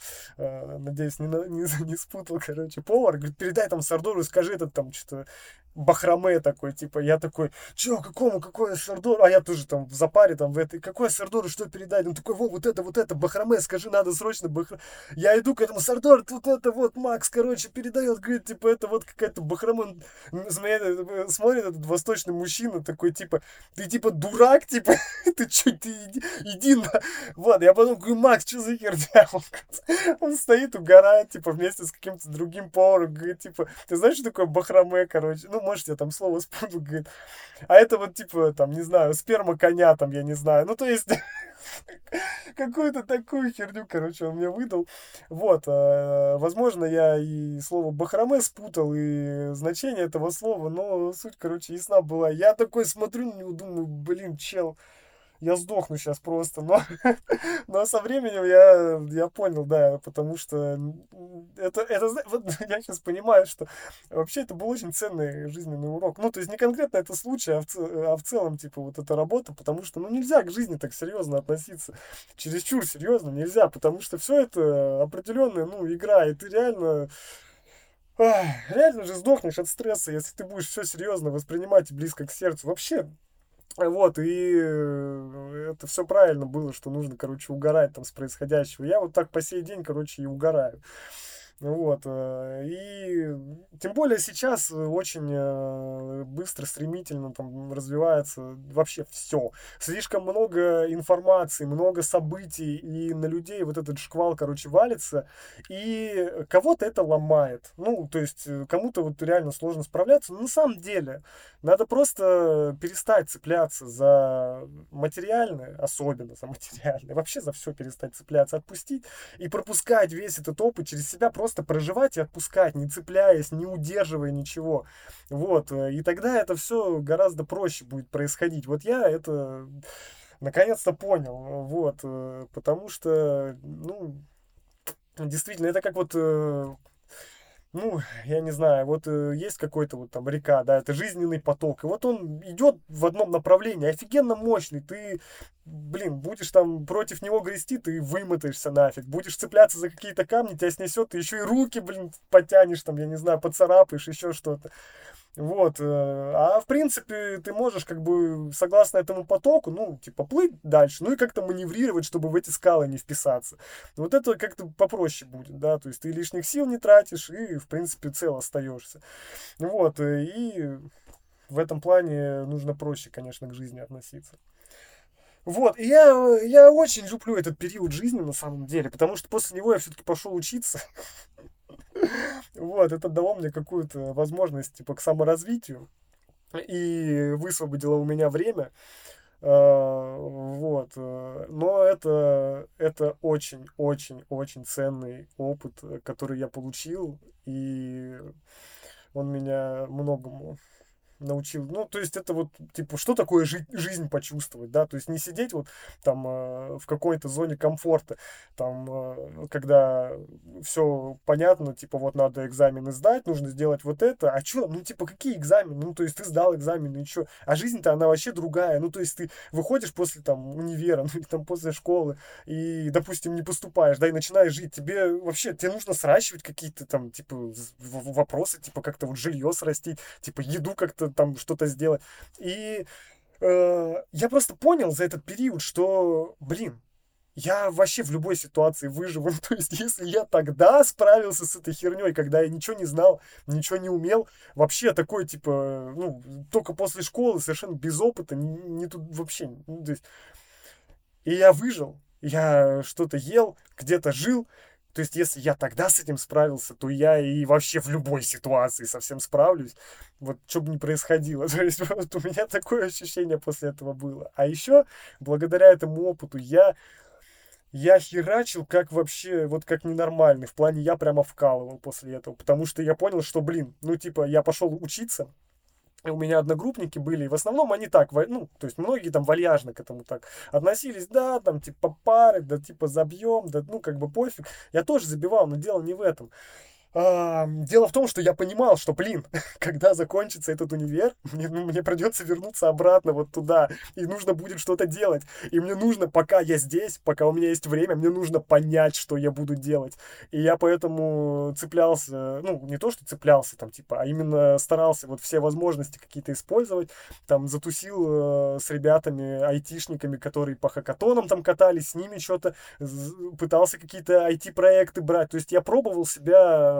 надеюсь, не, [LAUGHS] не, не спутал, короче, повар, говорит, передай там Сардору, скажи этот, там, что-то, бахраме такой, типа, я такой, чё, какому, какой Сардор, а я тоже там в запаре, там, в этой, какой Сардор, что передать, он такой, во, вот это, вот это, бахраме, скажи, надо срочно бахраме, я иду к этому Сардор, тут это вот, Макс, короче, передает, говорит, типа, это вот какая-то бахраме, э, смотрит этот восточный мужчина, такой, типа, ты, типа, дурак, типа, [LAUGHS] ты чё, ты иди, иди на, вот, я потом говорю, Макс, что за херня, [LAUGHS] он, стоит, угорает, типа, вместе с каким-то другим поваром, говорит, типа, ты знаешь, что такое бахраме, короче, ну, может, я там слово [LAUGHS] спутал, говорит. А это вот, типа, там, не знаю, сперма коня, там, я не знаю. Ну, то есть, [LAUGHS] какую-то такую херню, короче, он мне выдал. Вот, э, возможно, я и слово бахраме спутал, и значение этого слова, но суть, короче, ясна была. Я такой смотрю на него, думаю, блин, чел, я сдохну сейчас просто. Но, [LAUGHS] но со временем я, я понял, да, потому что это, это вот [LAUGHS] я сейчас понимаю, что вообще это был очень ценный жизненный урок. Ну, то есть не конкретно это случай, а в, а в целом, типа, вот эта работа, потому что, ну, нельзя к жизни так серьезно относиться. Чересчур серьезно нельзя, потому что все это определенная, ну, игра, и ты реально реально же сдохнешь от стресса, если ты будешь все серьезно воспринимать и близко к сердцу. Вообще, вот, и э, это все правильно было, что нужно, короче, угорать там с происходящего. Я вот так по сей день, короче, и угораю. Вот. Э, и тем более сейчас очень э, быстро, стремительно там развивается вообще все. Слишком много информации, много событий, и на людей вот этот шквал, короче, валится, и кого-то это ломает. Ну, то есть э, кому-то вот реально сложно справляться. Но на самом деле надо просто перестать цепляться за материальное, особенно за материальное, вообще за все перестать цепляться, отпустить и пропускать весь этот опыт через себя просто просто проживать и отпускать, не цепляясь, не удерживая ничего. Вот. Э, и тогда это все гораздо проще будет происходить. Вот я это наконец-то понял. Вот. Э, потому что, ну, действительно, это как вот э, ну, я не знаю, вот э, есть какой-то вот там река, да, это жизненный поток, и вот он идет в одном направлении, офигенно мощный, ты, блин, будешь там против него грести, ты вымотаешься нафиг, будешь цепляться за какие-то камни, тебя снесет, ты еще и руки, блин, потянешь там, я не знаю, поцарапаешь, еще что-то. Вот. Э, а в принципе ты можешь как бы согласно этому потоку, ну, типа, плыть дальше, ну и как-то маневрировать, чтобы в эти скалы не вписаться. Вот это как-то попроще будет, да, то есть ты лишних сил не тратишь и, в принципе, цел остаешься. Вот. Э, и в этом плане нужно проще, конечно, к жизни относиться. Вот, и я, я очень люблю этот период жизни на самом деле, потому что после него я все-таки пошел учиться. [LAUGHS] [LAUGHS] Вот, это дало мне какую-то возможность, типа, к саморазвитию. И высвободило у меня время. А, вот. Э, но это, это очень-очень-очень ценный опыт, который я получил. И он меня многому научил. Ну, то есть это вот, типа, что такое жи- жизнь почувствовать, да, то есть не сидеть вот там э, в какой-то зоне комфорта, там, э, когда все понятно, типа, вот надо экзамены сдать, нужно сделать вот это, а что, ну, типа, какие экзамены, ну, то есть ты сдал экзамены, и что, а жизнь-то она вообще другая, ну, то есть ты выходишь после там универа, [LAUGHS] ну, или там после школы, и, допустим, не поступаешь, да, и начинаешь жить, тебе вообще, тебе нужно сращивать какие-то там, типа, вопросы, типа, как-то вот жилье срастить, типа, еду как-то там что-то сделать. И э, я просто понял за этот период, что, блин, я вообще в любой ситуации выживу. [LAUGHS] То есть, если я тогда справился с этой херней, когда я ничего не знал, ничего не умел, вообще такой, типа, ну, только после школы, совершенно без опыта, не, не тут вообще. Ну, то есть, и я выжил, я что-то ел, где-то жил, то есть, если я тогда с этим справился, то я и вообще в любой ситуации совсем справлюсь. Вот что бы ни происходило. [LAUGHS] То есть, вот у меня такое ощущение после этого было. А еще, благодаря этому опыту, я я херачил как вообще, вот как ненормальный. В плане я прямо вкалывал после этого. Потому что я понял, что, блин, ну типа я пошел учиться, у меня одногруппники были, и в основном они так, ну, то есть многие там вальяжно к этому так относились, да, там, типа, пары, да, типа, забьем, да, ну, как бы пофиг. Я тоже забивал, но дело не в этом. А, дело в том, что я понимал, что, блин, [LAUGHS] когда закончится этот универ, мне, ну, мне придется вернуться обратно вот туда, и нужно будет что-то делать. И мне нужно, пока я здесь, пока у меня есть время, мне нужно понять, что я буду делать. И я поэтому цеплялся, ну, не то, что цеплялся там, типа, а именно старался вот все возможности какие-то использовать. Там затусил э, с ребятами, айтишниками, которые по хакатонам там катались, с ними что-то, пытался какие-то IT-проекты брать. То есть я пробовал себя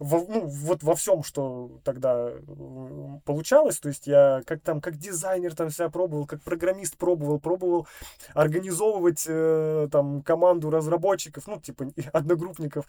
во, ну, вот во всем, что тогда получалось. То есть я как там, как дизайнер там себя пробовал, как программист пробовал, пробовал организовывать э, там команду разработчиков, ну, типа [LAUGHS] одногруппников.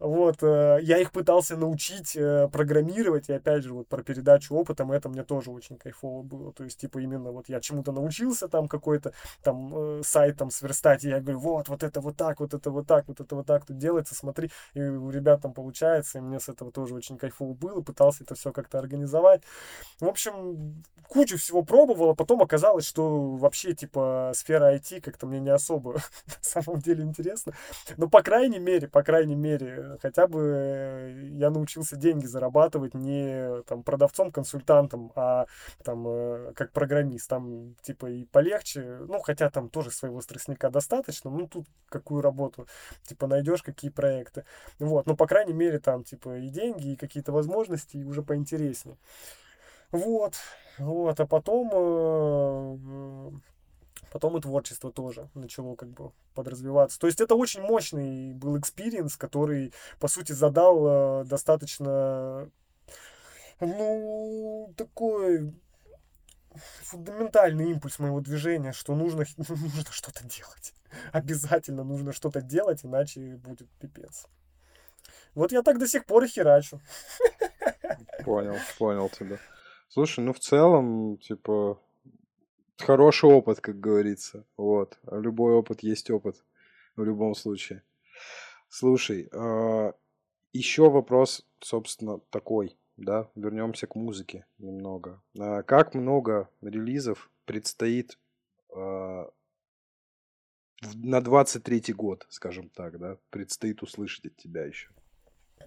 Вот, э, я их пытался научить э, программировать, и опять же, вот про передачу опытом, это мне тоже очень кайфово было. То есть, типа, именно вот я чему-то научился там какой-то там э, сайт там сверстать, и я говорю, вот, вот это вот так, вот это вот так, вот это вот так тут делается, смотри, и у ребят там получается получается, и мне с этого тоже очень кайфово было, пытался это все как-то организовать. В общем, кучу всего пробовал, а потом оказалось, что вообще, типа, сфера IT как-то мне не особо [LAUGHS] на самом деле интересно. Но, по крайней мере, по крайней мере, хотя бы я научился деньги зарабатывать не там продавцом, консультантом, а там э, как программист. Там, типа, и полегче, ну, хотя там тоже своего стрессника достаточно, ну, тут какую работу, типа, найдешь, какие проекты. Вот, но, по крайней мере, там, типа, и деньги, и какие-то возможности, и уже поинтереснее. Вот, вот, а потом, э, Потом и творчество тоже начало как бы подразвиваться. То есть это очень мощный был experience, который, по сути, задал э, достаточно, ну, такой фундаментальный импульс моего движения, что нужно, [LAUGHS] нужно что-то делать. Обязательно нужно что-то делать, иначе будет пипец. Вот я так до сих пор и херачу. Понял, понял тебя. Слушай, ну в целом, типа, хороший опыт, как говорится. Вот. А любой опыт есть опыт. В любом случае. Слушай, э, еще вопрос, собственно, такой, да, вернемся к музыке немного. А как много релизов предстоит э, на 23-й год, скажем так, да, предстоит услышать от тебя еще?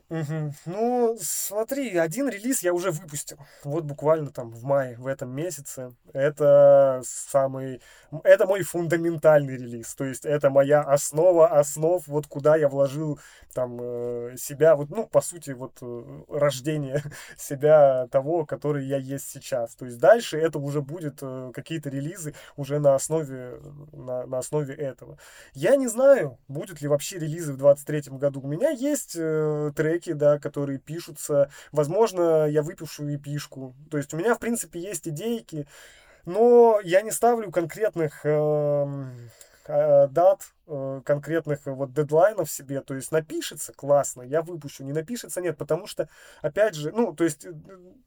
Угу. Ну, смотри, один релиз я уже выпустил. Вот буквально там в мае, в этом месяце. Это самый... Это мой фундаментальный релиз. То есть это моя основа основ, вот куда я вложил там э, себя, вот, ну, по сути, вот э, рождение [LAUGHS] себя того, который я есть сейчас. То есть дальше это уже будет э, какие-то релизы уже на основе, на, на основе этого. Я не знаю, будет ли вообще релизы в 23 году. У меня есть э, треки, да, которые пишутся. Возможно, я выпишу и пишку. То есть у меня, в принципе, есть идейки, но я не ставлю конкретных э, э, дат, конкретных э, вот дедлайнов себе, то есть напишется, классно, я выпущу, не напишется, нет, потому что, опять же, ну, то есть, э,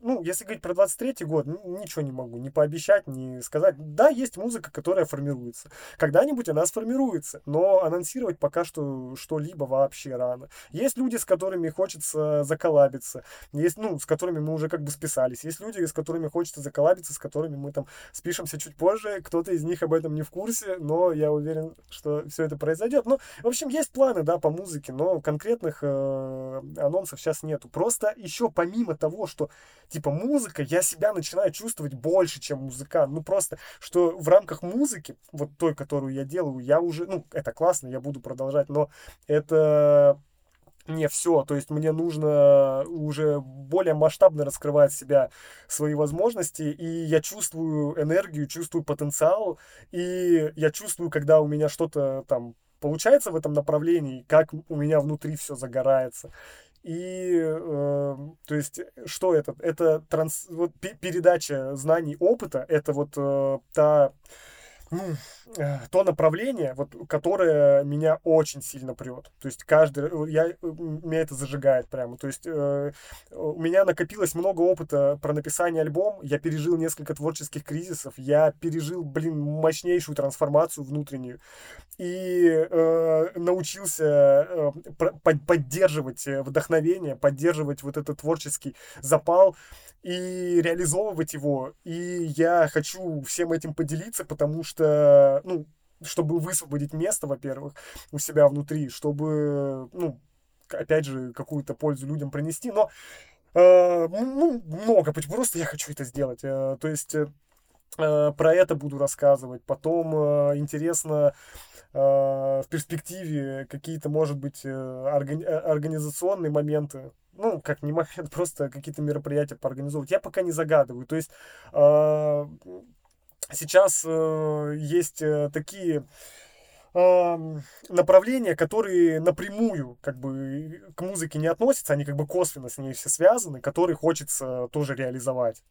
ну, если говорить про 23 год, ничего не могу не пообещать, не сказать, да, есть музыка, которая формируется, когда-нибудь она сформируется, но анонсировать пока что что-либо вообще рано. Есть люди, с которыми хочется заколабиться, есть, ну, с которыми мы уже как бы списались, есть люди, с которыми хочется заколабиться, с которыми мы там спишемся чуть позже, кто-то из них об этом не в курсе, но я уверен, что все это произойдет. Ну, в общем, есть планы, да, по музыке, но конкретных э, анонсов сейчас нету. Просто еще помимо того, что, типа, музыка, я себя начинаю чувствовать больше, чем музыкант. Ну, просто, что в рамках музыки, вот той, которую я делаю, я уже, ну, это классно, я буду продолжать, но это не все. То есть мне нужно уже более масштабно раскрывать себя, свои возможности, и я чувствую энергию, чувствую потенциал, и я чувствую, когда у меня что-то там получается в этом направлении, как у меня внутри все загорается. И, э, то есть, что это? Это транс, вот, передача знаний, опыта, это вот э, та ну, э, то направление, вот, которое меня очень сильно прет. То есть каждый, э, я, э, меня это зажигает прямо. То есть э, у меня накопилось много опыта про написание альбом, я пережил несколько творческих кризисов, я пережил, блин, мощнейшую трансформацию внутреннюю и э, научился э, поддерживать вдохновение, поддерживать вот этот творческий запал и реализовывать его. И я хочу всем этим поделиться, потому что, ну, чтобы высвободить место, во-первых, у себя внутри, чтобы, ну, опять же, какую-то пользу людям принести. Но э, ну, много, просто я хочу это сделать. Э, то есть э, про это буду рассказывать. Потом э, интересно э, в перспективе какие-то, может быть, э, органи- э, организационные моменты ну, как не момент, [LAUGHS] просто какие-то мероприятия поорганизовывать. Я пока не загадываю. То есть э, сейчас э, есть э, такие направления, которые напрямую как бы к музыке не относятся, они как бы косвенно с ней все связаны, которые хочется тоже реализовать.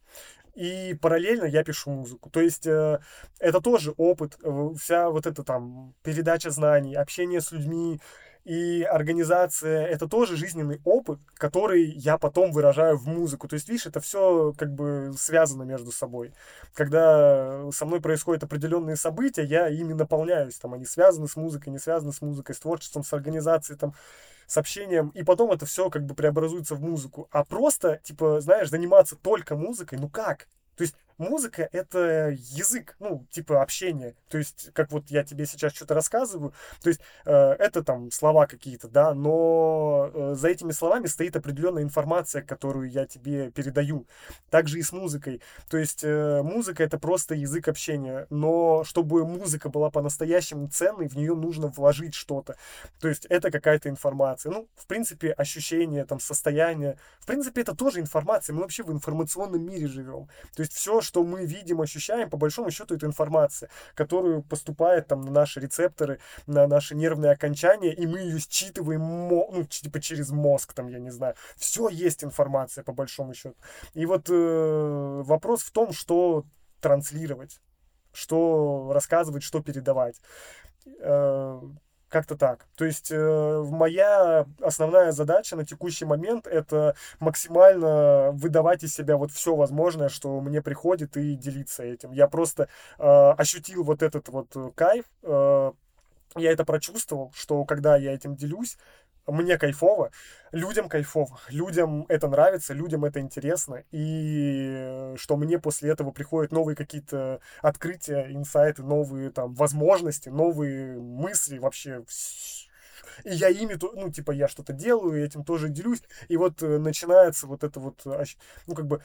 И параллельно я пишу музыку. То есть э, это тоже опыт, э, вся вот эта там передача знаний, общение с людьми, и организация — это тоже жизненный опыт, который я потом выражаю в музыку. То есть, видишь, это все как бы связано между собой. Когда со мной происходят определенные события, я ими наполняюсь. Там они связаны с музыкой, не связаны с музыкой, с творчеством, с организацией, там, с общением, и потом это все как бы преобразуется в музыку. А просто, типа, знаешь, заниматься только музыкой, ну как? Музыка — это язык, ну, типа общения. То есть, как вот я тебе сейчас что-то рассказываю, то есть э, это там слова какие-то, да, но э, за этими словами стоит определенная информация, которую я тебе передаю. Также и с музыкой. То есть э, музыка — это просто язык общения, но чтобы музыка была по-настоящему ценной, в нее нужно вложить что-то. То есть это какая-то информация. Ну, в принципе, ощущение, там, состояние. В принципе, это тоже информация. Мы вообще в информационном мире живем. То есть все, что мы видим, ощущаем, по большому счету, это информация, которую поступает там на наши рецепторы, на наши нервные окончания, и мы ее считываем, ну, типа через мозг, там, я не знаю. Все есть информация, по большому счету. И вот э, вопрос в том, что транслировать, что рассказывать, что передавать. Э, как-то так. То есть э, моя основная задача на текущий момент это максимально выдавать из себя вот все возможное, что мне приходит, и делиться этим. Я просто э, ощутил вот этот вот кайф, э, я это прочувствовал, что когда я этим делюсь, мне кайфово, людям кайфово, людям это нравится, людям это интересно, и что мне после этого приходят новые какие-то открытия, инсайты, новые там возможности, новые мысли вообще и я ими, ну, типа, я что-то делаю, и этим тоже делюсь, и вот э, начинается вот это вот, ну, как бы,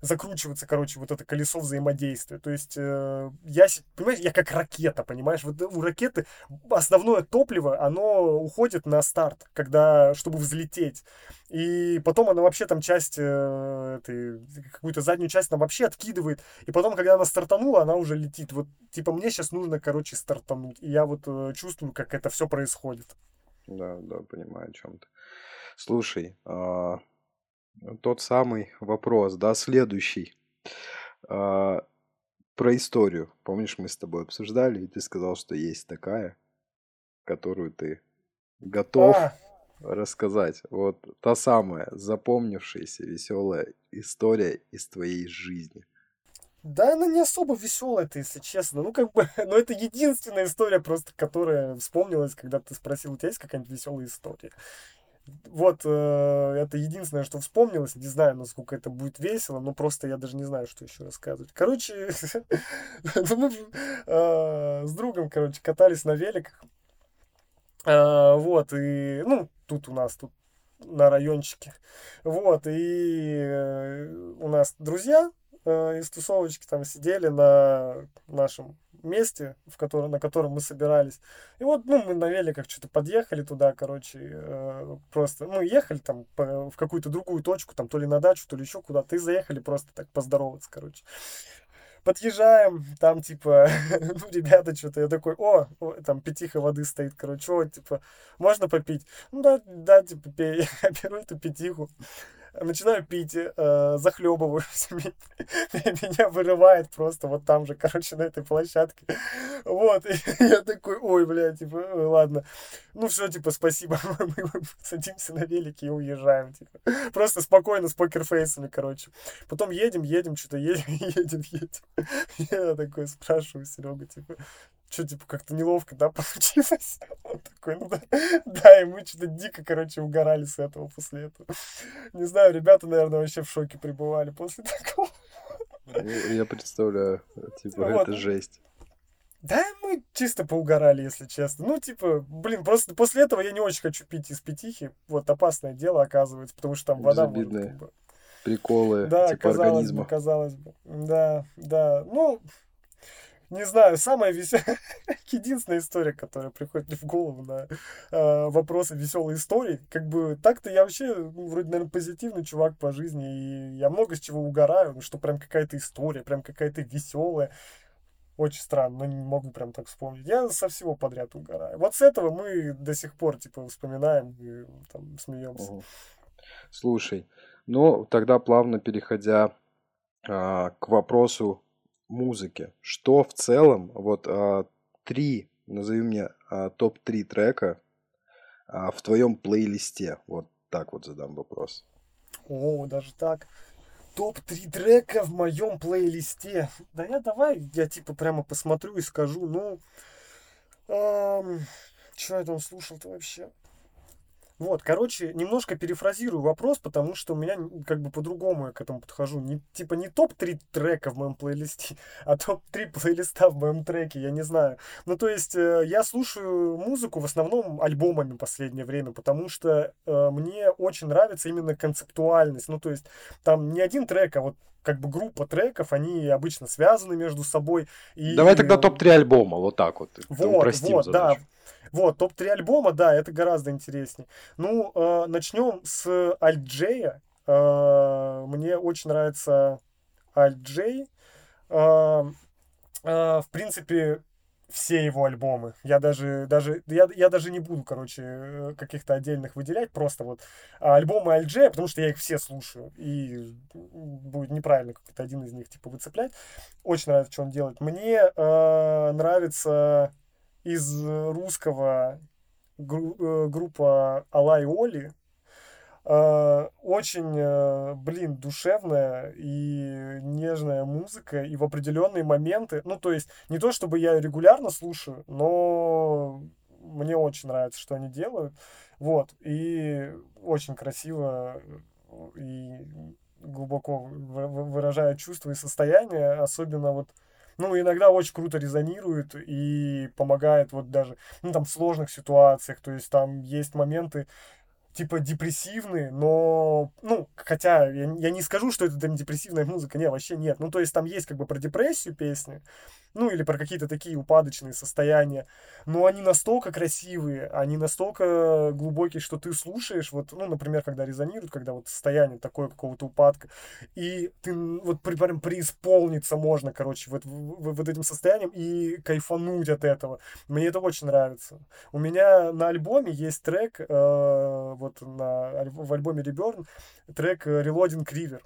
закручиваться, короче, вот это колесо взаимодействия. То есть, э, я, понимаешь, я как ракета, понимаешь, вот у ракеты основное топливо, оно уходит на старт, когда, чтобы взлететь. И потом она вообще там часть, э, этой, какую-то заднюю часть она вообще откидывает. И потом, когда она стартанула, она уже летит. Вот, типа, мне сейчас нужно, короче, стартануть. И я вот э, чувствую, как это все происходит. Да, да, понимаю, о чем ты. Слушай, а, тот самый вопрос, да, следующий. А, про историю. Помнишь, мы с тобой обсуждали, и ты сказал, что есть такая, которую ты готов а! рассказать. Вот та самая запомнившаяся веселая история из твоей жизни. Да, она не особо веселая, это, если честно. Ну, как бы, [LAUGHS] но это единственная история просто, которая вспомнилась, когда ты спросил, у тебя есть какая-нибудь веселая история? Вот, э, это единственное, что вспомнилось. Не знаю, насколько это будет весело, но просто я даже не знаю, что еще рассказывать. Короче, [LAUGHS] мы э, с другом, короче, катались на великах. Э, вот, и, ну, тут у нас, тут на райончике. Вот, и э, у нас друзья, из тусовочки там сидели на нашем месте, в котором, на котором мы собирались. И вот, ну, мы на великах что-то подъехали туда, короче, э, просто, ну, ехали там по, в какую-то другую точку, там, то ли на дачу, то ли еще куда-то, и заехали просто так поздороваться, короче. Подъезжаем, там, типа, [LAUGHS] ну, ребята, что-то, я такой, о, о, там, пятиха воды стоит, короче, о, типа, можно попить? Ну, да, да, типа, пей. [LAUGHS] Я беру эту пятиху, начинаю пить, э, захлебываюсь, [LAUGHS] меня вырывает просто вот там же, короче, на этой площадке. Вот, и [LAUGHS] я такой, ой, бля, типа, ладно. Ну все, типа, спасибо, [LAUGHS] мы садимся на велике и уезжаем, типа. Просто спокойно, с покерфейсами, короче. Потом едем, едем, что-то едем, едем, едем. Я такой спрашиваю Серега, типа, что, типа, как-то неловко, да, [LAUGHS] получилось? Он такой, ну да, да, и мы что-то дико, короче, угорали с этого после этого. Не знаю, ребята, наверное, вообще в шоке пребывали после [LAUGHS] такого. Ну, я представляю, типа, вот. это жесть. Да, мы чисто поугорали, если честно. Ну, типа, блин, просто после этого я не очень хочу пить из пятихи. Вот опасное дело, оказывается, потому что там вода может, как бы... приколы, да, типа казалось организма. Бы, казалось бы. Да, да. Ну, не знаю, самая веселая, [LAUGHS] единственная история, которая приходит мне в голову на э, вопросы веселой истории. Как бы так-то я вообще, ну, вроде, наверное, позитивный чувак по жизни, и я много с чего угораю, ну, что прям какая-то история, прям какая-то веселая. Очень странно, но не могу прям так вспомнить. Я со всего подряд угораю. Вот с этого мы до сих пор, типа, вспоминаем и там смеемся. Слушай, ну, тогда плавно переходя а, к вопросу музыки. Что в целом, вот а, три, назови мне а, топ-3 трека а, в твоем плейлисте. Вот так вот задам вопрос. О, даже так. Топ-3 трека в моем плейлисте. Да я давай, я типа прямо посмотрю и скажу. Ну, эм, что я там слушал-то вообще? Вот, короче, немножко перефразирую вопрос, потому что у меня как бы по-другому я к этому подхожу. Не, типа не топ-3 трека в моем плейлисте, [LAUGHS] а топ-3 плейлиста в моем треке, я не знаю. Ну, то есть, э, я слушаю музыку в основном альбомами в последнее время, потому что э, мне очень нравится именно концептуальность. Ну, то есть, там не один трек, а вот как бы группа треков, они обычно связаны между собой. И... Давай тогда топ-3 альбома, вот так вот. Вот, вот, задачу. да. Вот, топ-3 альбома, да, это гораздо интереснее. Ну, э, начнем с Альджея. Э, мне очень нравится Альджей. э, э, в принципе, все его альбомы. Я даже, даже, я, я даже не буду, короче, э, каких-то отдельных выделять, просто вот альбомы Альджея, потому что я их все слушаю, и будет неправильно какой-то один из них, типа, выцеплять. Очень нравится, что он делает. Мне э, нравится из русского гру- э, группа Алай Оли, Э, очень, э, блин, душевная и нежная музыка, и в определенные моменты, ну, то есть, не то чтобы я регулярно слушаю, но мне очень нравится, что они делают, вот, и очень красиво и глубоко выражает чувства и состояние, особенно вот ну, иногда очень круто резонирует и помогает вот даже, ну, там, в сложных ситуациях, то есть там есть моменты, типа депрессивные, но, ну, хотя я, я не скажу, что это там депрессивная музыка, не, вообще нет. Ну, то есть там есть как бы про депрессию песни, ну, или про какие-то такие упадочные состояния, но они настолько красивые, они настолько глубокие, что ты слушаешь, вот, ну, например, когда резонируют, когда вот состояние такое какого-то упадка, и ты вот при, прям преисполниться можно, короче, вот, вот, вот этим состоянием и кайфануть от этого. Мне это очень нравится. У меня на альбоме есть трек, э, вот на, в альбоме Reborn, трек Reloading River.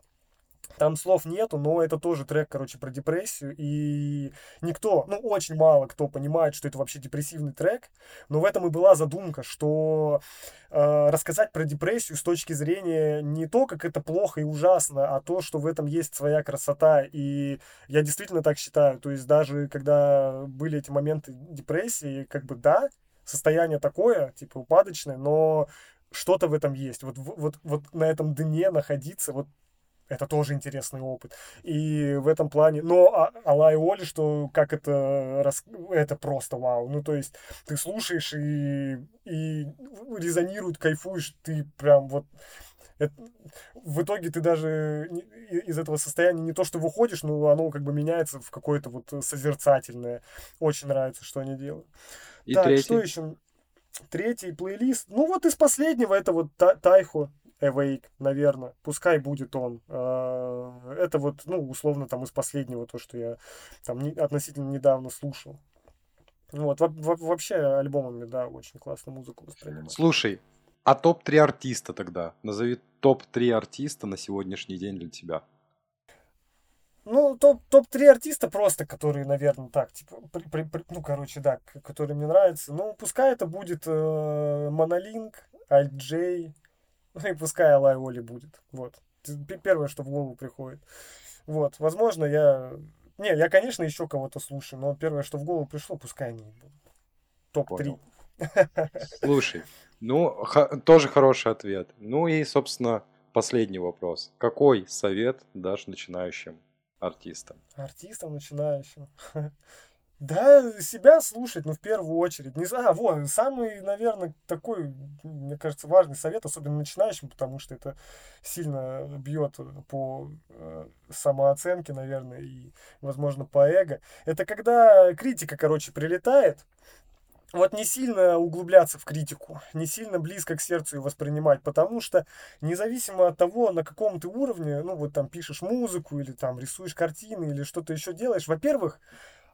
Там слов нету, но это тоже трек, короче, про депрессию. И никто, ну, очень мало кто понимает, что это вообще депрессивный трек. Но в этом и была задумка, что э, рассказать про депрессию с точки зрения не то, как это плохо и ужасно, а то, что в этом есть своя красота. И я действительно так считаю. То есть даже когда были эти моменты депрессии, как бы да, состояние такое, типа упадочное, но что-то в этом есть. Вот, вот, вот на этом дне находиться, вот это тоже интересный опыт. И в этом плане... Но а, Алла и Оли, что как это... Это просто вау. Ну, то есть ты слушаешь и, и резонирует, кайфуешь, ты прям вот... Это, в итоге ты даже из этого состояния не то, что выходишь, но оно как бы меняется в какое-то вот созерцательное. Очень нравится, что они делают. И так, третий. что еще? Третий плейлист. Ну вот из последнего это вот Тайхо Awake, наверное. Пускай будет он. А, это вот, ну, условно, там из последнего, то, что я там не, относительно недавно слушал. Вот, вообще альбомами, да, очень классно музыку воспринимаю. Слушай, а топ-3 артиста тогда? Назови топ-3 артиста на сегодняшний день для тебя. Ну, топ, топ-3 артиста просто, которые, наверное, так, типа, при, при, при, ну, короче, да, которые мне нравятся. Ну, пускай это будет э, Монолинк, Альджей, ну [LAUGHS] и пускай Алай Оли будет. Вот. Первое, что в голову приходит. Вот. Возможно, я... Не, я, конечно, еще кого-то слушаю, но первое, что в голову пришло, пускай они будут. Топ-3. [LAUGHS] Слушай, ну, тоже хороший ответ. Ну и, собственно, последний вопрос. Какой совет дашь начинающим артистам? Артистам начинающим? [LAUGHS] Да, себя слушать, ну, в первую очередь. Не, а, вот, самый, наверное, такой, мне кажется, важный совет, особенно начинающим, потому что это сильно бьет по э, самооценке, наверное, и, возможно, по эго. Это когда критика, короче, прилетает, вот не сильно углубляться в критику, не сильно близко к сердцу ее воспринимать, потому что независимо от того, на каком ты уровне, ну вот там пишешь музыку или там рисуешь картины или что-то еще делаешь, во-первых,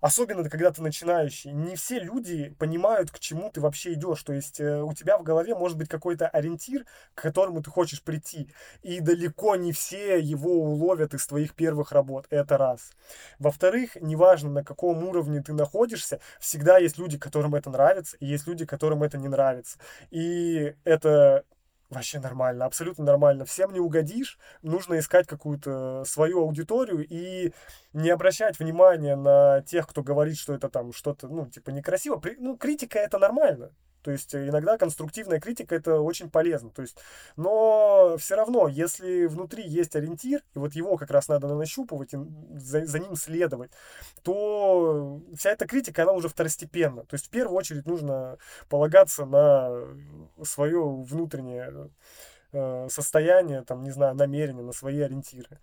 особенно когда ты начинающий, не все люди понимают, к чему ты вообще идешь. То есть э, у тебя в голове может быть какой-то ориентир, к которому ты хочешь прийти. И далеко не все его уловят из твоих первых работ. Это раз. Во-вторых, неважно, на каком уровне ты находишься, всегда есть люди, которым это нравится, и есть люди, которым это не нравится. И это вообще нормально, абсолютно нормально. Всем не угодишь, нужно искать какую-то свою аудиторию и не обращать внимания на тех, кто говорит, что это там что-то, ну, типа, некрасиво. Ну, критика это нормально. То есть э, иногда конструктивная критика это очень полезно. То есть, но все равно, если внутри есть ориентир, и вот его как раз надо нащупывать и за, за ним следовать, то вся эта критика, она уже второстепенна. То есть в первую очередь нужно полагаться на свое внутреннее э, состояние, там, не знаю, намерение, на свои ориентиры.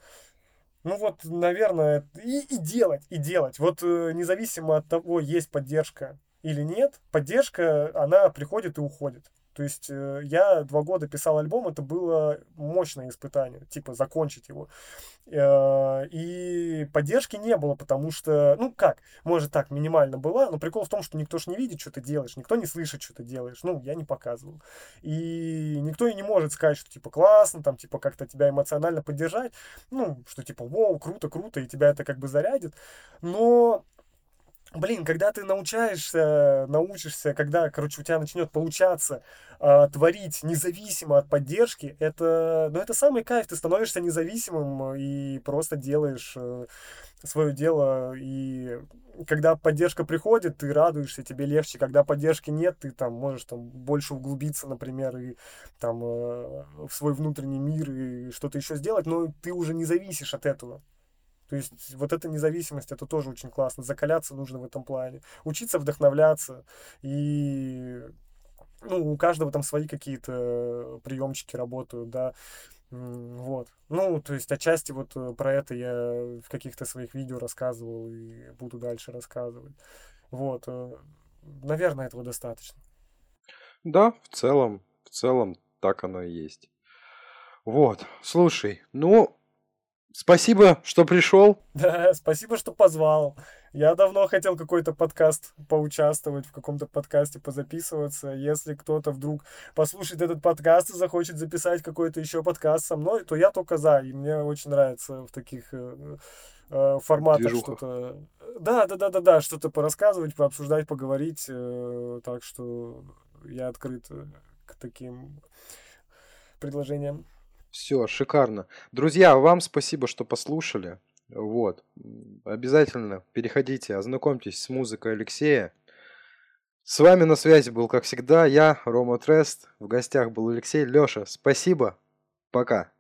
Ну вот, наверное, и, и делать, и делать. Вот э, независимо от того, есть поддержка или нет, поддержка, она приходит и уходит. То есть э, я два года писал альбом, это было мощное испытание, типа закончить его. Э, и поддержки не было, потому что, ну как, может так, минимально была, но прикол в том, что никто ж не видит, что ты делаешь, никто не слышит, что ты делаешь. Ну, я не показывал. И никто и не может сказать, что типа классно, там типа как-то тебя эмоционально поддержать. Ну, что типа, вау, круто, круто, и тебя это как бы зарядит. Но Блин, когда ты научаешься, научишься, когда, короче, у тебя начнет получаться э, творить независимо от поддержки, это, ну, это самый кайф, ты становишься независимым и просто делаешь э, свое дело, и когда поддержка приходит, ты радуешься, тебе легче, когда поддержки нет, ты там можешь там больше углубиться, например, и там э, в свой внутренний мир и что-то еще сделать, но ты уже не зависишь от этого. То есть вот эта независимость, это тоже очень классно. Закаляться нужно в этом плане. Учиться вдохновляться. И ну, у каждого там свои какие-то приемчики работают, да. Вот. Ну, то есть отчасти вот э, про это я в каких-то своих видео рассказывал и буду дальше рассказывать. Вот. Э, наверное, этого достаточно. Да, в целом, в целом так оно и есть. Вот, слушай, ну, Спасибо, что пришел. Да, спасибо, что позвал. Я давно хотел какой-то подкаст поучаствовать, в каком-то подкасте позаписываться. Если кто-то вдруг послушает этот подкаст и захочет записать какой-то еще подкаст со мной, то я только за. И мне очень нравится в таких э, э, форматах что-то... Да, да, да, да, да, что-то порассказывать, пообсуждать, поговорить. Э, так что я открыт э, к таким предложениям. Все, шикарно. Друзья, вам спасибо, что послушали. Вот. Обязательно переходите, ознакомьтесь с музыкой Алексея. С вами на связи был, как всегда, я, Рома Трест. В гостях был Алексей. Леша, спасибо. Пока.